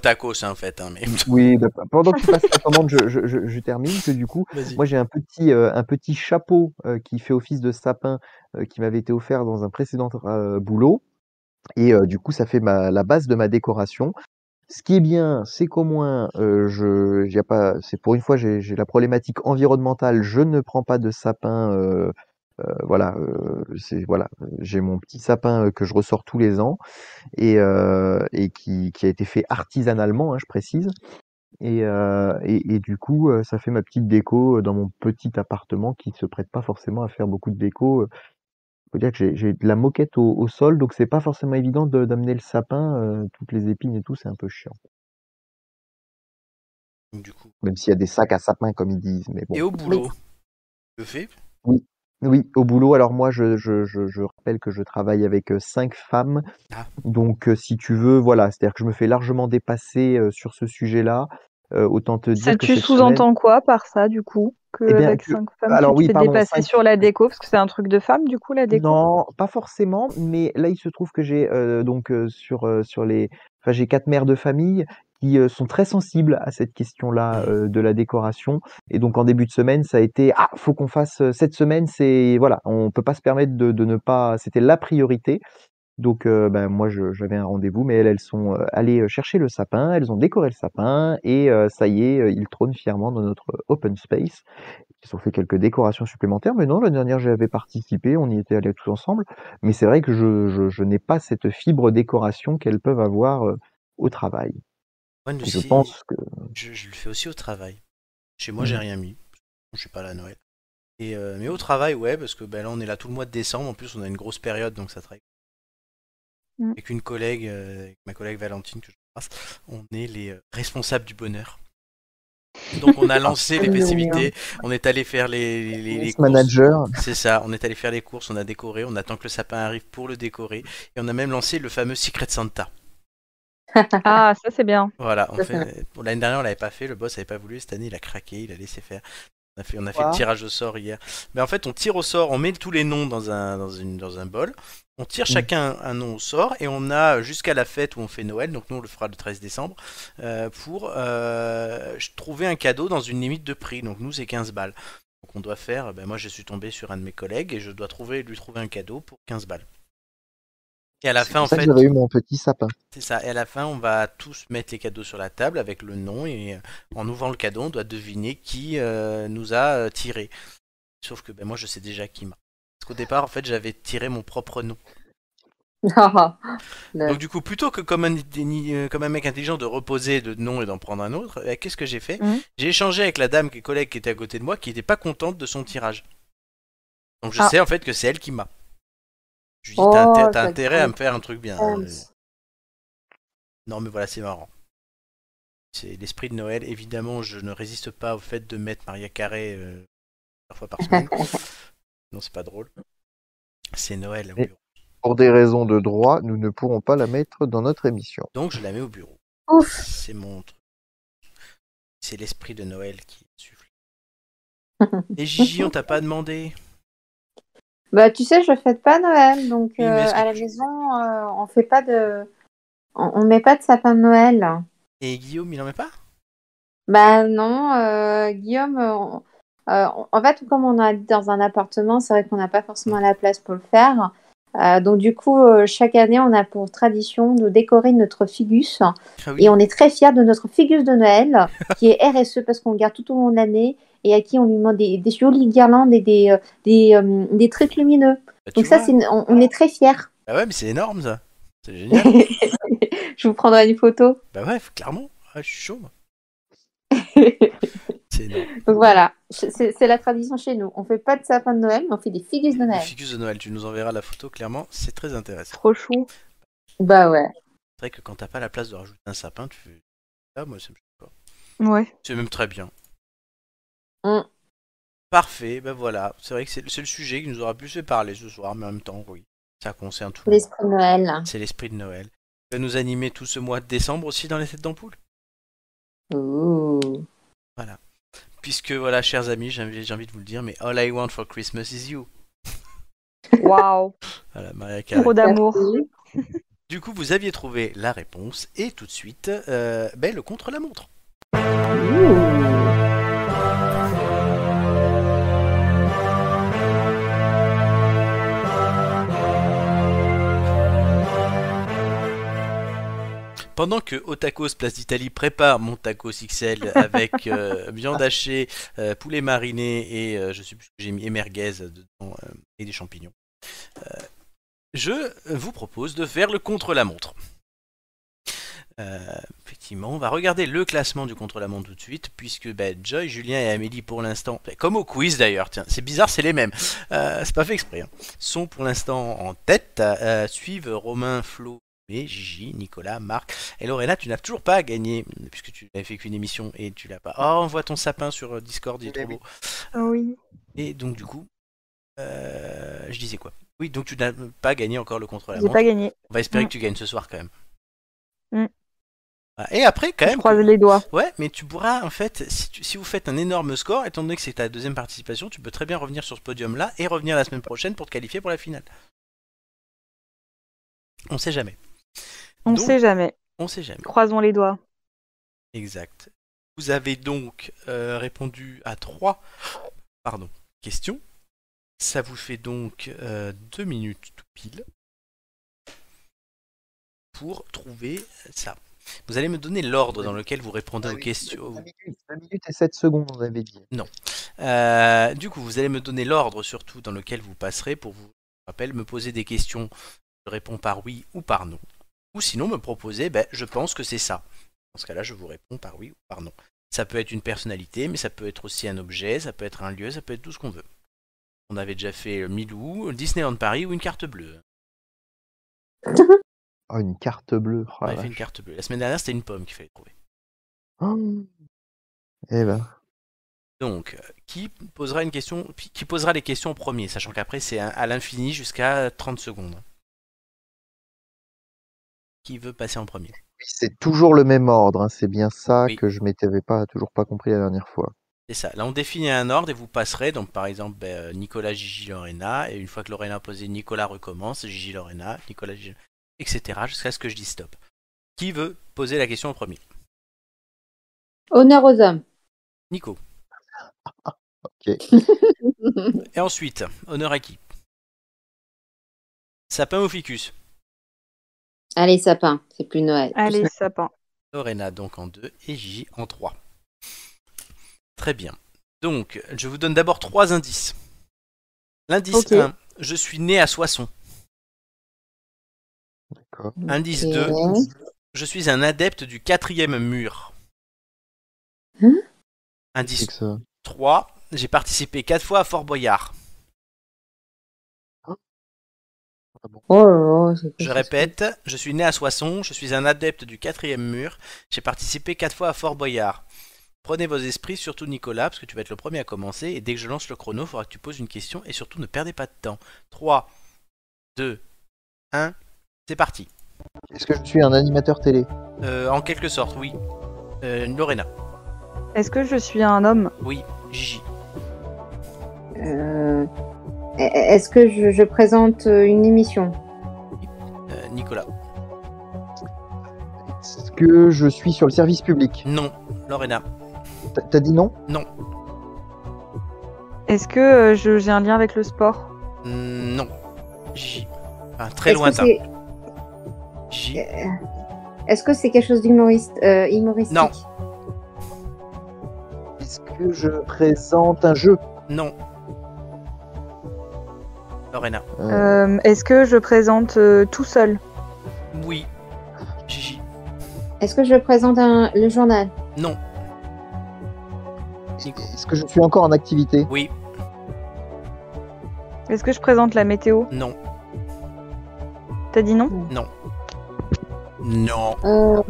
hein, en fait. hein, mais... Oui, bah, pendant que tu passes la commande, je, je- je- je termine que du coup, moi j'ai un petit, euh, un petit chapeau euh, qui fait office de sapin euh, qui m'avait été offert dans un précédent boulot. Et du coup, ça fait ma, la base de ma décoration. Ce qui est bien, c'est qu'au moins, je, y a pas, c'est pour une fois, j'ai la problématique environnementale. Je ne prends pas de sapin. Euh, voilà, euh, c'est voilà, j'ai mon petit sapin euh, que je ressors tous les ans et, euh, et qui, qui a été fait artisanalement, hein, je précise. Et, euh, et, et du coup, ça fait ma petite déco dans mon petit appartement qui se prête pas forcément à faire beaucoup de déco. Faut dire que j'ai- de la moquette au, au sol, donc c'est pas forcément évident de- d'amener le sapin, euh, toutes les épines et tout, c'est un peu chiant. Donc, du coup. Même s'il y a des sacs à sapin, comme ils disent. Mais bon. Et au boulot, le fait Oui, oui, au boulot. Alors moi, je, je, je, je rappelle que je travaille avec euh, cinq femmes. Ah. Donc, euh, si tu veux, voilà, c'est-à-dire que je me fais largement dépasser euh, sur ce sujet-là. Euh, autant te Ça, dire que tu cette semaine- sous-entends quoi par ça, du coup Que Eh bien, avec que- cinq femmes, alors tu te fais pardon, dépasser cinq- sur la déco, parce que c'est un truc de femme, du coup, la déco? Non, pas forcément, mais là, il se trouve que j'ai euh, donc euh, sur, euh, sur les. Enfin, j'ai quatre mères de famille euh, sont très sensibles à cette question-là euh, de la décoration. Et donc, en début de semaine, ça a été Ah, faut qu'on fasse euh, cette semaine, c'est. Voilà, on peut pas se permettre de, ne pas. C'était la priorité. Donc, ben, moi, j'avais un rendez-vous, mais elles, elles sont allées chercher le sapin, elles ont décoré le sapin, et ça y est, euh, il trône fièrement dans notre open space. Ils ont fait quelques décorations supplémentaires, mais non, l'année dernière, j'avais participé, on y était allés tous ensemble. Mais c'est vrai que je, je, n'ai pas cette fibre décoration qu'elles peuvent avoir au travail. Moi, je aussi, pense que. je, je le fais aussi au travail. Chez moi, j'ai rien mis. Je suis pas là à Noël. Et, euh, mais au travail, ouais, parce que ben, là, on est là tout le mois de décembre. En plus, on a une grosse période, donc ça travaille. Mhm. Avec une collègue, euh, avec ma collègue Valentine, que je passe, on est les euh, responsables du bonheur. Donc, on a lancé les Ah, festivités. On est allé faire les, les, les- les Yes, courses. manager. C'est ça, on est allé faire les courses, on a décoré, on attend que le sapin arrive pour le décorer. Et on a même lancé le fameux Secret Santa. Ah, ça, c'est bien. Voilà, on fait... pour l'année dernière on l'avait pas fait, le boss avait pas voulu, cette année il a craqué, il a laissé faire. On a fait, on a fait le tirage au sort hier. Mais en fait on tire au sort, on met tous les noms dans un, dans une, dans un bol, on tire Mm. chacun un nom au sort et on a jusqu'à la fête où on fait Noël, donc nous on le fera le 13 décembre, euh, pour euh, trouver un cadeau dans une limite de prix. Donc nous c'est 15 balles. Donc on doit faire, ben moi je suis tombé sur un de mes collègues et je dois trouver, lui trouver un cadeau pour 15 balles. Et à la fin en ça fait, j'avais eu mon petit sapin. c'est ça. Et à la fin, on va tous mettre les cadeaux sur la table avec le nom et euh, en ouvrant le cadeau, on doit deviner qui euh, nous a euh, tiré. Sauf que ben, moi, je sais déjà qui m'a. Parce qu'au départ, en fait, j'avais tiré mon propre nom. Ah, le- Donc du coup, plutôt que comme un, comme un mec intelligent de reposer de nom et d'en prendre un autre, eh, qu'est-ce que j'ai fait? Mhm. J'ai échangé avec la dame qui est collègue qui était à côté de moi, qui n'était pas contente de son tirage. Donc je Ah. sais en fait que c'est elle qui m'a. Je lui dis, Oh, t'as ça intérêt à me faire un truc bien. hein. Non, mais voilà, c'est marrant. C'est l'esprit de Noël. Évidemment, je ne résiste pas au fait de mettre Maria Carré euh, plusieurs fois par semaine. non, c'est pas drôle. C'est Noël au bureau. Pour des raisons de droit, nous ne pourrons pas la mettre dans notre émission. Donc, je la mets au bureau. C'est mon truc. C'est l'esprit de Noël qui souffle. Et Gigi, on t'a pas demandé? Bah, tu sais, je fête pas Noël, donc Oui, euh, à la tu- maison, euh, on fait pas de, on, on met pas de sapin de Noël. Et Guillaume, il en met pas? Bah non, euh, Guillaume, on- en fait, comme on est dans un appartement, c'est vrai qu'on n'a pas forcément la place pour le faire. Donc du coup, chaque année, on a pour tradition de décorer notre figus. Ah oui. Et on est très fiers de notre figus de Noël, qui est RSE parce qu'on le garde tout au long de l'année et à qui on lui demande des, des jolies guirlandes et des, euh, des, euh, des trucs lumineux. Bah, Donc ça, c'est on, on est très fiers. Bah ouais, mais c'est énorme ça. C'est génial. Je vous prendrai une photo. bah ouais, clairement. Ah, je suis chaud. moi. C'est énorme. Donc voilà, c'est c'est la tradition chez nous. On fait pas de sapin de Noël, mais on fait des figus de Noël. ficus de Noël, tu nous enverras la photo, clairement, c'est très intéressant. Trop chou. Bah ouais. vrai que quand t'as pas la place de rajouter un sapin, tu fais. Ah, moi, ça me pas. Ouais. C'est même très bien. Mm. Parfait, ben voilà. C'est vrai que c'est le sujet qui nous aura plus fait parler ce soir, mais en même temps, oui. Ça concerne tout. le monde. L'esprit de Noël. C'est l'esprit de Noël. Il va nous animer tout ce mois de décembre aussi dans les têtes d'ampoule. Ouh. Puisque voilà, chers amis, j'ai envie, de vous le dire, mais All I Want for Christmas is You. Waouh. Voilà, Maria. Trop d'amour. Du coup, vous aviez trouvé la réponse et tout de suite, euh, ben, le contre-la-montre. Pendant que Otakos Place d'Italie prépare mon tacos XL avec euh, viande hachée, euh, poulet mariné et euh, je sais plus ce que j'ai mis et merguez dedans et des champignons, je vous propose de faire le contre-la-montre. Euh, effectivement, on va regarder le classement du contre-la-montre tout de suite, puisque ben, Joy, Julien et Amélie, pour l'instant, ben, comme au quiz d'ailleurs, tiens, c'est bizarre, c'est les mêmes, euh, c'est pas fait exprès, hein, sont pour l'instant en tête, euh, suivent Romain, Flo, et Gigi, Nicolas, Marc et Lorena. Tu n'as toujours pas gagné, puisque tu n'avais fait qu'une émission et tu l'as pas. Oh, on voit ton sapin sur euh, Discord, il est trop beau. Oui. Et donc, du coup, euh, je disais quoi? Oui, donc tu n'as pas gagné encore le J'ai contre-la-montre. pas gagné. On va espérer Mm. que tu gagnes ce soir quand même. Mm. Voilà. Et après, quand Je même. croise les doigts. Ouais, mais tu pourras, en fait, si, tu- si vous faites un énorme score, étant donné que c'est ta deuxième participation, tu peux très bien revenir sur ce podium-là et revenir la semaine prochaine pour te qualifier pour la finale. On sait jamais. On Donc- sait jamais. On sait jamais. Croisons les doigts. Exact. Vous avez donc euh, répondu à trois pardon, questions. Ça vous fait donc euh, deux minutes tout pile pour trouver ça. Vous allez me donner l'ordre dans lequel vous répondez aux questions. 20 minutes, 20 minutes et 7 secondes, on avait dit. Euh, du coup, vous allez me donner l'ordre surtout dans lequel vous passerez pour vous, je rappelle, me poser des questions. Je réponds par oui ou par non. Ou sinon me proposer, ben, je pense que c'est ça. Dans ce cas-là, je vous réponds par oui ou par non. Ça peut être une personnalité, mais ça peut être aussi un objet, ça peut être un lieu, ça peut être tout ce qu'on veut. On avait déjà fait euh, Milou, Disneyland Paris ou une carte bleue. Oh, une carte bleue. oh On avait fait une carte bleue. La semaine dernière, c'était une pomme qu'il fallait trouver. Oh. Eh ben, Donc, euh, qui posera une question, qui posera les questions en premier, sachant qu'après c'est à l'infini jusqu'à 30 secondes. Qui veut passer en premier oui, c'est toujours le même ordre. hein, C'est bien ça Oui. que je m'étais pas toujours pas compris la dernière fois. C'est ça. Là, on définit un ordre et vous passerez. Donc, par exemple, ben, euh, Nicolas, Gigi, Lorena. Et une fois que Lorena a posé, Nicolas recommence. Gigi, Lorena, Nicolas, Gigi, etc. Jusqu'à ce que je dise stop. Qui veut poser la question en premier? Honneur aux hommes. Nico. Ok. Et ensuite, honneur à qui? Sapin ou ficus? Allez, sapin, c'est plus Noël. Allez, sapin. Lorena donc en 2 et Gigi en 3. Très bien. Donc, je vous donne d'abord trois indices. L'indice Ok. 1, je suis né à Soissons. D'accord. Indice Ok. 2, je suis un adepte du quatrième mur. Hein? Indice que ça. 3, j'ai participé 4 fois à Fort Boyard. Oh là là, Je répète, je suis né à Soissons, je suis un adepte du quatrième mur, j'ai participé 4 fois à Fort Boyard. Prenez vos esprits, surtout Nicolas, parce que tu vas être le premier à commencer, et dès que je lance le chrono, il faudra que tu poses une question, et surtout ne perdez pas de temps. 3, 2, 1, c'est parti. Est-ce que je suis un animateur télé? Euh, en quelque sorte, oui. Euh, Lorena, Est-ce que je suis un homme? Oui. Gigi, Euh, Est-ce que je, je présente euh, une émission? Euh, Nicolas, Est-ce que je suis sur le service public? Non. Lorena, T'as- dit non? Non. Est-ce que euh, je- j'ai un lien avec le sport? Non. Gigi, Enfin, très lointain. euh, Est-ce que c'est quelque chose d'humoriste euh, humoristique? Non. Est-ce que je présente un jeu? Non. Lorena, Euh, Est-ce que je présente euh, tout seul? Oui. Gigi, Est-ce que je présente un, le journal? Non. Est-ce que je suis encore en activité? Oui, Est-ce que je présente la météo? Non. T'as dit non? Non. Non. Euh,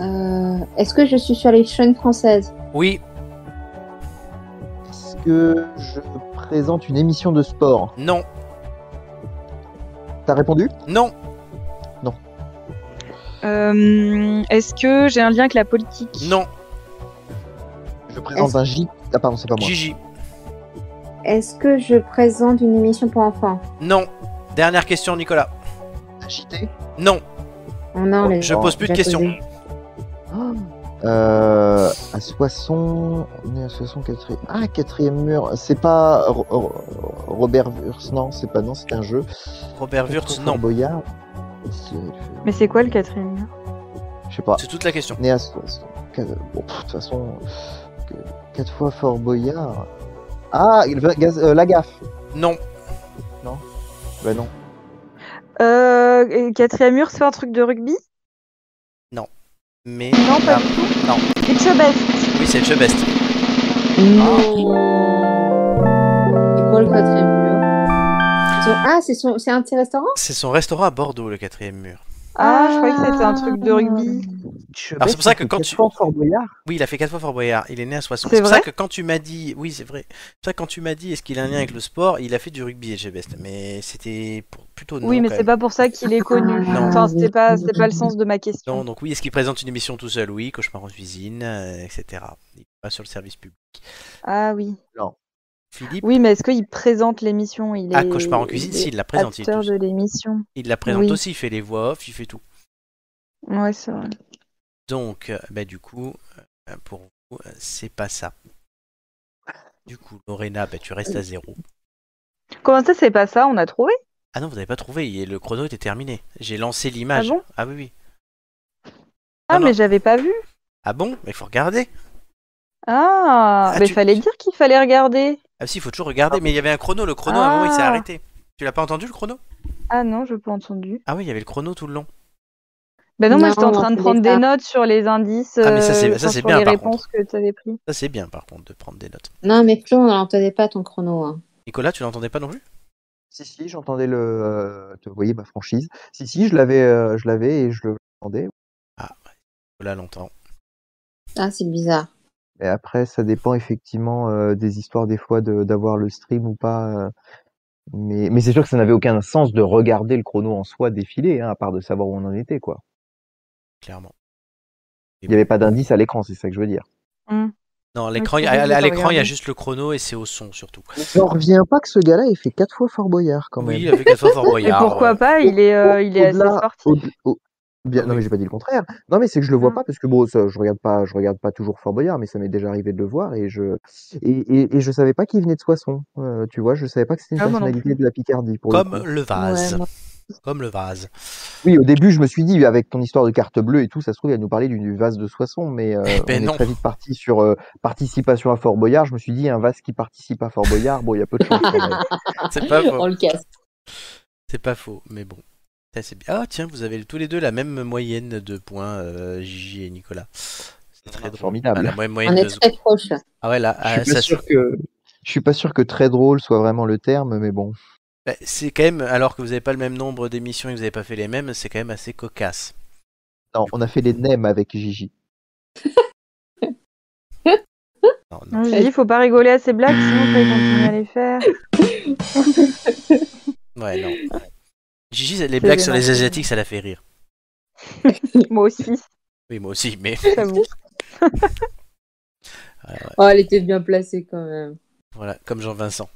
euh, Est-ce que je suis sur les chaînes françaises? Oui. Est-ce que je présente une émission de sport Non. T'as répondu? Non. Euh, Est-ce que j'ai un lien avec la politique? Non. Je présente Est-ce- un J. Ah pardon, c'est pas moi. Gigi. Est-ce que je présente une émission pour enfants? Non. Dernière question, Nicolas. JT Non. Oh non, les- Je pose plus de questions. posé. Euh, à Soissons, on est à Soissons quatrième. Ah, quatrième mur. C'est pas Ro- Ro- Robert Wurz, non, c'est pas non, c'est un jeu. Robert Wurtz, Fort non. Boyard. C'est- Mais c'est quoi le quatrième mur? Je sais pas. C'est toute la question. Né à Soissons. Quatre- Bon, de toute façon, quatre fois Fort Boyard. Ah, il va- gaz- euh, la gaffe. Non? Bah non. euh, Quatrième mur, c'est un truc de rugby? Mais. Non, pas du tout. non. It's your best. Oui, c'est Chebest. C'est quoi le quatrième mur? Ah, c'est son... c'est un petit restaurant? C'est son restaurant à Bordeaux, le quatrième mur. Ah, je croyais que c'était un truc de rugby. Alors, c'est pour ça que quand tu- Fort Boyard. Oui, il a fait quatre fois Fort Boyard. Il est né à 60. C'est pour ça vrai que quand tu m'as dit, oui, c'est vrai. C'est pour ça que quand tu m'as dit, est-ce qu'il a un lien avec le sport, il a fait du rugby et Chebest. Mais c'était pour- plutôt non. oui, mais c'est pas pour ça qu'il est connu. Non. Enfin, c'était pas, c'était pas le sens de ma question. Non, donc oui, est-ce qu'il présente une émission tout seul? Oui, Cauchemar en cuisine, euh, etc. Il pas sur le service public. Ah oui. Philippe? Oui, mais est-ce qu'il présente l'émission? Il est. Ah, Cauchemar en cuisine, il si, il la présente. Il, est acteur tout de l'émission. Il la présente Oui. aussi, il fait les voix off, il fait tout. Ouais, c'est vrai. Donc, euh, bah, du coup, euh, pour vous, euh, c'est pas ça. Du coup, Lorena, bah, tu restes à zéro. Comment ça, c'est pas ça? On a trouvé? Ah non, vous n'avez pas trouvé, le chrono était terminé. J'ai lancé l'image. Ah bon? Ah oui, oui. Ah, Non, mais j'avais pas vu. Ah bon? Mais il faut regarder. Ah, Ah, mais tu- fallait dire qu'il fallait regarder. Ah si, il faut toujours regarder. Mais il y avait un chrono. Le chrono, à un moment, il s'est Ah. arrêté. Tu l'as pas entendu, le chrono? Ah non, je pas entendu. Ah oui, il y avait le chrono tout le long. Ben non, moi j'étais en train de prendre des notes sur les indices, Ah, mais ça, c'est- euh, ça, enfin, c'est sur bien, les par réponses que tu avais prises. Ça, c'est bien, par contre, de prendre des notes. Non, mais Flo, on n'entendait pas ton chrono. hein. Nicolas, tu l'entendais pas non plus? Si, si, j'entendais le. euh, Vous voyez ma franchise. Si, si, je l'avais, euh, je l'avais et je l'entendais. Nicolas l'entend. Ah, c'est bizarre. Et après, ça dépend effectivement euh, des histoires des fois de- d'avoir le stream ou pas. euh, mais mais c'est sûr que ça n'avait aucun sens de regarder le chrono en soi défiler, hein, à part de savoir où on en était, quoi. Clairement. Il n'y avait pas d'indice à l'écran, c'est ça que je veux dire. Non, à l'écran, il y a- à, à l'écran, il y a juste le chrono et c'est au son surtout. J'en reviens pas que ce gars-là ait fait quatre fois Fort Boyard quand même. Oui, avec la fois Fort Et Boyard. pourquoi ouais. pas Il est, euh, il est assez Au-delà- sportif. au- au- Bien, non mais j'ai pas dit le contraire. Non mais c'est que je le vois Ah. pas parce que bon, ça, je regarde pas, je regarde pas toujours Fort Boyard, mais ça m'est déjà arrivé de le voir et je et, et, et je savais pas qu'il venait de Soissons. Euh, tu vois, je savais pas que c'était une Ah, personnalité de la Picardie pour le Comme le vase. Ouais, Comme le vase. Oui, au début, je me suis dit avec ton histoire de carte bleue et tout, ça se trouve il va nous parler du vase de Soissons, mais euh, ben on non. est très vite parti sur euh, participation à Fort Boyard. Je me suis dit un vase qui participe à Fort Boyard, bon, il y a peu de chance. C'est pas faux. On le casse. C'est pas faux, mais bon. Ça, c'est bien. Ah tiens, vous avez tous les deux la même moyenne de points, euh, Gigi et Nicolas. C'est très drôle. Formidable. Ah, la moyenne- moyenne On est très proches. Ah ouais, là, Je ah, suis ça sûr que je suis pas sûr que très drôle soit vraiment le terme, mais bon. Bah, c'est quand même, alors que vous n'avez pas le même nombre d'émissions et que vous n'avez pas fait les mêmes, c'est quand même assez cocasse. Non, on a fait les nems avec Gigi. Non, non. Dit, faut pas rigoler à ces blagues, sinon après ils continuent à les faire. Ouais, non. Gigi, les blagues sur les. Asiatiques, ça la fait rire. Moi aussi, Oui, moi aussi, mais j'avoue. Oh, elle était bien placée quand même. voilà, comme Jean-Vincent.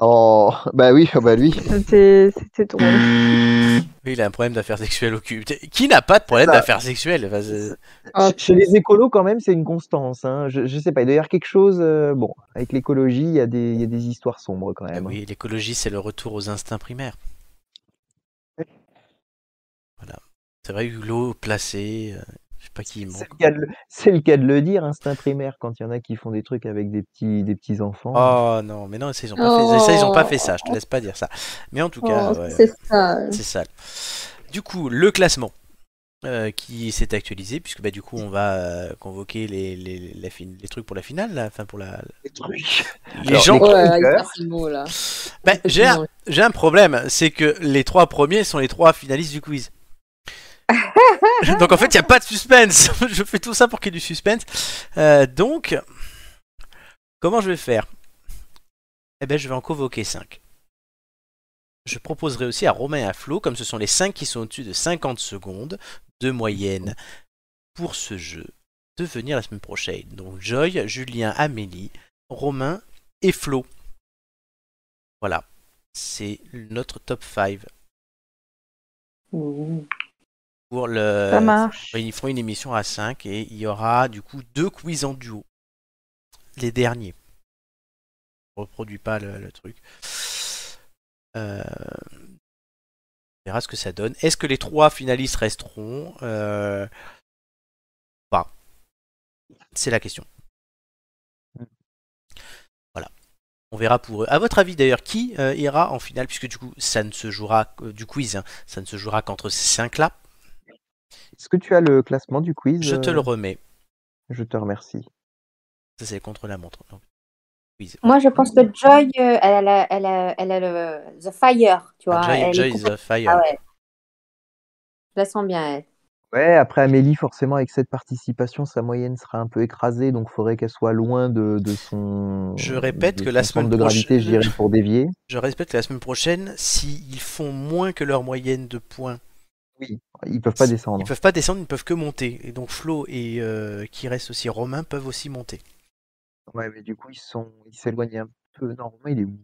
Oh, bah oui, bah lui. C'était drôle. Oui, il a un problème d'affaires sexuelles au cul. Qui n'a pas de problème Ça. d'affaires sexuelles Enfin, Oh, Chez les écolos, quand même, c'est une constance. Hein. Je, je sais pas, il doit y avoir quelque chose. euh, bon, avec l'écologie, il y, a des- il y a des histoires sombres quand Ah même. Oui, l'écologie, c'est le retour aux instincts primaires. Voilà. C'est vrai, Hulot placé, euh, je sais pas qui il C'est le, cas de le- c'est le cas de le dire, instinct primaire, quand il y en a qui font des trucs avec des petits, des petits enfants. Oh non, mais non, ça, ils ont pas fait ça, ils ont pas fait ça, je te laisse pas dire ça. Mais en tout cas, oh, ouais, c'est ça. c'est sale. Du coup, le classement. euh, qui s'est actualisé, puisque bah, du coup on va euh, convoquer les, les, les trucs pour la finale, là, enfin pour la... Les trucs. Les Alors, gens... Ouais. Ben, j'ai un, j'ai un problème, c'est que les trois premiers sont les trois finalistes du quiz. Donc en fait, il n'y a pas de suspense. je fais tout ça pour qu'il y ait du suspense. Euh, donc, comment je vais faire? Eh ben, je vais en convoquer 5. Je proposerai aussi à Romain et à Flo, comme ce sont les 5 qui sont au-dessus de 50 secondes de moyenne pour ce jeu, de venir la semaine prochaine. Donc Joy, Julien, Amélie, Romain et Flo. Voilà. C'est notre top 5 Mmh. Pour le. Ça marche. Ils feront une émission à 5 et il y aura du coup deux quiz en duo. Les derniers. Je reproduis pas le, le truc. Euh, On verra ce que ça donne. Est-ce que les trois finalistes resteront? Euh... Pas. C'est la question. Voilà. On verra pour eux. À votre avis d'ailleurs, qui euh, ira en finale? Puisque du coup, ça ne se jouera du quiz, hein, ça ne se jouera qu'entre ces cinq-là. Est-ce que tu as le classement du quiz Je te euh, le remets. Je te remercie. Ça, c'est contre la montre. Donc, quiz. Moi, je pense que Joy, euh, elle a, elle a, elle a le The Fire, tu vois. Ah, Joy, elle est Joy is the fire. Ah ouais. Je la sens bien, elle. Ouais, après Amélie, forcément, avec cette participation, sa moyenne sera un peu écrasée, donc il faudrait qu'elle soit loin de, de son. Je répète de que la son semaine de gravité, prochaine- je dirais, pour dévier. Je respecte que la semaine prochaine, s'ils font moins que leur moyenne de points, Oui, ils peuvent pas descendre. ils peuvent pas descendre, ils ne peuvent que monter. Et donc Flo et euh, qui reste aussi Romain peuvent aussi monter. Ouais, mais du coup, ils sont, ils s'éloignent un peu. Non, Romain, il est où?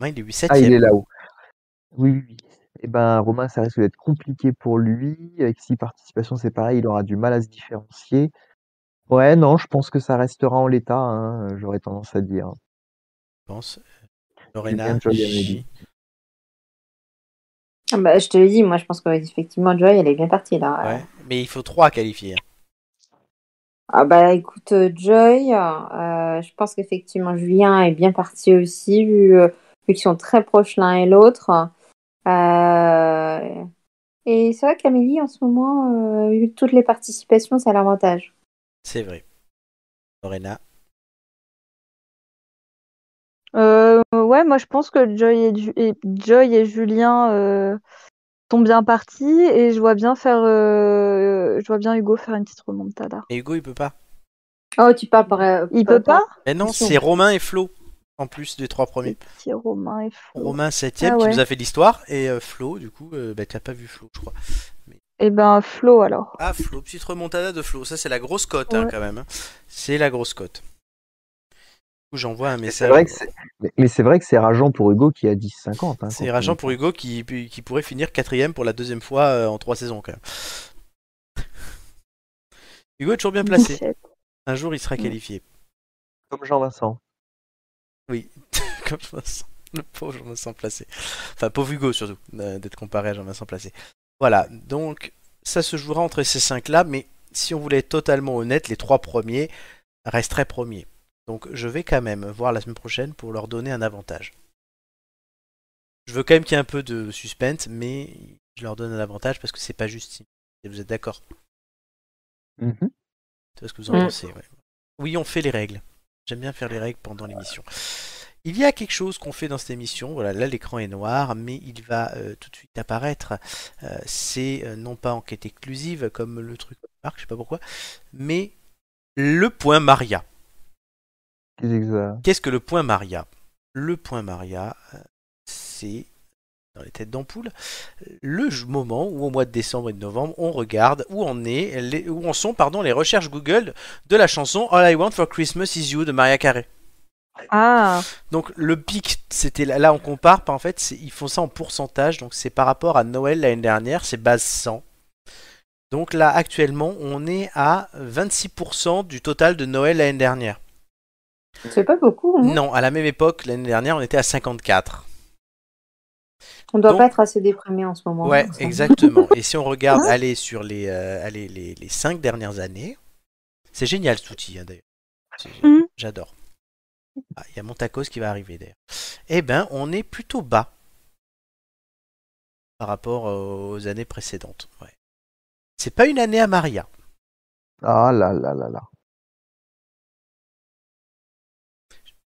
Romain, il est 8 Ah, il est 7 là-haut. Oui, oui, oui. Eh ben, Romain, ça risque d'être compliqué pour lui. Avec six participations, c'est pareil, il aura du mal à se différencier. Ouais, non, je pense que ça restera en l'état, hein, j'aurais tendance à dire. je pense. Lorena. Ah bah, je te l'ai dit, moi, je pense qu'effectivement, Joy, elle est bien partie là. Ouais. Mais il faut 3 qualifiés. hein. Ah bah écoute, euh, Joy, euh, je pense qu'effectivement Julien est bien parti aussi, vu, euh, vu qu'ils sont très proches l'un et l'autre. Euh, et c'est vrai qu'Amélie, en ce moment, euh, vu toutes les participations, c'est à l'avantage. C'est vrai. Lorena. Euh, ouais, moi je pense que Joy et, Ju- et- Joy et Julien euh, sont bien partis et je vois bien faire, euh, je vois bien Hugo faire une petite remontada. Et Hugo, il peut pas. Oh, tu parles par... euh, Il par- peut pas Mais non, c'est Romain et Flo. En plus des trois premiers. Petit Romain et Flo. Romain 7ème Ah qui ouais. nous a fait l'histoire. Et euh, Flo, du coup, euh, bah, t'as pas vu Flo, je crois. Et ben Flo alors. Ah, Flo, petite remontada de Flo. Ça, c'est la grosse cote, hein, Ouais. quand même. hein. C'est la grosse cote. J'envoie un C'est message. vrai que c'est, mais, mais c'est vrai que c'est rageant pour Hugo qui a 10-50. Hein, C'est rageant pour Hugo qui, qui pourrait finir quatrième pour la deuxième fois euh, en trois saisons, quand même. Hugo est toujours bien placé. 17. Un jour, il sera Mm. qualifié. Comme Jean-Vincent. Oui, comme Jean-Vincent. Le pauvre Jean-Vincent placé. Enfin, pauvre Hugo, surtout, euh, d'être comparé à Jean-Vincent placé. Voilà, donc ça se jouera entre ces cinq-là, mais si on voulait être totalement honnête, les trois premiers resteraient premiers. Donc je vais quand même voir la semaine prochaine pour leur donner un avantage. Je veux quand même qu'il y ait un peu de suspense, mais je leur donne un avantage parce que c'est pas juste. Et vous êtes d'accord? Mhm. C'est ce que vous en Mm. pensez. ouais. Oui, on fait les règles. J'aime bien faire les règles pendant l'émission. Il y a quelque chose qu'on fait dans cette émission. Voilà, là l'écran est noir, mais il va euh, tout de suite apparaître. Euh, c'est euh, non pas enquête exclusive comme le truc marque, je sais pas pourquoi, mais le point Maria. Qu'est-ce que ça- Qu'est-ce que le point Maria? Le point Maria, c'est dans les têtes d'ampoule, le moment où au mois de décembre et de novembre, on regarde où en est, les, où en sont pardon les recherches Google de la chanson All I Want for Christmas Is You de Maria Carey. Ah, Donc le pic, c'était là, là on compare, en fait, c'est- ils font ça en pourcentage, donc c'est par rapport à Noël l'année dernière, c'est base 100. Donc là actuellement, on est à 26% du total de Noël l'année dernière. C'est pas beaucoup, hein Non, à la même époque, l'année dernière, on était à 54. On doit Donc- pas être assez déprimé en ce moment. Ouais, hein, ça. exactement. Et si on regarde aller sur les, euh, allez, les, les 5 dernières années, c'est génial cet outil hein, d'ailleurs. Mhm. J'adore. Ah, Il y a mon tacos qui va arriver d'ailleurs. Eh ben, on est plutôt bas par rapport aux années précédentes. Ouais. C'est pas une année à Maria. Ah là là là là.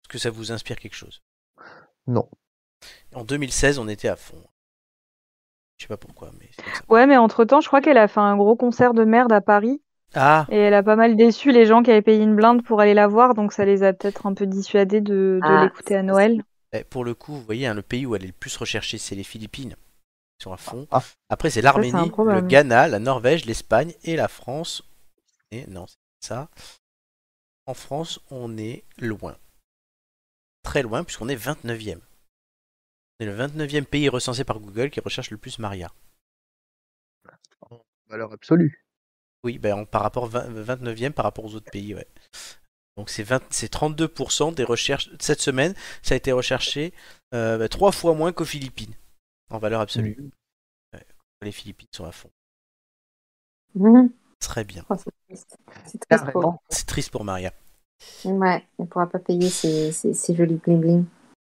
Est-ce que ça vous inspire quelque chose? Non. En 2016, on était à fond. Je sais pas pourquoi, mais. Ouais, mais entre-temps, je crois qu'elle a fait un gros concert de merde à Paris. Ah, Et elle a pas mal déçu les gens qui avaient payé une blinde pour aller la voir, donc ça les a peut-être un peu dissuadés de, de Ah, l'écouter à Noël. eh, pour le coup, vous voyez, hein, le pays où elle est le plus recherchée, c'est les Philippines. Ils sont à fond. Ah. Après, c'est l'Arménie, le. Ghana, la Norvège, l'Espagne et la France. Et non, c'est ça. En France, on est loin. Très loin, puisqu'on est 29e. C'est le 29e pays recensé par Google qui recherche le plus Maria. Valeur absolue. Oui, ben, en- par rapport 20 29e par rapport aux autres pays, ouais. Donc c'est 20 c'est 32% des recherches cette semaine, ça a été recherché euh, bah, trois fois moins qu'aux Philippines en valeur absolue. Ouais. Les Philippines sont à fond. Mhm. Très bien. Oh, c'est triste. C'est triste pour Carrément. C'est triste pour Maria. Ouais, elle ne pourra pas payer ses jolis bling bling.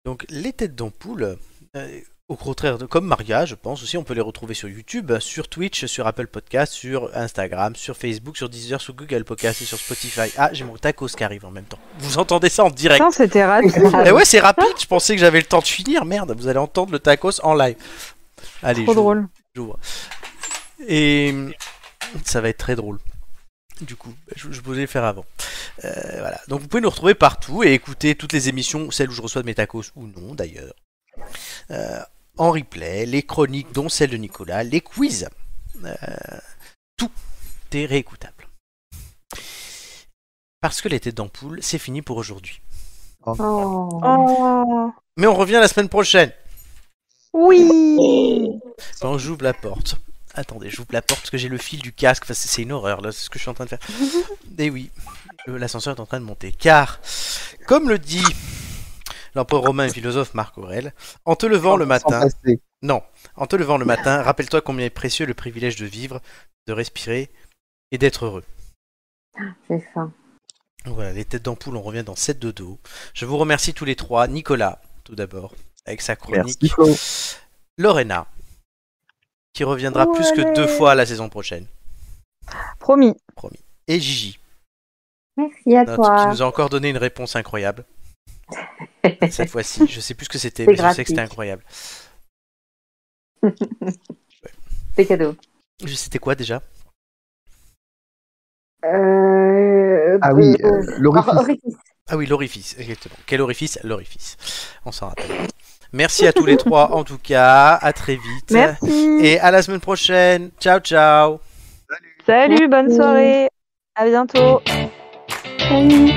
Donc les têtes d'ampoule, euh, au contraire de comme Maria, je pense aussi, on peut les retrouver sur YouTube, sur Twitch, sur Apple Podcast, sur Instagram, sur Facebook, sur Deezer, sur Google Podcast et sur Spotify. Ah, j'ai mon tacos qui arrive en même temps. Vous entendez ça en direct? Putain, c'était rapide. Eh ouais, c'est rapide, je pensais que j'avais le temps de finir. Merde, vous allez entendre le tacos en live. Allez, Trop drôle. j'ouvre. Et ça va être très drôle. Du coup, je, je voulais le faire avant. Euh, voilà. Donc vous pouvez nous retrouver partout et écouter toutes les émissions, celles où je reçois de mes tacos ou non d'ailleurs. Euh, en replay, les chroniques, dont celle de Nicolas, les quiz. Euh, tout est réécoutable. Parce que les têtes d'ampoule, c'est fini pour aujourd'hui. Oh. Oh, Mais on revient la semaine prochaine. oui. Quand j'ouvre la porte. Attendez, j'ouvre la porte parce que j'ai le fil du casque. Enfin, c'est c'est une horreur là, c'est ce que je suis en train de faire. Et oui, le- l'ascenseur est en train de monter. Car, comme le dit l'empereur romain et philosophe Marc Aurèle, en te levant le matin, non, en te levant le matin, rappelle-toi combien est précieux le privilège de vivre, de respirer et d'être heureux. J'ai faim. Donc Voilà, les têtes d'ampoule, on revient dans 7 de dos. Je vous remercie tous les trois. Nicolas, tout d'abord, avec sa chronique. Merci. Lorena, qui reviendra plus que deux Ouais. fois la saison prochaine. Promis. Et Gigi, Merci à notre- qui toi. nous a encore donné une réponse incroyable. Cette fois-ci, je sais plus ce que c'était, mais je sais que c'était incroyable. C'est cadeau. C'était quoi déjà? Euh... Ah oui, euh, euh, l'orifice. orifice. Ah oui, l'orifice, exactement. Quel orifice? L'orifice. On s'en rappelle. Merci à tous les trois, en tout cas. À très vite. Merci. Et à la semaine prochaine. Ciao, ciao. Salut, bonne Merci. soirée. À bientôt. Salut.